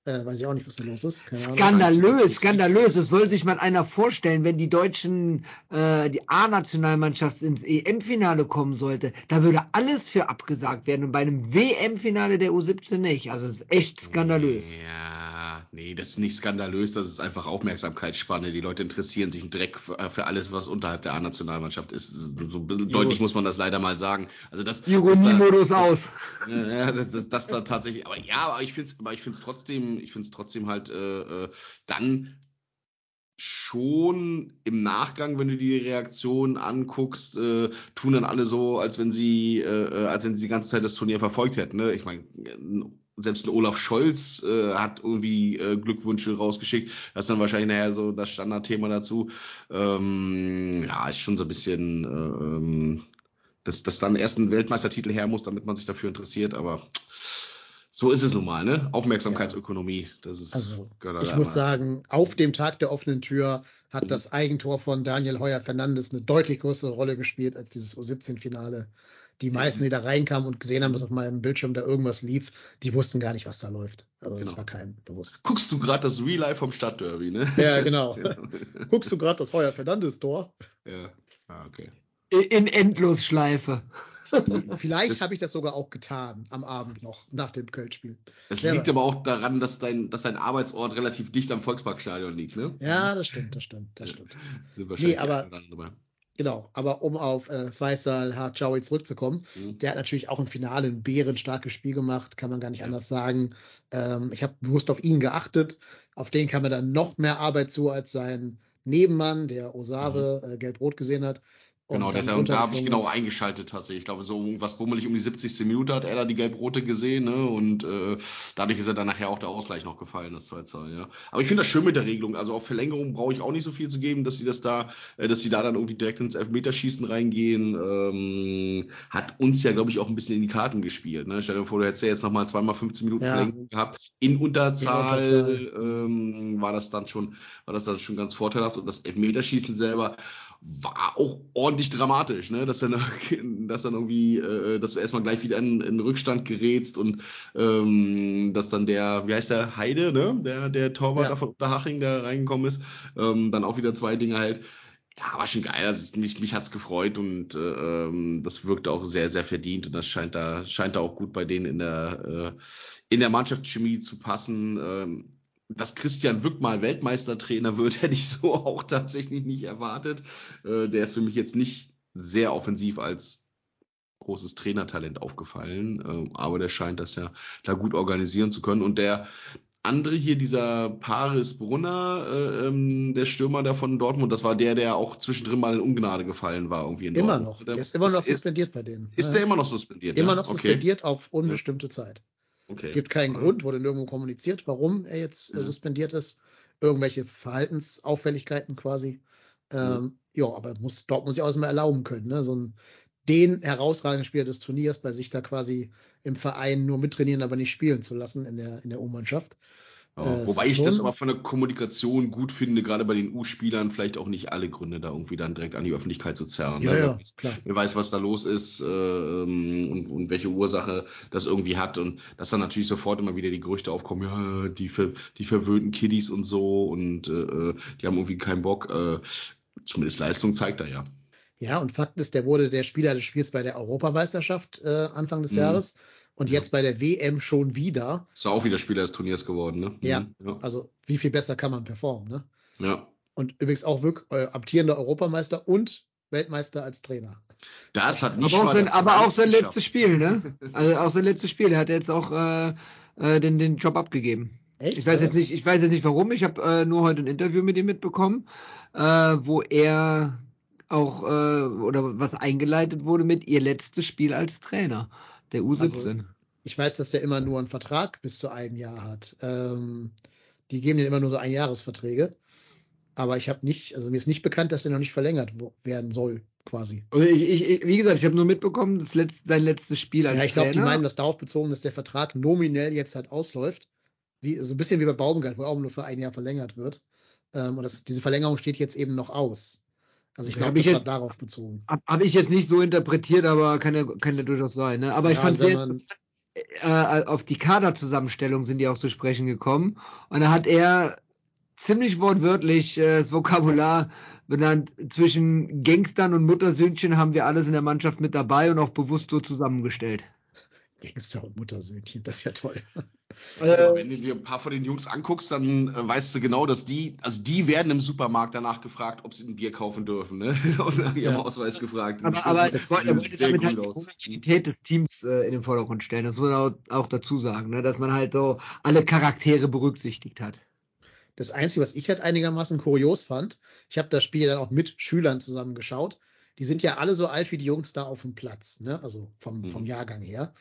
Äh, weiß ich auch nicht, was da los ist. skandalös, skandalös. Es soll sich mal einer vorstellen, wenn die deutschen, äh, die A-Nationalmannschaft ins EM-Finale kommen sollte, da würde alles für abgesagt werden und bei einem WM-Finale der U17 nicht. Also es ist echt skandalös. Ja, nee, das ist nicht skandalös, das ist einfach Aufmerksamkeitsspanne. Die Leute interessieren sich einen Dreck für, äh, für alles, was unterhalb der A-Nationalmannschaft ist. So ein bisschen deutlich muss man das leider mal sagen. Also das Ironiemodus aus. Ja, das, das, das da tatsächlich, aber ja, aber ich finde es aber ich finde es trotzdem ich finde es trotzdem halt äh, äh, dann schon im Nachgang, wenn du die Reaktion anguckst, äh, tun dann alle so, als wenn sie, äh, äh als wenn sie die ganze Zeit das Turnier verfolgt hätten. Ne? Ich meine, selbst ein Olaf Scholz äh, hat irgendwie äh, Glückwünsche rausgeschickt. Das ist dann wahrscheinlich nachher so das Standardthema dazu. Ähm, ja, ist schon so ein bisschen, äh, ähm, dass, dass dann erst ein Weltmeistertitel her muss, damit man sich dafür interessiert, aber so ist es nun mal, ne? Aufmerksamkeitsökonomie. Das ist. Also, ich muss sagen, auf dem Tag der offenen Tür hat das Eigentor von Daniel Heuer Fernandes eine deutlich größere Rolle gespielt als dieses U17-Finale. Die meisten, die da reinkamen und gesehen haben, dass auf meinem Bildschirm da irgendwas lief, die wussten gar nicht, was da läuft. Also genau. das war kein bewusst. Guckst du gerade das Real Life vom Stadtderby, ne? Ja, genau. Guckst du gerade das Heuer Fernandes-Tor? Ja, ah, okay. In Endlosschleife. Vielleicht habe ich das sogar auch getan am Abend noch nach dem Köln-Spiel. Es liegt weiß. aber auch daran, dass dein, dass dein Arbeitsort relativ dicht am Volksparkstadion liegt, ne? Ja, das stimmt, das stimmt, das stimmt. nee, aber genau, aber um auf äh, Faisal Harchawi zurückzukommen, mhm. der hat natürlich auch im Finale ein bärenstarkes Spiel gemacht, kann man gar nicht ja. anders sagen. Ähm, ich habe bewusst auf ihn geachtet, auf den kam er dann noch mehr Arbeit zu als sein Nebenmann, der Osave mhm. äh, gelb-rot gesehen hat. Genau, und da habe ich genau eingeschaltet tatsächlich. Ich glaube, so irgendwas bummelig um die 70. Minute hat er da die gelb-rote gesehen, ne? Und äh, dadurch ist er dann nachher auch der Ausgleich noch gefallen, das 2-2, ja. Aber ich finde das schön mit der Regelung. Also auf Verlängerung brauche ich auch nicht so viel zu geben, dass sie das da, äh, dass sie da dann irgendwie direkt ins Elfmeterschießen reingehen. Ähm, hat uns ja, glaube ich, auch ein bisschen in die Karten gespielt. Ne? Stell dir vor, du hättest ja jetzt nochmal zweimal 15 Minuten ja. Verlängerung gehabt. In Unterzahl, in Unterzahl. Ähm, war das dann schon, war das dann schon ganz vorteilhaft. Und das Elfmeterschießen selber war auch ordentlich dramatisch, ne? Dass dann, dass dann irgendwie, äh, dass du erstmal gleich wieder in, in Rückstand gerätst und ähm, dass dann der, wie heißt der, Heide, ne? Der, der Torwart ja. von Unterhaching, der reingekommen ist, ähm, dann auch wieder zwei Dinge halt. Ja, war schon geil. Also mich, mich hat's gefreut und äh, ähm, das wirkte auch sehr, sehr verdient und das scheint da, scheint da auch gut bei denen in der äh, in der Mannschaftschemie zu passen. Ähm, dass Christian Wück mal Weltmeistertrainer wird, hätte ich so auch tatsächlich nicht erwartet. Äh, der ist für mich jetzt nicht sehr offensiv als großes Trainertalent aufgefallen, äh, aber der scheint das ja da gut organisieren zu können. Und der andere hier, dieser Paris Brunner, äh, ähm, der Stürmer da von Dortmund, das war der, der auch zwischendrin mal in Ungnade gefallen war, irgendwie in immer Dortmund. Noch. Der, ist immer noch suspendiert bei denen. Ist der immer noch suspendiert? Immer ja? noch suspendiert okay. auf unbestimmte Zeit. Okay. Gibt keinen Grund, wurde nirgendwo kommuniziert, warum er jetzt äh, suspendiert ist. Irgendwelche Verhaltensauffälligkeiten quasi. Ähm, ja, aber muss, dort muss ich auch erstmal erlauben können. Ne? So ein, den herausragenden Spieler des Turniers bei sich da quasi im Verein nur mittrainieren, aber nicht spielen zu lassen in der, in der U-Mannschaft. Ja, äh, wobei ich das aber von der Kommunikation gut finde, gerade bei den U-Spielern vielleicht auch nicht alle Gründe da irgendwie dann direkt an die Öffentlichkeit zu zerren. Ja, ne? ja, klar. Wer weiß, was da los ist äh, und, und welche Ursache das irgendwie hat und dass dann natürlich sofort immer wieder die Gerüchte aufkommen, ja, die, ver, die verwöhnten Kiddies und so und äh, die haben irgendwie keinen Bock. Äh, zumindest Leistung zeigt er ja. Ja, und Fakt ist, der wurde der Spieler des Spiels bei der Europameisterschaft äh, Anfang des mhm. Jahres Und jetzt bei der WM schon wieder. Ist auch wieder Spieler des Turniers geworden, ne? Ja. Mhm, ja. Also wie viel besser kann man performen, ne? ja. Und übrigens auch wirklich äh, amtierender Europameister und Weltmeister als Trainer. Das hat nicht Aber auch, sein, aber auch sein letztes Spiel, ne? Also auch sein letztes Spiel. Er hat jetzt auch äh, äh, den, den Job abgegeben. Echt? Ich weiß jetzt nicht, ich weiß jetzt nicht warum. Ich habe äh, nur heute ein Interview mit ihm mitbekommen, äh, wo er auch äh, oder was eingeleitet wurde mit ihr letztes Spiel als Trainer der U17. Also, Ich weiß, dass der immer nur einen Vertrag bis zu einem Jahr hat. Ähm, die geben den immer nur so Einjahresverträge. Aber ich habe nicht, also mir ist nicht bekannt, dass der noch nicht verlängert werden soll, quasi. Also ich, ich, wie gesagt, ich habe nur mitbekommen, das letzt, sein letztes Spiel als Ja, ich glaube, die meinen das darauf bezogen, dass der Vertrag nominell jetzt halt ausläuft. Wie, so ein bisschen wie bei Baumgart, wo auch nur für ein Jahr verlängert wird. Ähm, und das, diese Verlängerung steht jetzt eben noch aus. Also ich glaube, ich war jetzt- darauf bezogen. Habe hab ich jetzt nicht so interpretiert, aber kann ja, kann ja durchaus sein. Ne? Aber ich Ja, fand also wenn sehr man- interessant, äh, auf die Kaderzusammenstellung sind die auch zu sprechen gekommen. Und da hat er ziemlich wortwörtlich äh, das Vokabular benannt. Zwischen Gangstern und Muttersöhnchen haben wir alles in der Mannschaft mit dabei und auch bewusst so zusammengestellt. Gangster und Muttersöhnchen, das ist ja toll. Also, wenn du dir ein paar von den Jungs anguckst, dann äh, weißt du genau, dass die, also die werden im Supermarkt danach gefragt, ob sie ein Bier kaufen dürfen, ne? Und nach ihrem Ja. Ausweis gefragt. Aber, Das aber sieht ich wollte, er wollte sehr damit gut halt die aus. Homogenität des Teams äh, in den Vordergrund stellen. Das muss man auch, auch dazu sagen, ne? dass man halt so alle Charaktere berücksichtigt hat. Das Einzige, was ich halt einigermaßen kurios fand, ich habe das Spiel dann auch mit Schülern zusammengeschaut. Die sind ja alle so alt wie die Jungs da auf dem Platz, ne? Also vom, Mhm. vom Jahrgang her.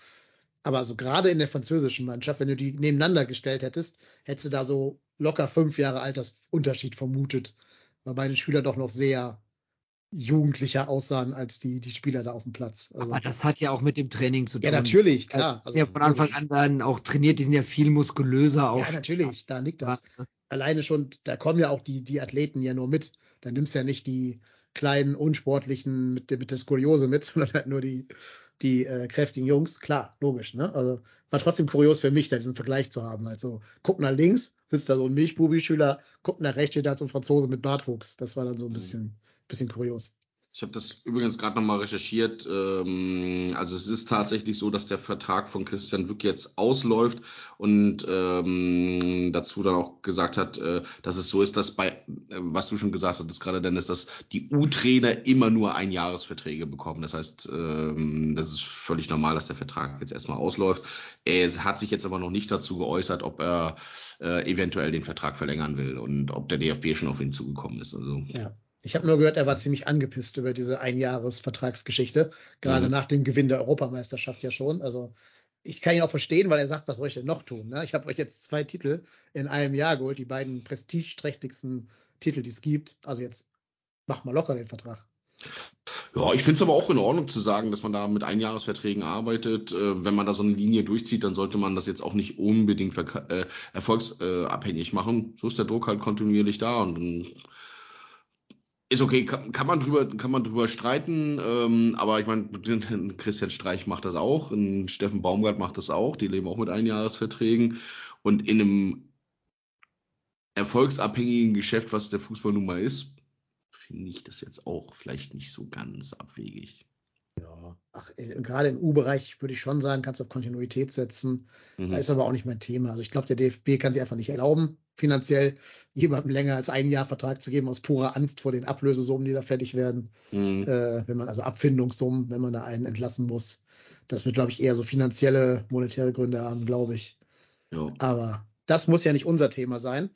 Aber also gerade in der französischen Mannschaft, wenn du die nebeneinander gestellt hättest, hättest du da so locker fünf Jahre Altersunterschied vermutet, weil meine Schüler doch noch sehr jugendlicher aussahen als die, die Spieler da auf dem Platz. Also, Aber das hat ja auch mit dem Training zu tun. ja, natürlich, klar. Also, ja, von Anfang an dann auch trainiert, die sind ja viel muskulöser auch. Ja, natürlich, da liegt das. alleine schon, da kommen ja auch die, die Athleten ja nur mit. Da nimmst du ja nicht die kleinen, unsportlichen mit, der- mit der Skoliose mit, sondern halt nur die, die äh, kräftigen Jungs. Klar, logisch, ne? Also war trotzdem kurios für mich, da diesen Vergleich zu haben. Also guck nach links, sitzt da so ein Milchbubi-Schüler, guck nach rechts, steht da so ein Franzose mit Bartwuchs. Das war dann so ein Mhm. bisschen, bisschen kurios. Ich habe das übrigens gerade nochmal recherchiert. Ähm, also es ist tatsächlich so, dass der Vertrag von Christian Wück jetzt ausläuft und ähm, dazu dann auch gesagt hat, äh, dass es so ist, dass bei, äh, was du schon gesagt hattest gerade, Dennis, dass die U-Trainer immer nur Einjahresverträge bekommen. Das heißt, ähm, das ist völlig normal, dass der Vertrag jetzt erstmal ausläuft. Er hat sich jetzt aber noch nicht dazu geäußert, ob er äh, eventuell den Vertrag verlängern will und ob der DFB schon auf ihn zugekommen ist. Also Ja. Ich habe nur gehört, er war ziemlich angepisst über diese Einjahresvertragsgeschichte, gerade Mhm. nach dem Gewinn der Europameisterschaft ja schon. Also ich kann ihn auch verstehen, weil er sagt, was soll ich denn noch tun? Ne? Ich habe euch jetzt zwei Titel in einem Jahr geholt, die beiden prestigeträchtigsten Titel, die es gibt. Also jetzt mach mal locker den Vertrag. Ja, ich finde es aber auch in Ordnung zu sagen, dass man da mit Einjahresverträgen arbeitet. Äh, wenn man da so eine Linie durchzieht, dann sollte man das jetzt auch nicht unbedingt äh, erfolgsabhängig machen. So ist der Druck halt kontinuierlich da und dann ist okay, kann, kann man drüber, kann man drüber streiten, ähm, aber ich meine, Christian Streich macht das auch, und Steffen Baumgart macht das auch, die leben auch mit Einjahresverträgen und in einem erfolgsabhängigen Geschäft, was der Fußball nun mal ist, finde ich das jetzt auch vielleicht nicht so ganz abwegig. Ja, ach, äh, gerade im U-Bereich würde ich schon sagen, kannst du auf Kontinuität setzen. Mhm. Da ist aber auch nicht mein Thema. Also ich glaube, der DFB kann sich einfach nicht erlauben, finanziell jemandem länger als ein Jahr Vertrag zu geben, aus purer Angst vor den Ablösesummen, die da fällig werden. Mhm. Äh, wenn man, also Abfindungssummen, wenn man da einen entlassen muss. Das wird, glaube ich, eher so finanzielle, monetäre Gründe haben, glaube ich. Ja. Aber das muss ja nicht unser Thema sein.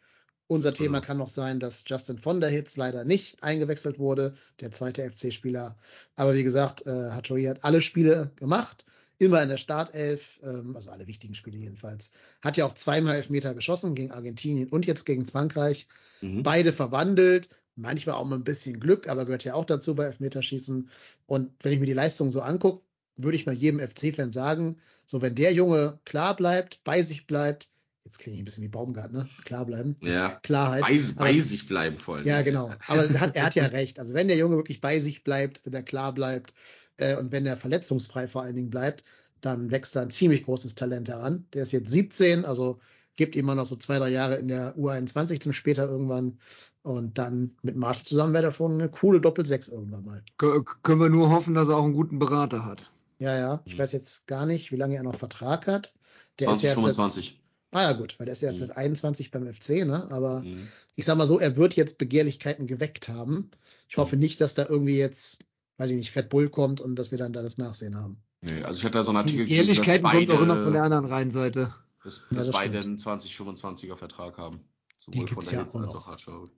Unser Thema Genau. kann noch sein, dass Justin von der Hitz leider nicht eingewechselt wurde, der zweite FC-Spieler. Aber wie gesagt, äh, Hattori hat alle Spiele gemacht, immer in der Startelf, ähm, also alle wichtigen Spiele jedenfalls. Hat ja auch zweimal Elfmeter geschossen gegen Argentinien und jetzt gegen Frankreich. Mhm. Beide verwandelt, manchmal auch mit ein bisschen Glück, aber gehört ja auch dazu bei Elfmeterschießen. Und wenn ich mir die Leistung so angucke, würde ich mal jedem FC-Fan sagen, so wenn der Junge klar bleibt, bei sich bleibt, jetzt klinge ich ein bisschen wie Baumgart, ne? Klar bleiben. Ja. Klarheit. Bei, Aber- bei sich bleiben vor allem. ja, genau. Aber er hat, er hat ja recht. Also wenn der Junge wirklich bei sich bleibt, wenn er klar bleibt äh, und wenn er verletzungsfrei vor allen Dingen bleibt, dann wächst da ein ziemlich großes Talent heran. Der ist jetzt 17, also gibt ihm mal noch so zwei, drei Jahre in der U21 dann später irgendwann. Und dann mit Marshall zusammen wäre er schon eine coole Doppel-Sechs irgendwann mal. Kö- Können wir nur hoffen, dass er auch einen guten Berater hat. Ja, ja. Ich Mhm. weiß jetzt gar nicht, wie lange er noch Vertrag hat. Der ist ja erst 2025. Jetzt, ah ja, gut, weil der ist ja jetzt Mhm. seit 21 beim FC, ne? Aber Mhm. ich sag mal so, er wird jetzt Begehrlichkeiten geweckt haben. Ich hoffe nicht, dass da irgendwie jetzt, weiß ich nicht, Red Bull kommt und dass wir dann da das Nachsehen haben. Nee, also ich hatte da so einen Die Artikel gelesen, dass Ehrlichkeiten kommt auch immer von der anderen Rheinseite. dass, Ja, dass das beide stimmt. einen 2025er Vertrag haben. Die Sowohl von der ja Hitze als auch Hartschau.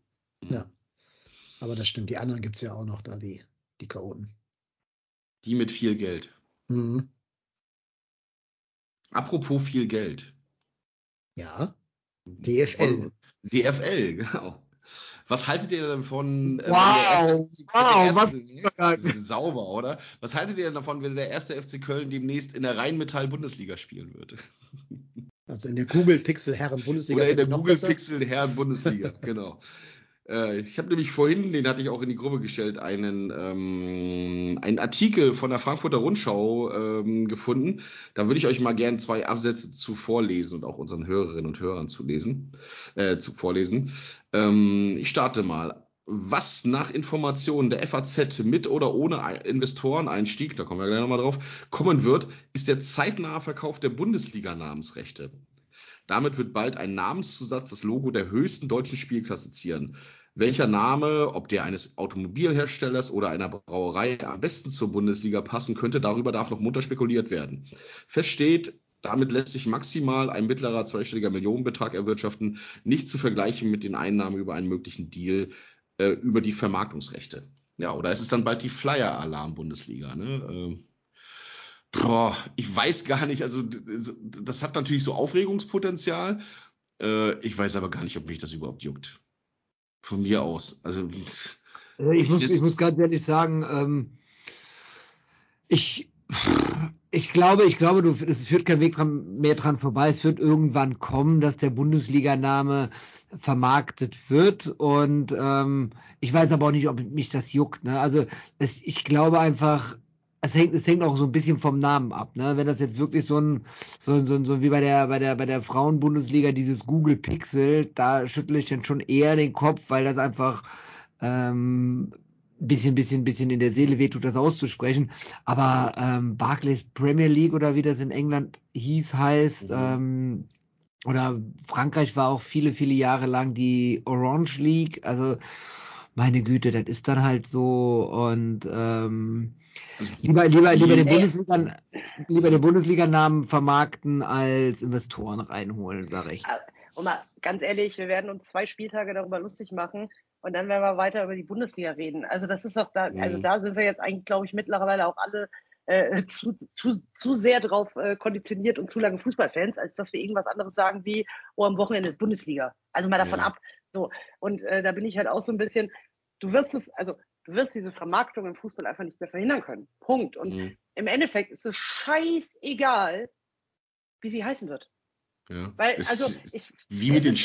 Ja. Aber das stimmt, die anderen gibt's ja auch noch da, die, die Chaoten. Die mit viel Geld. Mhm. Apropos viel Geld. Ja, DFL. DFL, genau. Was haltet ihr denn davon? äh, wenn Wow, der erste, wow, was sauber, oder? Was haltet ihr denn davon, wenn der erste FC Köln demnächst in der Rheinmetall Bundesliga spielen wird? Also in der Google Pixel Herren Bundesliga. Oder in der Google. Pixel Herren Bundesliga, genau. Äh, ich habe nämlich vorhin, den hatte ich auch in die Gruppe gestellt, einen, ähm, einen Artikel von der Frankfurter Rundschau ähm, gefunden. Da würde ich euch mal gerne zwei Absätze zu vorlesen und auch unseren Hörerinnen und Hörern zu lesen, äh, zu vorlesen. Ähm, ich starte mal. Was nach Informationen der FAZ mit oder ohne Ei- Investoreneinstieg, da kommen wir gleich nochmal drauf, kommen wird, ist der zeitnahe Verkauf der Bundesliga-Namensrechte. Damit wird bald ein Namenszusatz das Logo der höchsten deutschen Spielklasse zieren. Welcher Name, ob der eines Automobilherstellers oder einer Brauerei, am besten zur Bundesliga passen könnte, darüber darf noch munter spekuliert werden. Fest steht, damit lässt sich maximal ein mittlerer zweistelliger Millionenbetrag erwirtschaften, nicht zu vergleichen mit den Einnahmen über einen möglichen Deal äh, über die Vermarktungsrechte. Ja, oder es ist dann bald die Flyer-Alarm-Bundesliga. Ne? Ähm, Boah, ich weiß gar nicht, also das hat natürlich so Aufregungspotenzial. Äh, ich weiß aber gar nicht, ob mich das überhaupt juckt. Von mir aus. Also Also ich, muss, ich muss ganz ehrlich sagen, ähm, ich, ich glaube, ich glaube, du, es führt kein Weg dran, mehr dran vorbei. Es wird irgendwann kommen, dass der Bundesliga-Name vermarktet wird. Und ähm, ich weiß aber auch nicht, ob mich das juckt. Ne? Also es, ich glaube einfach, es hängt, es hängt auch so ein bisschen vom Namen ab. Ne? Wenn das jetzt wirklich so ein, so, so, so wie bei der, bei der, bei der Frauen-Bundesliga, dieses Google Pixel, da schüttle ich dann schon eher den Kopf, weil das einfach ähm, bisschen, bisschen, bisschen in der Seele wehtut, das auszusprechen. Aber ähm, Barclays Premier League oder wie das in England hieß, heißt, Mhm. ähm, oder Frankreich war auch viele, viele Jahre lang die Orange League. Also meine Güte, das ist dann halt so und ähm, Also, lieber, lieber, lieber den. Bundesliga, lieber den Bundesliga-Namen vermarkten als Investoren reinholen, sage ich. Und mal ganz ehrlich, wir werden uns zwei Spieltage darüber lustig machen und dann werden wir weiter über die Bundesliga reden. Also das ist doch da, Mhm. also da sind wir jetzt eigentlich, glaube ich, mittlerweile auch alle äh, zu, zu, zu sehr drauf äh, konditioniert und zu lange Fußballfans, als dass wir irgendwas anderes sagen wie, oh, am Wochenende ist Bundesliga. Also mal davon Ja. ab. So. Und äh, da bin ich halt auch so ein bisschen, du wirst es, also du wirst diese Vermarktung im Fußball einfach nicht mehr verhindern können. Punkt. Und mh, im Endeffekt ist es scheißegal, wie sie heißen wird. ja. Weil, Es also, ich, wie mit den ist-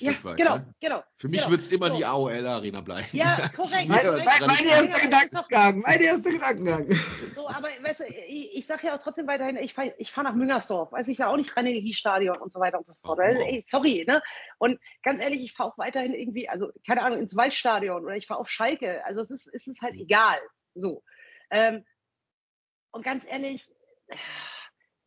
Ein ja, Stück weit. genau, Ne? genau. Für mich genau. wird es immer So. die AOL Arena bleiben. Ja, korrekt. Mein, Ja, mein, erster Ja, Gedankengang, mein erster Gedankengang. So, aber weißt du, ich, ich sage ja auch trotzdem weiterhin, ich fahre ich fahr nach Müngersdorf, weiß ich da auch nicht rein Energiestadion und so weiter und so fort. Warum Weil, auch? ey, sorry, ne? Und ganz ehrlich, ich fahre auch weiterhin irgendwie, also keine Ahnung, ins Waldstadion oder ich fahre auf Schalke. Also es ist, es ist halt egal. So. Ähm, und ganz ehrlich,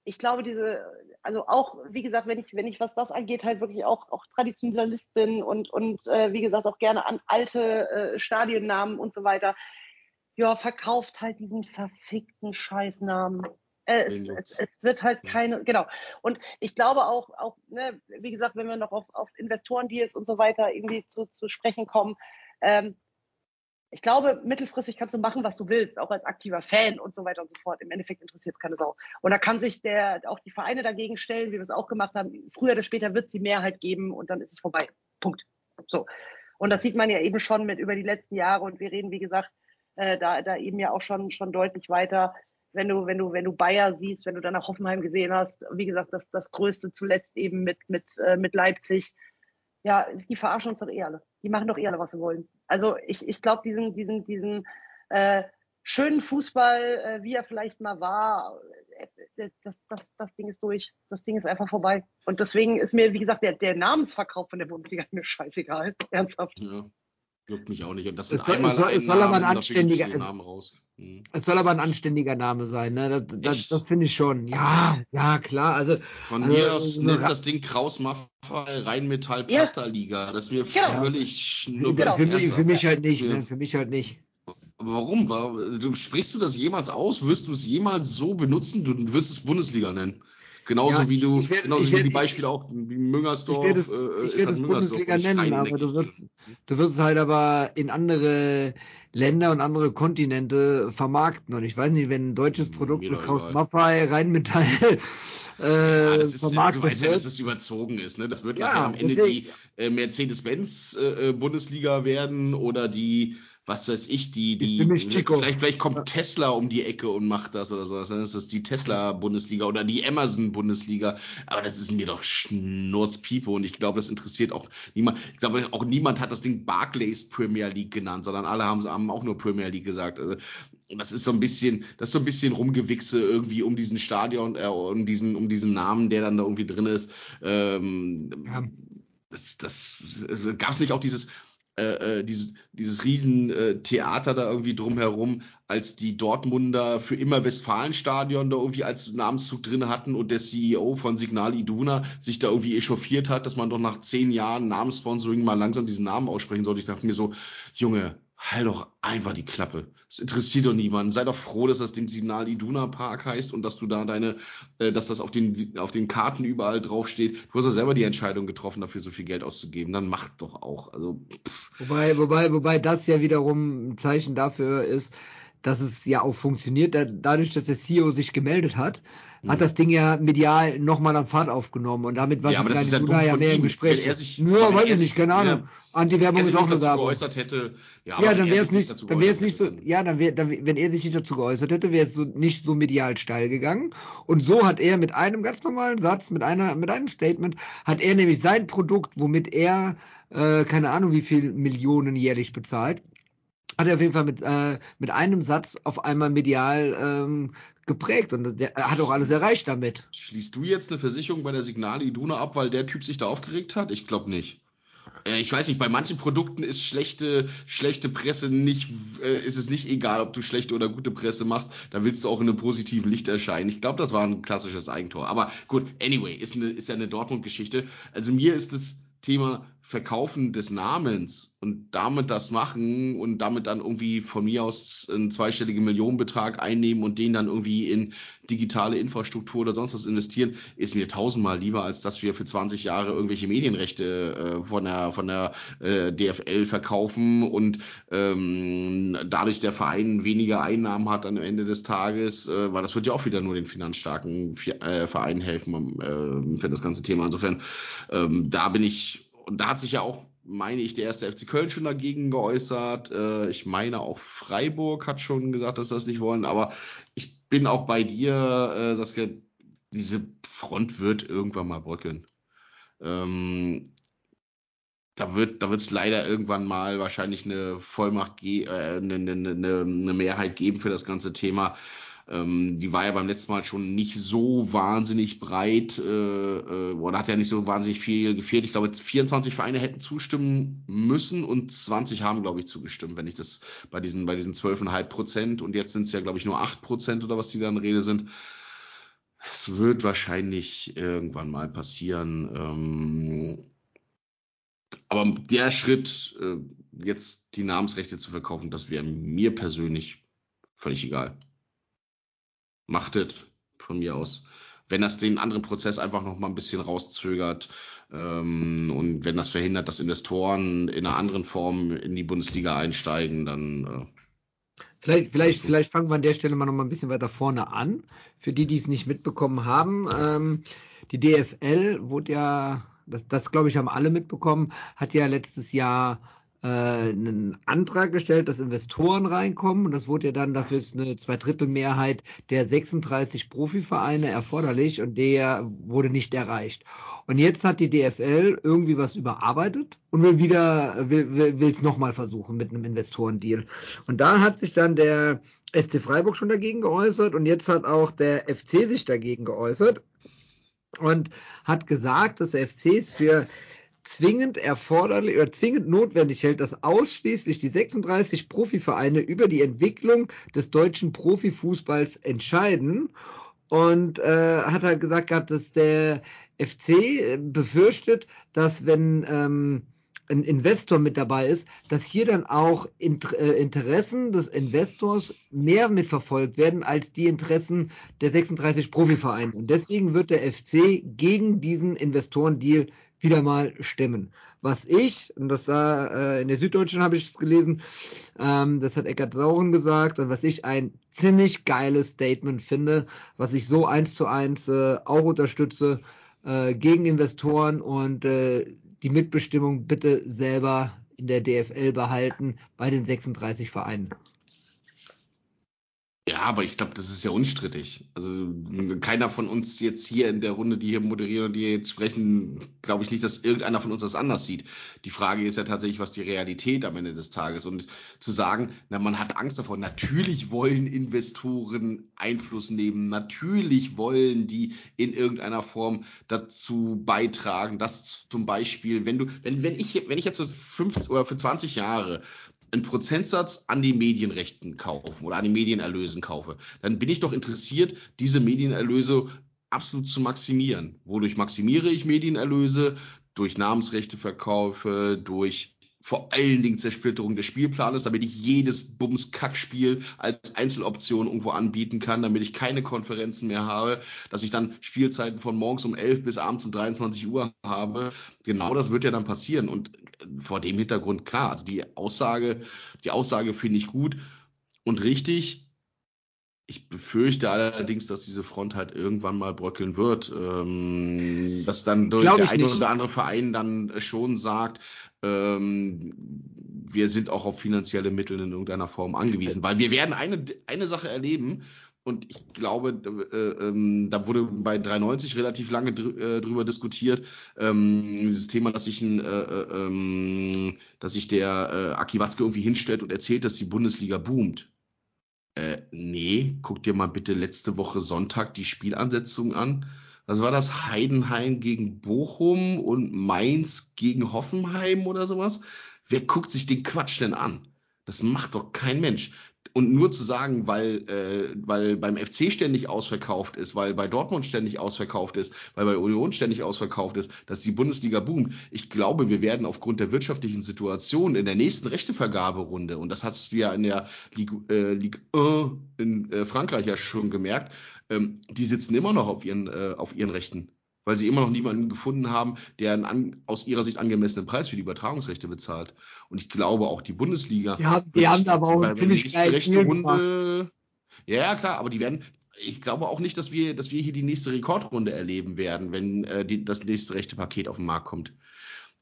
ich glaube, diese, also auch, wie gesagt, wenn ich, wenn ich, was das angeht, halt wirklich auch, auch Traditionalist bin und, und äh, wie gesagt, auch gerne an alte äh, Stadionnamen und so weiter, ja, verkauft halt diesen verfickten Scheißnamen. Äh, es, es, es wird halt keine, genau. Und ich glaube auch, auch ne, wie gesagt, wenn wir noch auf, auf Investorendeals und so weiter irgendwie zu, zu sprechen kommen, ähm, ich glaube, mittelfristig kannst du machen, was du willst, auch als aktiver Fan und so weiter und so fort. Im Endeffekt interessiert es keine Sau. Und da kann sich der, auch die Vereine dagegen stellen, wie wir es auch gemacht haben. Früher oder später wird es die Mehrheit geben und dann ist es vorbei. Punkt. So. Und das sieht man ja eben schon mit über die letzten Jahre und wir reden, wie gesagt, äh, da, da eben ja auch schon, schon deutlich weiter. Wenn du, wenn du, wenn du Bayer siehst, wenn du dann nach Hoffenheim gesehen hast, wie gesagt, das, das Größte zuletzt eben mit, mit, äh, mit Leipzig. Ja, die verarschen uns doch eh alle. Die machen doch eh alle, was sie wollen. Also ich, ich glaube, diesen, diesen, diesen äh, schönen Fußball, äh, wie er vielleicht mal war, äh, das, das, das Ding ist durch. Das Ding ist einfach vorbei. Und deswegen ist mir, wie gesagt, der, der Namensverkauf von der Bundesliga mir scheißegal. Ernsthaft. Ja. Juckt mich auch nicht. Und das Es soll- einmal es soll- ein es soll aber ein anständiger- es- Namen raus. Hm. Es soll aber ein anständiger Name sein, ne? Das, das, das finde ich schon. Ja, ja, klar. Also, Von Also, mir aus so nennt das Ding Kraus Maffei Rheinmetall Ja. Praterliga. Das ist mir Genau. völlig für, schnuppe. für, mich, für mich halt nicht, Ja. ne? Für mich halt nicht. Warum? War- Du sprichst du das jemals aus? Wirst du es jemals so benutzen? Du wirst es Bundesliga nennen. Genauso Ja, wie du, ich werd- genauso ich wie werd- die ich- Beispiele auch, wie Müngersdorf. Ich werde es, äh, ich ist werde das es Bundesliga nennen, aber du wirst, du wirst es halt aber in andere Länder und andere Kontinente vermarkten. Und ich weiß nicht, wenn ein deutsches Mir Produkt mit Kraus. Maffei, Rheinmetall Ja, äh, das ist, du weißt ja, dass es überzogen ist. Ne? Das wird Ja, nachher am Ende die äh, Mercedes-Benz-Bundesliga werden oder die, was weiß ich, die, die Chico. vielleicht, vielleicht kommt Tesla um die Ecke und macht das oder sowas. Dann ist das die Tesla-Bundesliga oder die Amazon-Bundesliga. Aber das ist mir doch Schnurzpiepe und ich glaube, das interessiert auch niemand. Ich glaube, auch niemand hat das Ding Barclays Premier League genannt, sondern alle haben, haben auch nur Premier League gesagt. Also, das ist so ein bisschen, das ist so ein bisschen Rumgewichse irgendwie um diesen Stadion, äh, um diesen, um diesen Namen, der dann da irgendwie drin ist. Ähm, Ja. Das, das, gab es nicht auch dieses, äh, äh, dieses, dieses riesen äh, da irgendwie drumherum, als die Dortmunder für immer Westfalenstadion da irgendwie als Namenszug drin hatten und der CEO von Signal Iduna sich da irgendwie echauffiert hat, dass man doch nach zehn Jahren Namenssponsoring mal langsam diesen Namen aussprechen sollte. Ich dachte mir so, Junge, halt doch einfach die Klappe. Es interessiert doch niemanden. Sei doch froh, dass das Ding Signal Iduna Park heißt und dass du da deine, äh, dass das auf den, auf den Karten überall draufsteht. Du hast ja selber die Entscheidung getroffen, dafür so viel Geld auszugeben. Dann mach doch auch. Also, pff, Wobei, wobei, wobei das ja wiederum ein Zeichen dafür ist, dass es ja auch funktioniert. Da, dadurch, dass der CEO sich gemeldet hat, hat Mhm. das Ding ja medial nochmal an Fahrt aufgenommen und damit war Ja, Signal ist ja ja mehr im ihm. Gespräch. Wenn er sich- Nur, weiß ich nicht, keine Ahnung. ja, Anti-Werbung er ist auch dazu Werbung. geäußert hätte. Ja, Ja, dann wäre es nicht, dann wäre es nicht so, ja, dann wäre, dann, wenn er sich nicht dazu geäußert hätte, wäre es so nicht so medial steil gegangen. Und so hat er mit einem ganz normalen Satz, mit einer, mit einem Statement, hat er nämlich sein Produkt, womit er, äh, keine Ahnung, wie viel Millionen jährlich bezahlt, hat er auf jeden Fall mit, äh, mit einem Satz auf einmal medial ähm, geprägt und der, er hat auch alles erreicht damit. Schließt du jetzt eine Versicherung bei der Signal Iduna ab, weil der Typ sich da aufgeregt hat? Ich glaube nicht. Äh, Ich weiß nicht, bei manchen Produkten ist schlechte, schlechte Presse nicht, äh, ist es nicht egal, ob du schlechte oder gute Presse machst, da willst du auch in einem positiven Licht erscheinen. Ich glaube, das war ein klassisches Eigentor. Aber gut, anyway, ist, eine, ist ja eine Dortmund-Geschichte. Also mir ist das Thema Verkaufen des Namens und damit das machen und damit dann irgendwie von mir aus einen zweistelligen Millionenbetrag einnehmen und den dann irgendwie in digitale Infrastruktur oder sonst was investieren, ist mir tausendmal lieber, als dass wir für 20 Jahre irgendwelche Medienrechte äh, von der, von der äh, DFL verkaufen und ähm, dadurch der Verein weniger Einnahmen hat am Ende des Tages, äh, weil das wird ja auch wieder nur den finanzstarken Fi- äh, Vereinen helfen um, äh, für das ganze Thema. Insofern, ähm, da bin ich, und da hat sich ja auch meine ich, der erste FC Köln schon dagegen geäußert. Äh, ich meine auch Freiburg hat schon gesagt, dass sie das nicht wollen. Aber ich bin auch bei dir, äh, Saskia, diese Front wird irgendwann mal bröckeln. Ähm, da wird da wird es leider irgendwann mal wahrscheinlich eine Vollmacht, äh, eine, eine, eine, eine Mehrheit geben für das ganze Thema. Ähm, die war ja beim letzten Mal schon nicht so wahnsinnig breit äh, äh, oder hat ja nicht so wahnsinnig viel gefehlt. Ich glaube, 24 Vereine hätten zustimmen müssen und 20 haben, glaube ich, zugestimmt, wenn ich das bei diesen bei diesen 12,5 Prozent und jetzt sind es ja, glaube ich, nur 8 Prozent oder was die da in Rede sind. Es wird wahrscheinlich irgendwann mal passieren. Ähm, aber der Schritt, äh, jetzt die Namensrechte zu verkaufen, das wäre mir persönlich völlig egal. Machtet von mir aus. Wenn das den anderen Prozess einfach noch mal ein bisschen rauszögert ähm, und wenn das verhindert, dass Investoren in einer anderen Form in die Bundesliga einsteigen, dann äh, Vielleicht, vielleicht, vielleicht fangen wir an der Stelle mal noch mal ein bisschen weiter vorne an. Für die, die es nicht mitbekommen haben, ähm, die DFL wurde ja, das, das glaube ich, haben alle mitbekommen, hat ja letztes Jahr äh, einen Antrag gestellt, dass Investoren reinkommen. Und das wurde ja dann, dafür ist eine Zweidrittelmehrheit der 36 Profivereine erforderlich und der wurde nicht erreicht. Und jetzt hat die DFL irgendwie was überarbeitet und will wieder, will, will, es nochmal versuchen mit einem Investorendeal. Und da hat sich dann der SC Freiburg schon dagegen geäußert und jetzt hat auch der FC sich dagegen geäußert und hat gesagt, dass der FC es für zwingend erforderlich oder zwingend notwendig hält, dass ausschließlich die 36 Profivereine über die Entwicklung des deutschen Profifußballs entscheiden und äh, hat halt gesagt gehabt, dass der FC befürchtet, dass wenn ähm, ein Investor mit dabei ist, dass hier dann auch äh, Interessen des Investors mehr mitverfolgt werden als die Interessen der 36 Profivereine. Und deswegen wird der FC gegen diesen Investorendeal wieder mal stimmen. Was ich, und das da äh, in der Süddeutschen habe ich es gelesen, ähm, das hat Eckart Sauren gesagt, und was ich ein ziemlich geiles Statement finde, was ich so eins zu eins äh, auch unterstütze, äh, gegen Investoren und äh, die Mitbestimmung bitte selber in der DFL behalten bei den 36 Vereinen. Ja, aber ich glaube, das ist ja unstrittig. Also keiner von uns jetzt hier in der Runde, die hier moderieren und die jetzt sprechen, glaube ich nicht, dass irgendeiner von uns das anders sieht. Die Frage ist ja tatsächlich, was die Realität am Ende des Tages und zu sagen, na, man hat Angst davor. Natürlich wollen Investoren Einfluss nehmen. Natürlich wollen die in irgendeiner Form dazu beitragen, dass zum Beispiel, wenn du, wenn, wenn ich, wenn ich jetzt für 15 oder für 20 Jahre einen Prozentsatz an die Medienrechten kaufen oder an den Medienerlösen kaufe, dann bin ich doch interessiert, diese Medienerlöse absolut zu maximieren. Wodurch maximiere ich Medienerlöse? Durch Namensrechteverkäufe, durch vor allen Dingen Zersplitterung des Spielplanes, damit ich jedes Bums-Kack-Spiel als Einzeloption irgendwo anbieten kann, damit ich keine Konferenzen mehr habe, dass ich dann Spielzeiten von morgens um 11 bis abends um 23 Uhr habe. Genau das wird ja dann passieren. Und vor dem Hintergrund, klar, also die Aussage, die Aussage finde ich gut und richtig. Ich befürchte allerdings, dass diese Front halt irgendwann mal bröckeln wird. Ähm, dass dann durch der eine oder andere Verein dann schon sagt, wir sind auch auf finanzielle Mittel in irgendeiner Form angewiesen. Weil wir werden eine, eine Sache erleben, und ich glaube, äh, ähm, da wurde bei 390 relativ lange dr äh, drüber diskutiert, ähm, dieses Thema, dass sich ein, äh, äh, ähm, dass sich der äh, Aki Watzke irgendwie hinstellt und erzählt, dass die Bundesliga boomt. Äh, nee, guck dir mal bitte letzte Woche Sonntag die Spielansetzung an. Was war das? Heidenheim gegen Bochum und Mainz gegen Hoffenheim oder sowas? Wer guckt sich den Quatsch denn an? Das macht doch kein Mensch. Und nur zu sagen, weil, äh, weil beim FC ständig ausverkauft ist, weil bei Dortmund ständig ausverkauft ist, weil bei Union ständig ausverkauft ist, dass die Bundesliga boomt. Ich glaube, wir werden aufgrund der wirtschaftlichen Situation in der nächsten Rechtevergaberunde, und das hast du ja in der Ligue, äh, Ligue 1 in äh, Frankreich ja schon gemerkt, ähm, die sitzen immer noch auf ihren, äh, auf ihren Rechten weil sie immer noch niemanden gefunden haben, der einen an, aus ihrer Sicht angemessenen Preis für die Übertragungsrechte bezahlt. Und ich glaube auch die Bundesliga. Ja, die haben da aber auch bei, ziemlich rechte Runde. Ja, klar, aber die werden. Ich glaube auch nicht, dass wir, dass wir hier die nächste Rekordrunde erleben werden, wenn äh, die, das nächste rechte Paket auf den Markt kommt.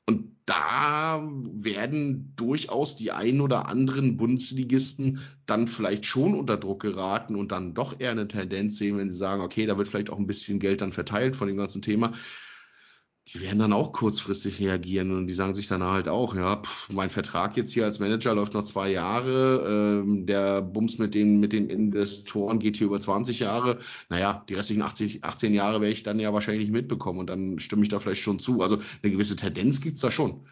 Und da werden durchaus die ein oder anderen Bundesligisten dann vielleicht schon unter Druck geraten und dann doch eher eine Tendenz sehen, wenn sie sagen, okay, da wird vielleicht auch ein bisschen Geld dann verteilt von dem ganzen Thema die werden dann auch kurzfristig reagieren und die sagen sich dann halt auch, ja, pff, mein Vertrag jetzt hier als Manager läuft noch zwei Jahre, ähm, der Bums mit den, mit den Investoren geht hier über 20 Jahre. Naja, die restlichen 80, 18 Jahre werde ich dann ja wahrscheinlich nicht mitbekommen und dann stimme ich da vielleicht schon zu. Also eine gewisse Tendenz gibt's da schon.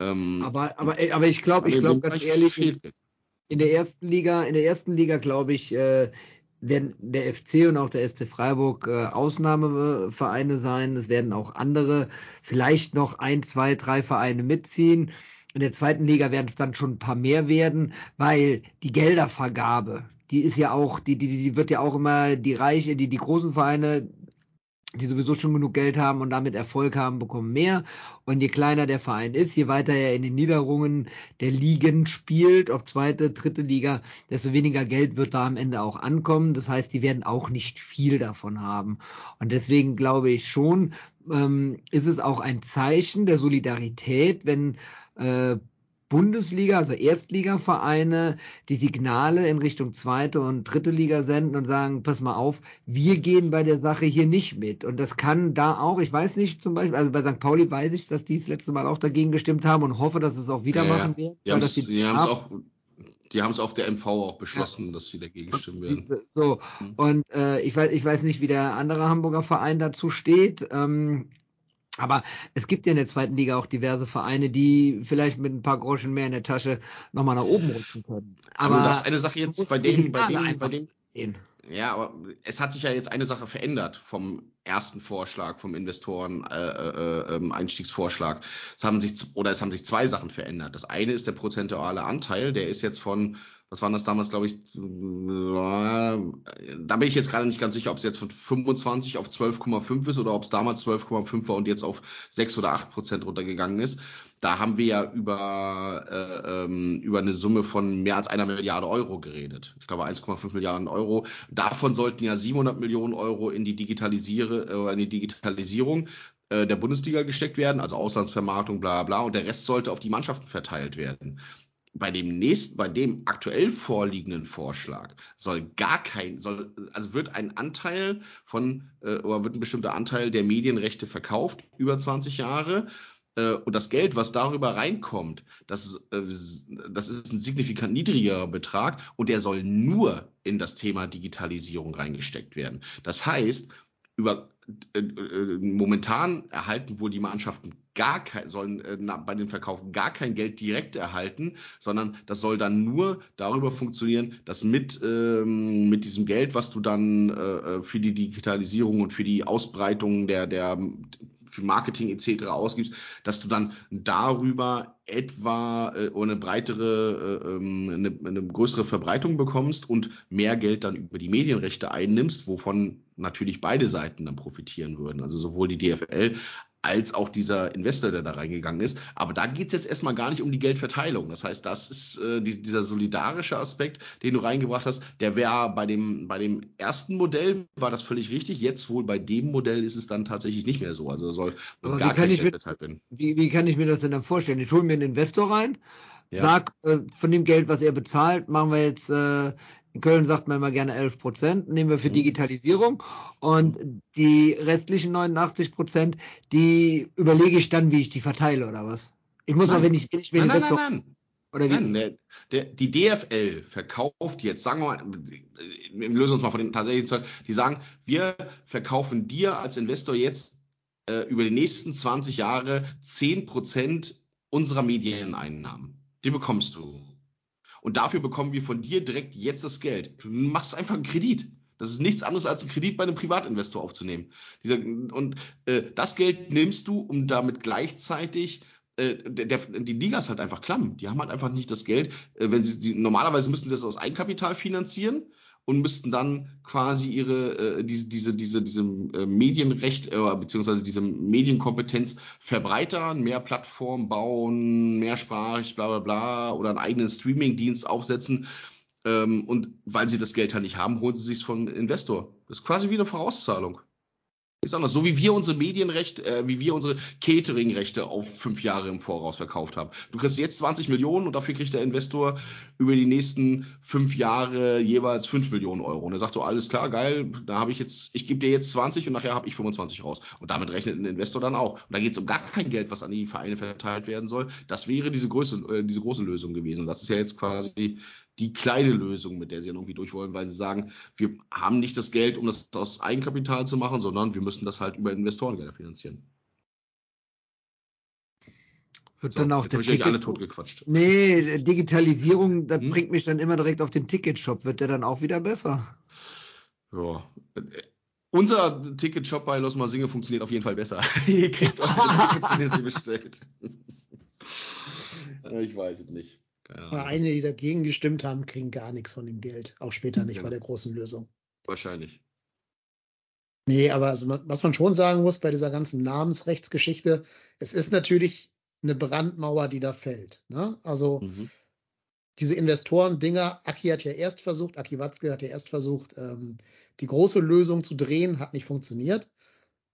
Ähm, aber, aber, aber ich glaube, ich glaube ganz ehrlich, in der ersten Liga, in der ersten Liga glaube ich, äh, werden der FC und auch der SC Freiburg äh, Ausnahmevereine sein. Es werden auch andere, vielleicht noch ein, zwei, drei Vereine mitziehen. In der zweiten Liga werden es dann schon ein paar mehr werden, weil die Geldervergabe, die ist ja auch, die, die, die wird ja auch immer die Reiche, die, die großen Vereine, die sowieso schon genug Geld haben und damit Erfolg haben, bekommen mehr. Und je kleiner der Verein ist, je weiter er in den Niederungen der Ligen spielt, ob zweite, dritte Liga, desto weniger Geld wird da am Ende auch ankommen. Das heißt, die werden auch nicht viel davon haben. Und deswegen glaube ich schon, ähm, ist es auch ein Zeichen der Solidarität, wenn äh, Bundesliga, also Erstligavereine, die Signale in Richtung zweite und dritte Liga senden und sagen, pass mal auf, wir gehen bei der Sache hier nicht mit. Und das kann da auch, ich weiß nicht zum Beispiel, also bei St. Pauli weiß ich, dass die das letzte Mal auch dagegen gestimmt haben und hoffe, dass es auch wieder ja, machen werden. Die haben es auch die haben es auf der MV auch beschlossen, ja. dass sie dagegen stimmen werden. So, mhm. und äh, ich, weiß, ich weiß nicht, wie der andere Hamburger Verein dazu steht. Ähm, Aber es gibt ja in der zweiten Liga auch diverse Vereine, die vielleicht mit ein paar Groschen mehr in der Tasche nochmal nach oben rutschen können. Aber, Aber du darfst eine Sache jetzt bei dem, bei dem, bei dem, sehen. ja, aber es hat sich ja jetzt eine Sache verändert vom ersten Vorschlag vom Investoren äh, äh, äh, Einstiegsvorschlag. Es haben sich oder es haben sich zwei Sachen verändert. Das eine ist der prozentuale Anteil, der ist jetzt von was waren das damals, glaube ich, da bin ich jetzt gerade nicht ganz sicher, ob es jetzt von 25 auf 12,5 ist oder ob es damals 12,5 war und jetzt auf 6 oder 8 Prozent runtergegangen ist. Da haben wir ja über, äh, ähm, über eine Summe von mehr als einer Milliarde Euro geredet. Ich glaube 1,5 Milliarden Euro. Davon sollten ja 700 Millionen Euro in die, Digitalisiere, äh, in die Digitalisierung äh, der Bundesliga gesteckt werden, also Auslandsvermarktung, bla bla, und der Rest sollte auf die Mannschaften verteilt werden bei dem nächsten, bei dem aktuell vorliegenden Vorschlag soll gar kein, soll, also wird ein Anteil von, äh, oder wird ein bestimmter Anteil der Medienrechte verkauft über 20 Jahre. Äh, und das Geld, was darüber reinkommt, das, äh, das ist ein signifikant niedrigerer Betrag und der soll nur in das Thema Digitalisierung reingesteckt werden. Das heißt, über äh, äh, momentan erhalten wohl die Mannschaften gar kein, sollen äh, bei den Verkaufen gar kein Geld direkt erhalten, sondern das soll dann nur darüber funktionieren, dass mit, ähm, mit diesem Geld, was du dann äh, für die Digitalisierung und für die Ausbreitung der, der für Marketing etc. ausgibst, dass du dann darüber etwa äh, eine breitere, äh, ähm, eine, eine größere Verbreitung bekommst und mehr Geld dann über die Medienrechte einnimmst, wovon natürlich beide Seiten dann profitieren würden. Also sowohl die DFL als auch dieser Investor, der da reingegangen ist. Aber da geht es jetzt erstmal gar nicht um die Geldverteilung. Das heißt, das ist äh, die, dieser solidarische Aspekt, den du reingebracht hast, der wäre bei dem, bei dem ersten Modell war das völlig richtig. Jetzt wohl bei dem Modell ist es dann tatsächlich nicht mehr so. Also soll Aber gar kein Geld verteilt werden. Wie, wie kann ich mir das denn dann vorstellen? Ich hole mir einen Investor rein, ja. sag, äh, von dem Geld, was er bezahlt, machen wir jetzt äh, in Köln sagt man immer gerne 11 Prozent, nehmen wir für mhm. Digitalisierung. Und die restlichen 89 Prozent, die überlege ich dann, wie ich die verteile oder was? Ich muss nein. auch, wenn ich, wenn ich nein, nein, nein, nein. Oder wie? Nein, der, der, die DFL verkauft jetzt, sagen wir mal, wir lösen uns mal von den tatsächlichen Zahlen, die sagen, wir verkaufen dir als Investor jetzt äh, über die nächsten 20 Jahre 10 Prozent unserer Medieneinnahmen. Die bekommst du. Und dafür bekommen wir von dir direkt jetzt das Geld. Du machst einfach einen Kredit. Das ist nichts anderes als einen Kredit bei einem Privatinvestor aufzunehmen. Dieser, und äh, das Geld nimmst du, um damit gleichzeitig äh, der, der, die Liga ist halt einfach klamm. Die haben halt einfach nicht das Geld. Äh, wenn sie, die, normalerweise müssten sie das aus Eigenkapital finanzieren und müssten dann quasi ihre äh, diese diese diese diese äh, Medienrecht äh, beziehungsweise diese Medienkompetenz verbreitern, mehr Plattformen bauen, mehrsprachig, bla bla bla oder einen eigenen Streamingdienst aufsetzen. Ähm, und weil sie das Geld halt nicht haben, holen sie sich vom Investor. Das ist quasi wie eine Vorauszahlung. Ist. So wie wir unsere Medienrecht, äh, wie wir unsere Catering-Rechte auf fünf Jahre im Voraus verkauft haben. Du kriegst jetzt 20 Millionen und dafür kriegt der Investor über die nächsten fünf Jahre jeweils fünf Millionen Euro. Und er sagt so, alles klar, geil, da habe ich jetzt, ich gebe dir jetzt 20 und nachher habe ich 25 raus. Und damit rechnet ein Investor dann auch. Und da geht es um gar kein Geld, was an die Vereine verteilt werden soll. Das wäre diese, Größe, äh, diese große Lösung gewesen. Das ist ja jetzt quasi die kleine Lösung, mit der sie irgendwie durch wollen, weil sie sagen, wir haben nicht das Geld, um das aus Eigenkapital zu machen, sondern wir müssen das halt über Investorengelder finanzieren. Wird so, dann auch der Ticket alle totgequatscht. Nee, Digitalisierung, das hm? bringt mich dann immer direkt auf den Ticketshop. Wird der dann auch wieder besser? Ja. Unser Ticketshop bei Los Masinge funktioniert auf jeden Fall besser. Ihr kriegt eure Tickets, wenn ihr sie bestellt. ich weiß es nicht. Vereine, die dagegen gestimmt haben, kriegen gar nichts von dem Geld. Auch später nicht genau. bei der großen Lösung. Wahrscheinlich. Nee, aber also, was man schon sagen muss bei dieser ganzen Namensrechtsgeschichte, es ist natürlich eine Brandmauer, die da fällt. Ne? Also mhm. diese Investoren-Dinger, Aki hat ja erst versucht, Aki Watzke hat ja erst versucht, ähm, die große Lösung zu drehen, hat nicht funktioniert.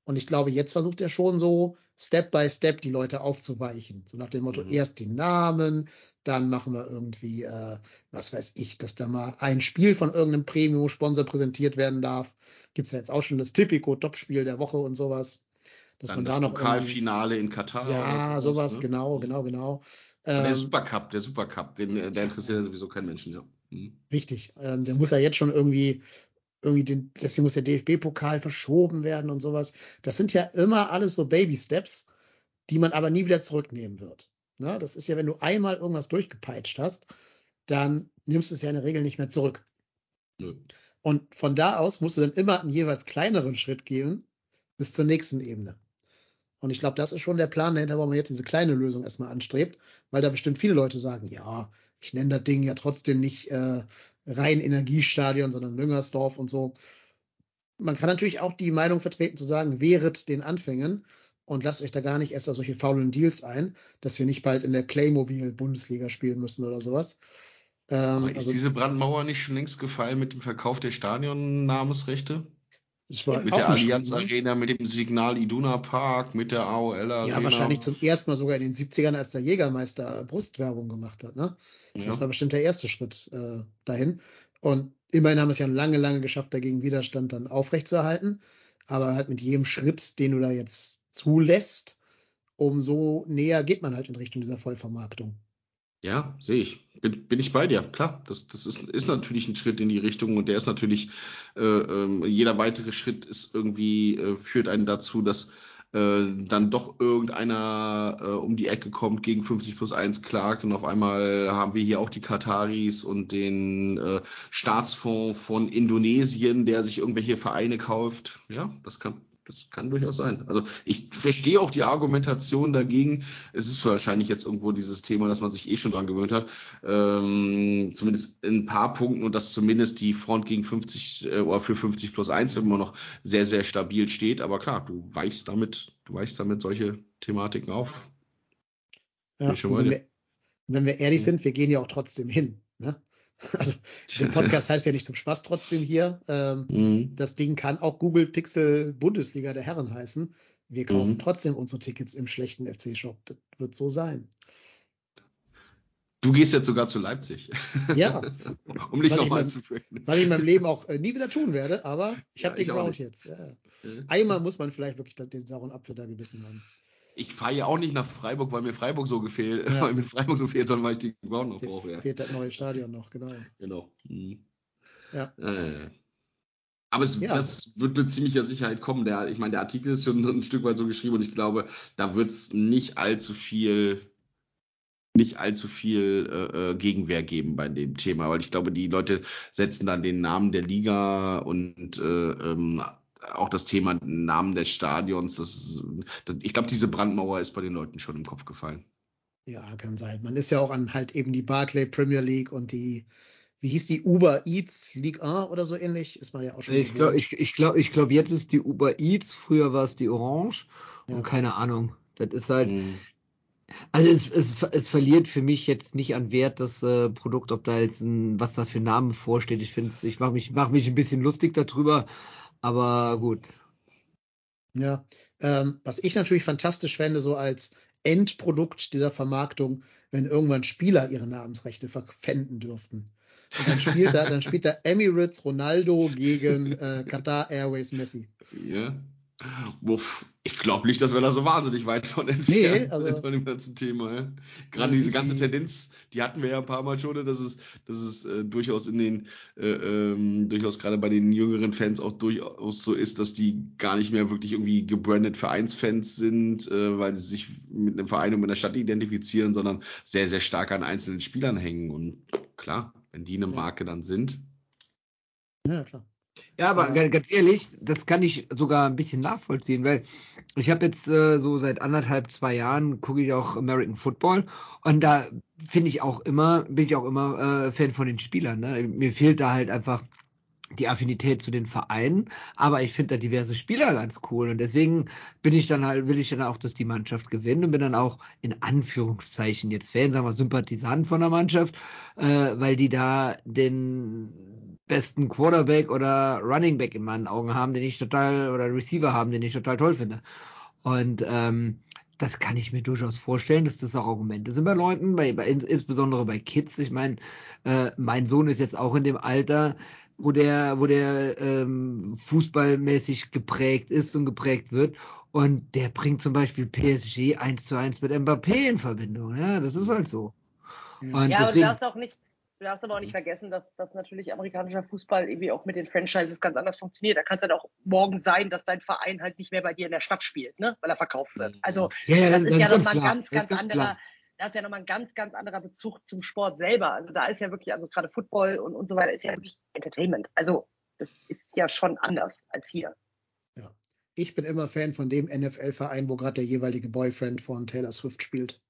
Und ich glaube, jetzt versucht er schon so Step by Step die Leute aufzuweichen. So nach dem Motto, mhm. erst die Namen, dann machen wir irgendwie, äh, was weiß ich, dass da mal ein Spiel von irgendeinem Premium-Sponsor präsentiert werden darf. Gibt's ja jetzt auch schon das Typico-Topspiel der Woche und sowas. Dass dann man das da noch Pokalfinale in Katar. Ja, sowas, sowas ne? genau, genau, genau. Ähm, der Supercup, der Supercup, den, der interessiert ja sowieso keinen Menschen, ja. Mhm. Richtig. Ähm, der muss ja jetzt schon irgendwie irgendwie den, deswegen muss der DFB-Pokal verschoben werden und sowas. Das sind ja immer alles so Baby-Steps, die man aber nie wieder zurücknehmen wird. Ne? Das ist ja, wenn du einmal irgendwas durchgepeitscht hast, dann nimmst du es ja in der Regel nicht mehr zurück. Nö. Und von da aus musst du dann immer einen jeweils kleineren Schritt gehen bis zur nächsten Ebene. Und ich glaube, das ist schon der Plan dahinter, warum man jetzt diese kleine Lösung erstmal anstrebt, weil da bestimmt viele Leute sagen, ja, ich nenne das Ding ja trotzdem nicht äh, rein Energiestadion, sondern Müngersdorf und so. Man kann natürlich auch die Meinung vertreten zu sagen, wehret den Anfängen und lasst euch da gar nicht erst auf solche faulen Deals ein, dass wir nicht bald in der Playmobil-Bundesliga spielen müssen oder sowas. Ähm, ist also, diese Brandmauer nicht schon längst gefallen mit dem Verkauf der Stadionnamensrechte? Mit der Allianz schlimm, ne? Arena, mit dem Signal Iduna Park, mit der AOL Arena. Ja, wahrscheinlich zum ersten Mal sogar in den 70ern, als der Jägermeister Brustwerbung gemacht hat. Ne? Das Ja. war bestimmt der erste Schritt äh, dahin. Und immerhin haben wir es ja lange, lange geschafft, dagegen Widerstand dann aufrechtzuerhalten. Aber halt mit jedem Schritt, den du da jetzt zulässt, umso näher geht man halt in Richtung dieser Vollvermarktung. Ja, sehe ich. Bin, bin ich bei dir. Klar, das, das ist, ist natürlich ein Schritt in die Richtung und der ist natürlich, äh, ähm, jeder weitere Schritt ist irgendwie, äh, führt einen dazu, dass äh, dann doch irgendeiner äh, um die Ecke kommt, gegen 50 plus 1 klagt und auf einmal haben wir hier auch die Kataris und den äh, Staatsfonds von Indonesien, der sich irgendwelche Vereine kauft. Ja, das kann, das kann durchaus sein. Also ich verstehe auch die Argumentation dagegen. Es ist wahrscheinlich jetzt irgendwo dieses Thema, dass man sich eh schon dran gewöhnt hat. Ähm, zumindest in ein paar Punkten und dass zumindest die Front gegen 50 äh, oder für 50 plus 1 immer noch sehr, sehr stabil steht. Aber klar, du weichst damit, du weichst damit solche Thematiken auf. Ja, wenn, wir, wenn wir ehrlich sind, wir gehen ja auch trotzdem hin. Also der Podcast heißt ja nicht zum Spaß trotzdem hier. Ähm, Mhm. das Ding kann auch Google Pixel Bundesliga der Herren heißen. Wir kaufen Mhm. trotzdem unsere Tickets im schlechten FC-Shop. Das wird so sein. Du gehst jetzt sogar zu Leipzig. Ja. um dich nochmal zu führen. Was ich in meinem Leben auch äh, nie wieder tun werde, aber ich Ja, habe den Ground jetzt. Ja. Einmal muss man vielleicht wirklich den sauren Apfel da gebissen haben. Ich fahre ja auch nicht nach Freiburg, weil mir Freiburg so gefehlt, Ja. weil mir Freiburg so fehlt, sondern weil ich die Ground noch brauche. Ja. fehlt das neue Stadion noch, genau. Genau. Mhm. Ja. Äh. Aber es, Ja. das wird mit ziemlicher Sicherheit kommen. Der, ich meine, der Artikel ist schon ein Stück weit so geschrieben und ich glaube, da wird es nicht allzu viel, nicht allzu viel äh, äh, Gegenwehr geben bei dem Thema, weil ich glaube, die Leute setzen dann den Namen der Liga und äh, ähm, auch das Thema Namen des Stadions. Das, das, ich glaube, diese Brandmauer ist bei den Leuten schon im Kopf gefallen. Ja, kann sein. Man ist ja auch an halt eben die Barclay Premier League und die, wie hieß die Uber Eats League 1 oder so ähnlich, ist man ja auch schon. Ich glaube, ich, ich glaube, ich glaube, jetzt ist die Uber Eats, früher war es die Orange Ja. und keine Ahnung. Das ist halt, Mhm. also es, es, es verliert für mich jetzt nicht an Wert, das äh, Produkt, ob da jetzt ein, was da für ein Name vorsteht. Ich finde ich mache mich, mach mich ein bisschen lustig darüber, aber gut. Ja, ähm, was ich natürlich fantastisch fände, so als Endprodukt dieser Vermarktung, wenn irgendwann Spieler ihre Namensrechte verpfänden dürften. Und dann spielt da, dann spielt da Emirates Ronaldo gegen äh, Qatar Airways Messi. Ja. Wuff. Glaube nicht, dass wir da so wahnsinnig weit von entfernt Nee, sind also- von dem ganzen Thema. Ja. Gerade diese die- ganze Tendenz, die hatten wir ja ein paar Mal schon, dass es, dass es äh, durchaus in den, äh, ähm, durchaus gerade bei den jüngeren Fans auch durchaus so ist, dass die gar nicht mehr wirklich irgendwie gebrandet Vereinsfans sind, äh, weil sie sich mit einem Verein und mit einer Stadt identifizieren, sondern sehr, sehr stark an einzelnen Spielern hängen. Und klar, wenn die eine. Marke dann sind. Ja, klar. Ja, aber ganz ehrlich, das kann ich sogar ein bisschen nachvollziehen, weil ich habe jetzt äh, so seit anderthalb, zwei Jahren gucke ich auch American Football und da finde ich auch immer, bin ich auch immer äh, Fan von den Spielern. Ne? Mir fehlt da halt einfach die Affinität zu den Vereinen, aber ich finde da diverse Spieler ganz cool und deswegen bin ich dann halt, will ich dann auch, dass die Mannschaft gewinnt und bin dann auch in Anführungszeichen jetzt Fan, sagen wir Sympathisant von der Mannschaft, äh, weil die da den besten Quarterback oder Running Back in meinen Augen haben, den ich total, oder Receiver haben, den ich total toll finde. Und ähm, das kann ich mir durchaus vorstellen, dass das auch Argumente sind bei Leuten, bei, bei ins- insbesondere bei Kids. Ich meine, äh, mein Sohn ist jetzt auch in dem Alter, wo der, wo der ähm, fußballmäßig geprägt ist und geprägt wird. Und der bringt zum Beispiel PSG eins zu eins mit Mbappé in Verbindung. Ja, das ist halt so. Und Ja, aber du deswegen, darfst auch nicht, Du darfst aber auch nicht vergessen, dass, dass natürlich amerikanischer Fußball irgendwie auch mit den Franchises ganz anders funktioniert. Da kann es dann auch morgen sein, dass dein Verein halt nicht mehr bei dir in der Stadt spielt, ne? weil er verkauft wird. Also Ja, ja, das, das- ist ja nochmal ein ganz, ganz ganz anderer, klar. Da ist ja nochmal ein ganz, ganz anderer Bezug zum Sport selber. Also da ist ja wirklich, also gerade Football und, und so weiter ist ja wirklich Entertainment. Also das ist ja schon anders als hier. Ich bin immer Fan von dem NFL-Verein, wo gerade der jeweilige Boyfriend von Taylor Swift spielt.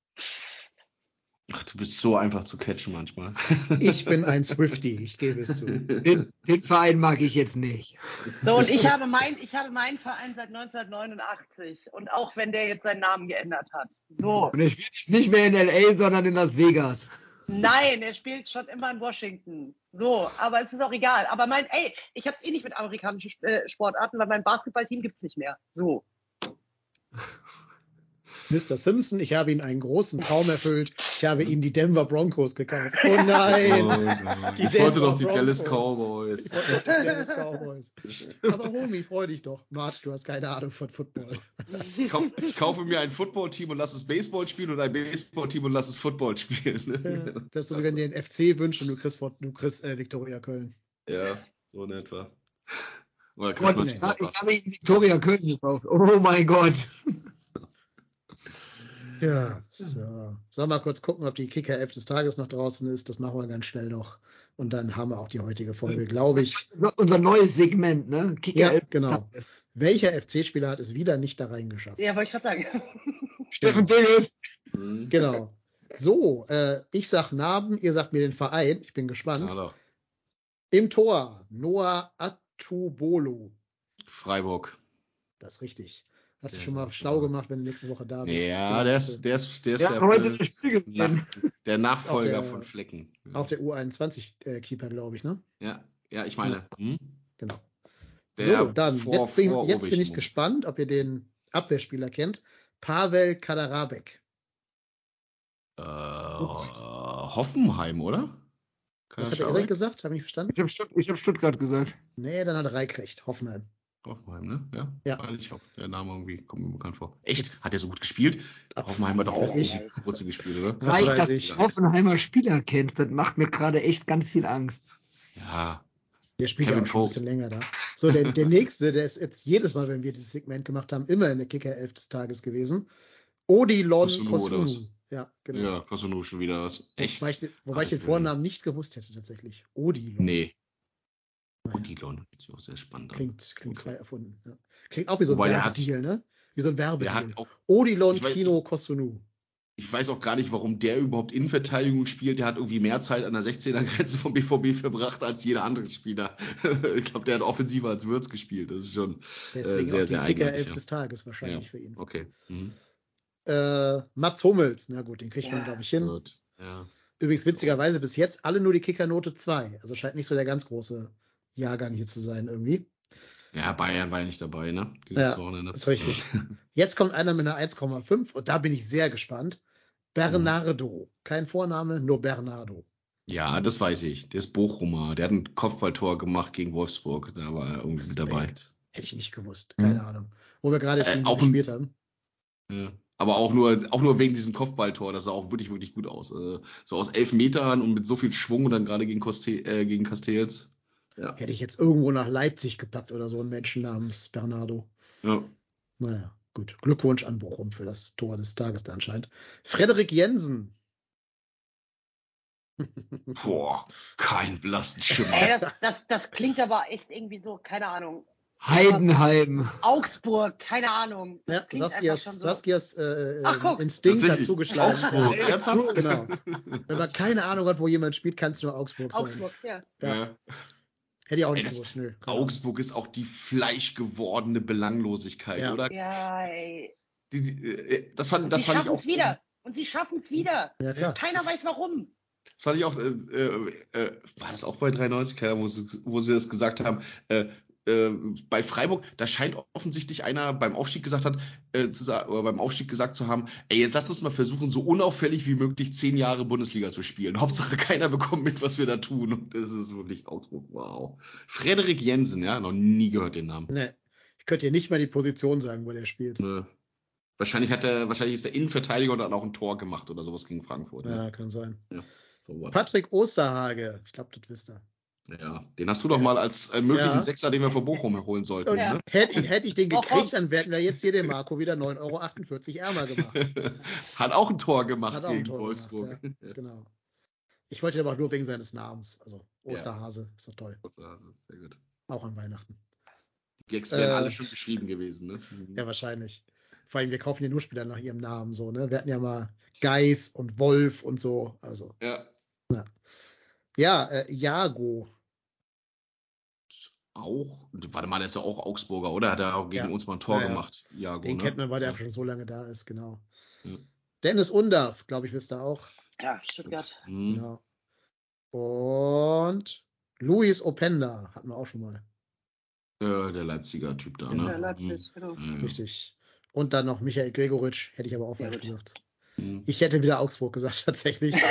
Ach, du bist so einfach zu catchen manchmal. Ich bin ein Swifty, ich gebe es zu. Den, den Verein mag ich jetzt nicht. So, und ich habe, mein, ich habe meinen Verein seit 1989 und auch wenn der jetzt seinen Namen geändert hat. So, Und er spielt nicht mehr in LA, sondern in Las Vegas. nein, er spielt schon immer in Washington. So, aber es ist auch egal. Aber mein, ey, ich habe eh nicht mit amerikanischen äh, Sportarten, weil mein Basketballteam gibt's nicht mehr. So. Mr. Simpson, ich habe ihm einen großen Traum erfüllt. Ich habe ihm die Denver Broncos gekauft. Oh nein! nein. Die ich wollte doch die Dallas. Cowboys. Ich wollte doch die Dallas Cowboys. Aber Homie, freu dich doch. Mart, du hast keine Ahnung von Football. Ich, kauf, ich kaufe mir ein Footballteam und lasse es Baseball spielen und ein Baseballteam und lasse es Football spielen. Äh, Das ist so, wie wenn dir den FC wünscht und du kriegst, du kriegst äh, Viktoria Köln. ja, so in etwa. Oder Gott, ich habe Victoria Köln gekauft. Oh mein Gott. Ja, so. Sollen wir mal kurz gucken, ob die Kicker 11 des Tages noch draußen ist. Das machen wir ganz schnell noch. Und dann haben wir auch die heutige Folge, glaube ich. Unser- Unser neues Segment, ne? Kicker Ja, elf- genau. Welcher FC-Spieler hat es wieder nicht da reingeschafft? Ja, wollte ich gerade sagen. Steffen Tigges. Mhm. Genau. So, äh, ich sag Namen, ihr sagt mir den Verein. Ich bin gespannt. Doch. Im Tor Noah Atubolo. Freiburg. Das ist richtig. Hast du Ja, schon mal schlau gemacht, wenn du nächste Woche da bist. Ja, Genau, der ist, der ist, der ist Ja, der, äh, nach, der Nachfolger der- von Flecken. du Auf der U21-Keeper, glaube ich, ne? Ja, ja, ich meine. Hm? Genau. Der so, dann, vor- jetzt, bin, vor jetzt bin ich Obichmo. gespannt, ob ihr den Abwehrspieler kennt. Pavel Kadarabek. Äh, Hoffenheim, oder? Was hat Kann der das Erik gesagt? Habe ich verstanden? Ich habe Stutt ich hab Stuttgart gesagt. Nee, dann hat Reik recht. Hoffenheim. Hoffenheim, ne? Ja. Ja. Weil Ich auch. Der Name irgendwie kommt mir bekannt vor. Echt? Jetzt- Hat er so gut gespielt? Ab- Hoffenheim hat doch auch ich. Wurzel gespielt, oder? Dass ich. du Hoffenheimer Spieler kennst, das macht mir gerade echt ganz viel Angst. Ja. Der spielt ja auch schon ein bisschen länger da. So, der, der nächste, der ist jetzt jedes Mal, wenn wir dieses Segment gemacht haben, immer in der Kicker 11 des Tages gewesen. Odilon Kosunu? Kosunu. Ja, genau. Ja, kostet nur schon wieder was. Echt? Wobei ich, wobei ich den Vornamen nicht gewusst hätte, tatsächlich. Odilon. Nee. Hört sich auch sehr spannend an. Klingt, klingt Okay. frei erfunden. Ja. Klingt auch wie so ein Wobei hat- Werbedeal, ne? Wie so ein Werbedeal. auch, Odilon weiß- Kino Kosunu. ich weiß auch gar nicht, warum der überhaupt Innenverteidigung spielt. Der hat irgendwie mehr Zeit an der 16er-Grenze vom BVB verbracht als jeder andere Spieler. ich glaube, der hat offensiver als Würz gespielt. Das ist schon Deswegen äh, sehr, auch sehr die Kicker. 11 Ja. des Tages wahrscheinlich Ja. für ihn. Okay. Mhm. Äh, Mats Hummels, na gut, den kriegt man, glaube ich, hin. Gut. Ja. Übrigens witzigerweise bis jetzt alle nur die Kickernote 2. Also scheint nicht so der ganz große Jahrgang hier zu sein irgendwie. ja, Bayern war ja nicht dabei, ne? Dieses Ja, Wochenende. ist richtig. Jetzt kommt einer mit einer 1,5 und da bin ich sehr gespannt. Bernardo. Kein Vorname, nur Bernardo. Ja, das weiß ich. Der ist Bochumer. Der hat ein Kopfballtor gemacht gegen Wolfsburg. Da war er irgendwie dabei. Hätte ich nicht gewusst. Keine Ahnung. Wo wir gerade jetzt Äh, auch gespielt haben. Ja. Aber auch nur, auch nur wegen diesem Kopfballtor. Das sah auch wirklich, wirklich gut aus. Äh, so aus elf Metern und mit so viel Schwung und dann gerade gegen, Coste äh, gegen Castells. Ja. Hätte ich jetzt irgendwo nach Leipzig gepackt oder so einen Menschen namens Bernardo. ja. Naja, gut. Glückwunsch an Bochum für das Tor des Tages da anscheinend. Frederik Jensen. Boah, kein blassen Schimmer. Ey, das, das, das klingt aber echt irgendwie so, keine Ahnung. Heidenheim. Augsburg, keine Ahnung. Ja, Saskias, so. Saskias äh, Ach, guck. Instinkt hat zugeschlagen. Augsburg. Ja, Ernsthaft? Genau. Wenn man keine Ahnung hat, wo jemand spielt, kann es nur Augsburg sein. Augsburg, ja. Ja. Ja. Hätte ich auch nicht Ey, das- gewusst. Nö. Augsburg ist auch die fleischgewordene Belanglosigkeit, Ja. oder? Ja, ey. Die, die, äh, das fand, Und das sie fand ich schaffen auch. es wieder. Und sie schaffen es wieder. Ja, klar. Keiner weiß warum. Das fand ich auch, äh, äh, äh, war das auch bei 93, keine Ahnung, wo sie, wo sie das gesagt haben, äh, äh, bei Freiburg, da scheint offensichtlich einer beim Aufstieg gesagt hat, äh, zu oder beim Aufstieg gesagt zu haben, ey, jetzt lass uns mal versuchen, so unauffällig wie möglich zehn Jahre Bundesliga zu spielen. Hauptsache keiner bekommt mit, was wir da tun. Und das ist wirklich Augsburg, wow. Frederik Jensen, ja, noch nie gehört den Namen. Nee. Ich könnte dir nicht mal die Position sagen, wo der spielt. Ne. Wahrscheinlich hat er, wahrscheinlich ist der Innenverteidiger und hat auch ein Tor gemacht oder sowas gegen Frankfurt. Ne? Ja, kann sein. Ja. So? Patrick Osterhage, ich glaube, das wisst ihr. Ja, den hast du doch mal als äh, möglichen Ja. Sechser, den wir von Bochum holen sollten. Ja. Ne? hätte, hätte ich den gekriegt, dann hätten wir jetzt hier den Marco wieder 9,48 Euro ärmer gemacht. Hat auch ein Tor gemacht Hat auch ein gegen Tor Wolfsburg. gemacht, Genau. Ich wollte ihn aber auch nur wegen seines Namens. Also Osterhase, ist doch toll. Also, Sehr gut. Auch an Weihnachten. Die Gags wären Äh, alle schon geschrieben gewesen. Ne? Ja, wahrscheinlich. Vor allem, wir kaufen ja nur Spieler nach ihrem Namen so, ne? Wir hatten ja mal Geis und Wolf und so. Also, ja. ja, äh, Jago. Auch, warte mal, der ist ja auch Augsburger, oder? Hat er auch gegen Ja. uns mal ein Tor Ja, ja. gemacht? Jago, Den ne? kennt man, weil der ja. schon so lange da ist, genau. Ja. Dennis Undarf, glaube ich, wisst ihr auch. Ja, Stuttgart. Mhm. Genau. Und Luis Openda hatten wir auch schon mal. Äh, der Leipziger Typ da, Genau. ne? Ja, Leipzig, genau. Mhm. Richtig. Und dann noch Michael Gregoritsch, hätte ich aber auch falsch gut. gesagt. Mhm. Ich hätte wieder Augsburg gesagt, tatsächlich.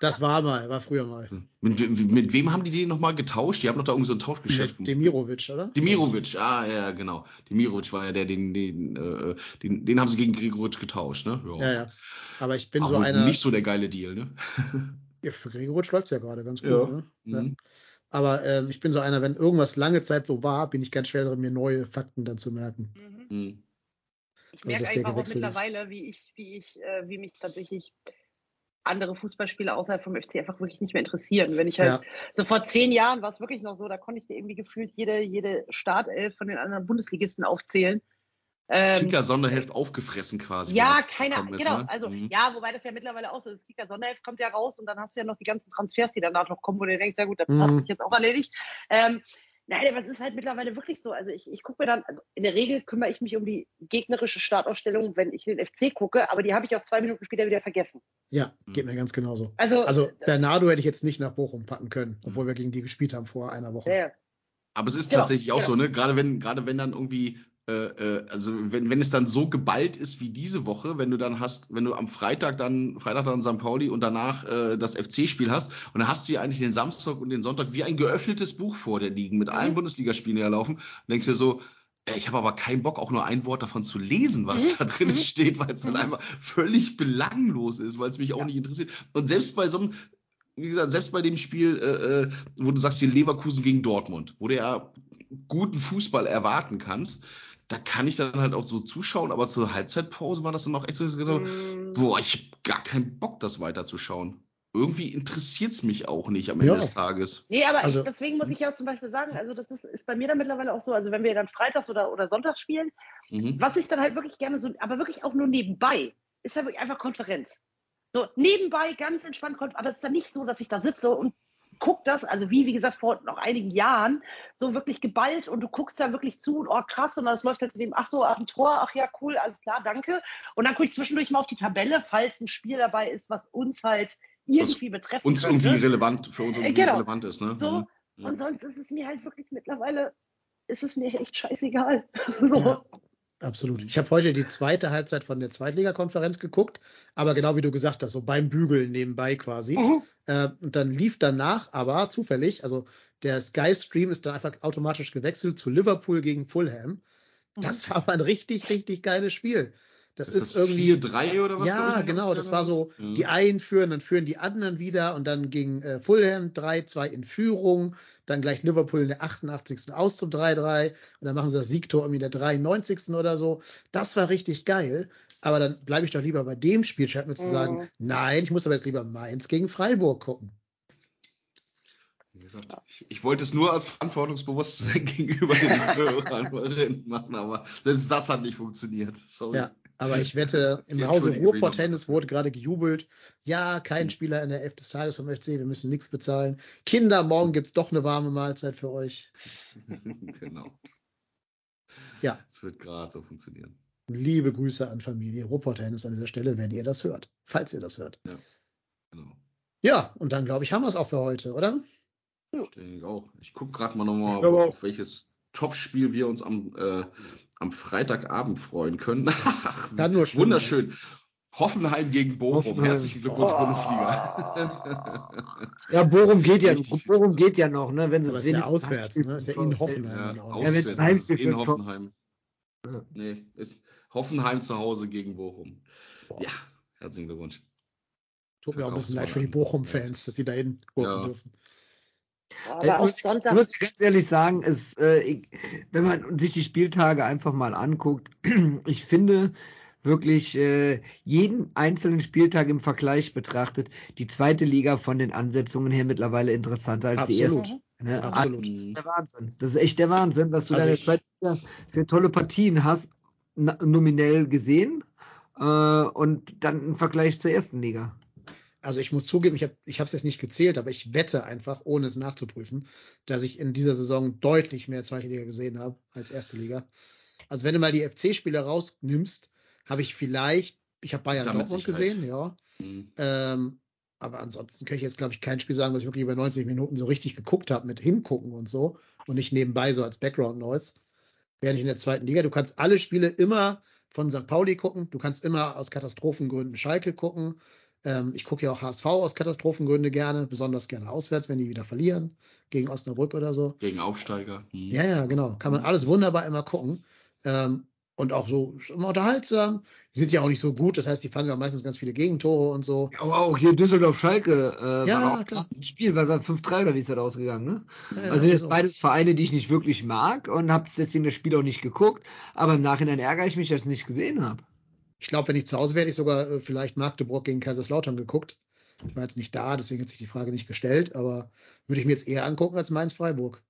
Das war mal, war früher mal. Mit, mit, mit wem haben die den nochmal getauscht? Die haben doch da irgendwie so ein Tauschgeschäft Mit Demirovic, oder? Demirovic, ah ja, genau. Demirovic war ja der, den, den, äh, den, den haben sie gegen Gregoritsch getauscht, ne? Ja, ja. Aber ich bin Aber so einer. nicht so der geile Deal, ne? Ja, für Gregoritsch läuft es ja gerade ganz gut. Ja. Ne? Ja. Mhm. Aber ähm, ich bin so einer, wenn irgendwas lange Zeit so war, bin ich ganz schwer darin, mir neue Fakten dann zu merken. Mhm. Mhm. Ich Also, merke einfach auch gewechselt ist. mittlerweile, wie ich, wie ich, äh, wie mich tatsächlich andere Fußballspiele außerhalb vom FC einfach wirklich nicht mehr interessieren. Wenn ich halt, Ja. so vor zehn Jahren war es wirklich noch so, da konnte ich dir irgendwie gefühlt jede, jede Startelf von den anderen Bundesligisten aufzählen. Ähm, Kicker Sonderheft aufgefressen quasi. ja, keine Ahnung, genau. ne? Also, Mhm. ja, wobei das ja mittlerweile auch so ist. Kicker Sonderheft kommt ja raus und dann hast du ja noch die ganzen Transfers, die danach noch kommen, wo du denkst, ja gut, das Mhm. hat sich jetzt auch erledigt. Ähm, nein, aber es ist halt mittlerweile wirklich so. Also ich, ich gucke mir dann, also in der Regel kümmere ich mich um die gegnerische Startausstellung, wenn ich den FC gucke, aber die habe ich auch zwei Minuten später wieder vergessen. Ja, Mhm. geht mir ganz genauso. Also, Also Bernardo hätte ich jetzt nicht nach Bochum packen können, obwohl wir gegen die gespielt haben vor einer Woche. ja, Aber es ist Genau, tatsächlich auch genau. so, ne? Gerade wenn, gerade wenn dann irgendwie, äh, äh, also wenn, wenn es dann so geballt ist wie diese Woche, wenn du dann hast, wenn du am Freitag dann, Freitag dann St. Pauli und danach äh, das FC-Spiel hast, und dann hast du ja eigentlich den Samstag und den Sonntag wie ein geöffnetes Buch vor dir liegen, mit allen Mhm. Bundesligaspielen, die da laufen, und denkst dir so, ey, ich habe aber keinen Bock, auch nur ein Wort davon zu lesen, was Mhm. da drin Mhm. steht, weil es dann einfach völlig belanglos ist, weil es mich auch Ja. nicht interessiert. Und selbst bei so einem, wie gesagt, selbst bei dem Spiel, äh, äh, wo du sagst, hier Leverkusen gegen Dortmund, wo du ja guten Fußball erwarten kannst, da kann ich dann halt auch so zuschauen, aber zur Halbzeitpause war das dann auch echt so, dass ich gedacht habe, Mm, boah, ich habe gar keinen Bock, das weiterzuschauen. Irgendwie interessiert es mich auch nicht am Ende Ja. des Tages. Nee, aber Also- ich, deswegen muss ich ja zum Beispiel sagen, also das ist, ist bei mir dann mittlerweile auch so, also wenn wir dann freitags oder, oder sonntags spielen, Mhm. was ich dann halt wirklich gerne so, aber wirklich auch nur nebenbei, ist ja wirklich einfach Konferenz. So, nebenbei ganz entspannt, aber es ist dann nicht so, dass ich da sitze und guck das, also wie, wie gesagt, vor noch einigen Jahren, so wirklich geballt und du guckst da wirklich zu und oh krass, und das läuft jetzt neben, ach so, ach, ein Tor, ach ja, cool, alles klar, danke. Und dann gucke ich zwischendurch mal auf die Tabelle, falls ein Spiel dabei ist, was uns halt irgendwie betreffen Uns könnte. irgendwie relevant, für uns irgendwie Äh, genau. relevant ist, ne? So, Mhm. und sonst ist es mir halt wirklich mittlerweile, ist es mir echt scheißegal. so. Ja. Absolut. Ich habe heute die zweite Halbzeit von der Zweitligakonferenz geguckt, aber genau wie du gesagt hast, so beim Bügeln nebenbei quasi. Mhm. Äh, und dann lief danach aber zufällig, also der Sky-Stream ist dann einfach automatisch gewechselt zu Liverpool gegen Fulham. Das war aber ein richtig, richtig geiles Spiel. Das ist, das irgendwie. 4-3 oder was? Ja, ich, genau, das war so, Ja. die einen führen, dann führen die anderen wieder und dann ging äh, Fulham 3-2 in Führung, dann gleich Liverpool in der 88. aus zum 3-3 und dann machen sie das Siegtor irgendwie in der 93. oder so. Das war richtig geil, aber dann bleibe ich doch lieber bei dem Spiel, statt mir zu Mhm. sagen, nein, ich muss aber jetzt lieber Mainz gegen Freiburg gucken. Wie gesagt, ich, ich wollte es nur als Verantwortungsbewusstsein gegenüber den Hörern machen, aber selbst das hat nicht funktioniert. Sorry. Ja, aber ich wette, im Hause nochmal Tennis wurde gerade gejubelt. Ja, kein Spieler in der Elf des Tages vom FC, wir müssen nichts bezahlen. Kinder, morgen gibt's doch eine warme Mahlzeit für euch. genau. Ja. Es wird gerade so funktionieren. Liebe Grüße an Familie Ruhrpott Tennis an dieser Stelle, wenn ihr das hört. Falls ihr das hört. Genau. Ja, und dann glaube ich, haben wir es auch für heute, oder? Ich denke auch. Ich gucke gerade mal nochmal, auf welches Topspiel wir uns am, äh, am Freitagabend freuen können. Kann nur schlimm Wunderschön. Hoffenheim gegen Bochum. Hoffenheim. Herzlichen Glückwunsch, Oh. Bundesliga. Ja, Bochum geht ja, Richtig. Bochum geht ja noch, ne? Wenn sie ist ja auswärts, ne? Ist ja in Hoffenheim ja, dann. Ja, ist in Hoffenheim. Nee, ist Hoffenheim zu Hause gegen Bochum. Boah. Ja, herzlichen Glückwunsch. Tut mir auch ein bisschen leid für die. Bochum-Fans, dass sie da hinten gucken Ja. dürfen. Aber Ich auch muss, ich muss ganz ehrlich sagen, es, äh, ich, wenn man sich die Spieltage einfach mal anguckt, ich finde wirklich äh, jeden einzelnen Spieltag im Vergleich betrachtet, die zweite Liga von den Ansetzungen her mittlerweile interessanter als die Absolut. erste. Ne? Absolut. Also, das ist der Wahnsinn. Das ist echt der Wahnsinn, was du Also da in der zweiten Liga für tolle Partien hast, nominell gesehen. Äh, und dann im Vergleich zur ersten Liga. Also ich muss zugeben, ich habe ich es jetzt nicht gezählt, aber ich wette einfach, ohne es nachzuprüfen, dass ich in dieser Saison deutlich mehr zweite Liga gesehen habe als erste Liga. Also wenn du mal die FC-Spieler rausnimmst, habe ich vielleicht, ich habe Bayern mit Dortmund Sicherheit. gesehen, ja. Mhm. Ähm, aber ansonsten kann ich jetzt, glaube ich, kein Spiel sagen, was ich wirklich über 90 Minuten so richtig geguckt habe, mit hingucken und so und nicht nebenbei so als Background Noise. Während ich in der zweiten Liga, du kannst alle Spiele immer von St. Pauli gucken, du kannst immer aus Katastrophengründen Schalke gucken. Ähm, ich gucke ja auch HSV aus Katastrophengründen gerne, besonders gerne auswärts, wenn die wieder verlieren, gegen Osnabrück oder so. Gegen Aufsteiger. Mhm. Ja, ja, genau. Kann man alles wunderbar immer gucken. Ähm, und auch so immer unterhaltsam. Die sind ja auch nicht so gut, das heißt, die fangen ja meistens ganz viele Gegentore und so. Aber auch hier Düsseldorf-Schalke äh, Ja, war auch klar. ein Spiel, weil wir 5-3 oder wie ist das ausgegangen, ne? Ja, also jetzt so. beides Vereine, die ich nicht wirklich mag und habe deswegen das Spiel auch nicht geguckt, aber im Nachhinein ärgere ich mich, dass ich es nicht gesehen habe. Ich glaube, wenn ich zu Hause wäre, hätte ich sogar äh, vielleicht Magdeburg gegen Kaiserslautern geguckt. Ich war jetzt nicht da, deswegen hat sich die Frage nicht gestellt, aber würde ich mir jetzt eher angucken als Mainz-Freiburg.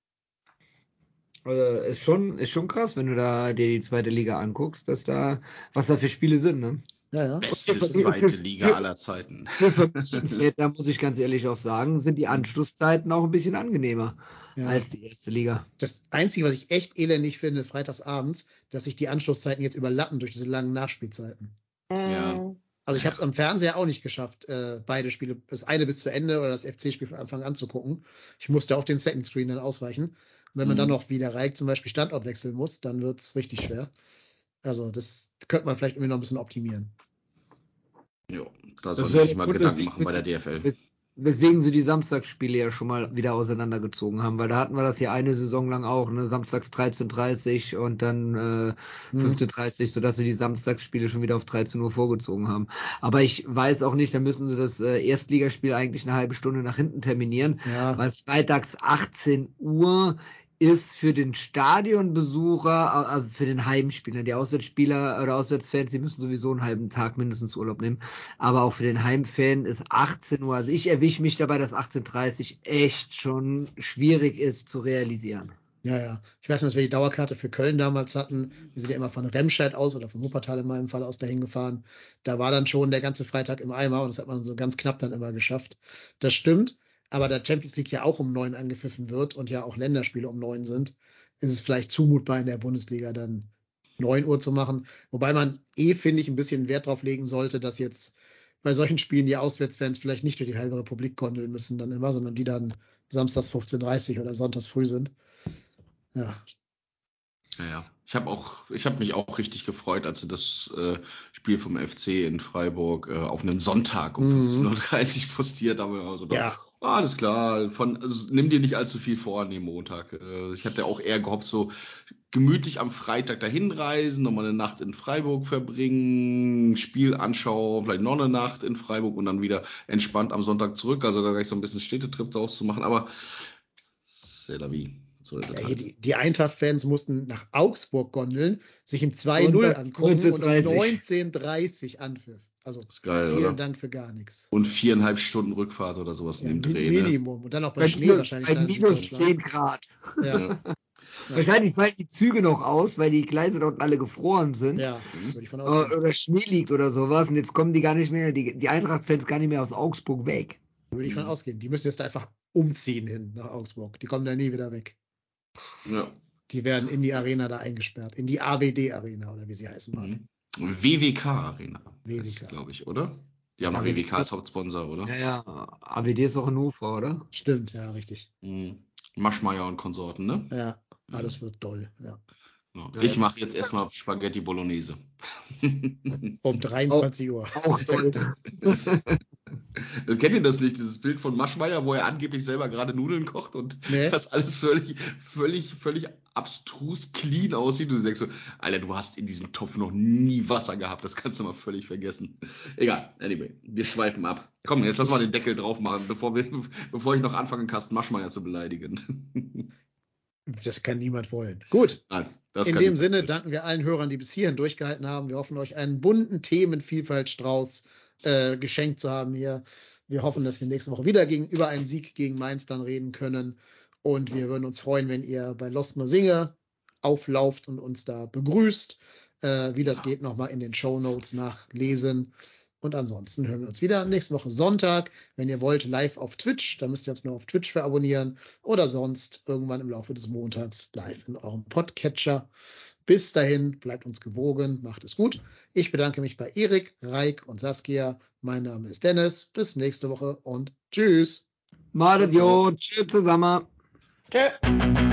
Also ist schon, ist schon krass, wenn du da dir die zweite Liga anguckst, dass da, was da für Spiele sind, ne? Ja, ja. Beste für- zweite für- Liga für- aller Zeiten. Da muss ich ganz ehrlich auch sagen, sind die Anschlusszeiten auch ein bisschen angenehmer ja. als die erste Liga. Das Einzige, was ich echt elendig finde, freitags abends, dass sich die Anschlusszeiten jetzt überlappen durch diese langen Nachspielzeiten. Ja. Also ich habe es am Fernseher auch nicht geschafft, äh, beide Spiele, das eine bis zu Ende oder das FC-Spiel von Anfang an zu gucken. Ich musste auf den Second Screen dann ausweichen. Und wenn man Mhm. dann noch wieder Reik zum Beispiel Standort wechseln muss, dann wird's richtig schwer. Also das könnte man vielleicht irgendwie noch ein bisschen optimieren. Jo, da Das soll ist ich ja sich mal gut, Gedanken machen bei der DFL. Wes weswegen sie die Samstagsspiele ja schon mal wieder auseinandergezogen haben, weil da hatten wir das ja eine Saison lang auch, ne? Samstags 13.30 und dann äh, Mhm. 15.30, sodass sie die Samstagsspiele schon wieder auf 13 Uhr vorgezogen haben. Aber ich weiß auch nicht, da müssen sie das äh, Erstligaspiel eigentlich eine halbe Stunde nach hinten terminieren, Ja, weil freitags 18 Uhr ist für den Stadionbesucher, also für den Heimspieler, die Auswärtsspieler oder Auswärtsfans, die müssen sowieso einen halben Tag mindestens Urlaub nehmen. Aber auch für den Heimfan ist 18 Uhr, also ich erwische mich dabei, dass 18.30 echt schon schwierig ist zu realisieren. ja, ja. Ich weiß nicht, dass wir die Dauerkarte für Köln damals hatten. Wir sind ja immer von Remscheid aus oder von Wuppertal in meinem Fall aus dahin gefahren. Da war dann schon der ganze Freitag im Eimer und das hat man so ganz knapp dann immer geschafft. Das stimmt. Aber da Champions League ja auch um neun angepfiffen wird und ja auch Länderspiele um neun sind, ist es vielleicht zumutbar in der Bundesliga dann 9 Uhr zu machen. Wobei man eh, finde ich, ein bisschen Wert drauf legen sollte, dass jetzt bei solchen Spielen die Auswärtsfans vielleicht nicht durch die halbe Republik gondeln müssen dann immer, sondern die dann samstags 15.30 oder sonntags früh sind. Ja, Ja, ja. Ich habe auch, ich habe mich auch richtig gefreut, als sie das äh, Spiel vom FC in Freiburg äh, auf einen Sonntag um Mhm. 15.30 Uhr postiert haben. Also Ja. Alles klar, von, also, nimm dir nicht allzu viel vor an dem Montag. Äh, ich hatte auch eher gehofft, so gemütlich am Freitag dahin reisen, nochmal eine Nacht in Freiburg verbringen, Spiel anschauen, vielleicht noch eine Nacht in Freiburg und dann wieder entspannt am Sonntag zurück. Also da gleich so ein bisschen Städtetrip daraus zu machen. Aber c'est la vie. So Ja, halt. die, die Eintracht-Fans mussten nach Augsburg gondeln, sich im 2-0 Sonntags angucken und um 19:30. 19.30 anpfiff. Also Ist geil, vielen oder? Dank für gar nichts. Und viereinhalb Stunden Rückfahrt oder sowas Ja, in dem Dreh. Ne? Minimum. Und dann auch bei, Bei, Schnee wahrscheinlich. bei minus Süddeutschland. 10 Grad. Ja, Ja. Wahrscheinlich fallen die Züge noch aus, weil die Gleise dort alle gefroren sind. ja, würde ich von Äh, ausgehen. Oder Schnee liegt oder sowas. Und jetzt kommen die gar nicht mehr, die, die Eintracht-Fans gar nicht mehr aus Augsburg weg. Würde ich von Mhm. ausgehen. Die müssen jetzt da einfach umziehen hin nach Augsburg. Die kommen da nie wieder weg. ja. Die werden in die Arena da eingesperrt. In die AWD-Arena oder wie sie heißen mag. Mhm. WWK Arena. WWK. glaube ich, oder? Die haben Ja, noch WWK als Hauptsponsor, oder? Ja, ja. AWD ist auch in Hannover, oder? Stimmt, ja, richtig. Mhm. Maschmeyer und Konsorten, ne? Ja, alles wird doll. Ja. Ich mache jetzt erstmal Spaghetti Bolognese. Um 23 Uhr. Auch dort. Das kennt ihr das nicht, dieses Bild von Maschmeyer, wo er angeblich selber gerade Nudeln kocht und Nee. das alles völlig, völlig, völlig abstrus clean aussieht. Du denkst so, Alter, du hast in diesem Topf noch nie Wasser gehabt, das kannst du mal völlig vergessen. Egal, anyway, wir schweifen ab. Komm, jetzt lass mal den Deckel drauf machen, bevor, wir, bevor ich noch anfange, Carsten Maschmeyer zu beleidigen. Das kann niemand wollen. Gut. Nein, In dem Sinne danken wir allen Hörern, die bis hierhin durchgehalten haben. Wir hoffen, euch einen bunten Themenvielfaltstrauß äh, geschenkt zu haben hier. Wir hoffen, dass wir nächste Woche wieder gegen, über einen Sieg gegen Mainz dann reden können. Und wir würden uns freuen, wenn ihr bei Lost Mal Singe auflauft und uns da begrüßt. Äh, wie das geht, nochmal in den Show Notes nachlesen. Und ansonsten hören wir uns wieder nächste Woche Sonntag. Wenn ihr wollt, live auf Twitch. Da müsst ihr uns nur auf Twitch für abonnieren. Oder sonst irgendwann im Laufe des Montags live in eurem Podcatcher. Bis dahin, bleibt uns gewogen, macht es gut. Ich bedanke mich bei Erik, Reik und Saskia. Mein Name ist Dennis. Bis nächste Woche und tschüss. Madet jo, tschüss zusammen. Tschö.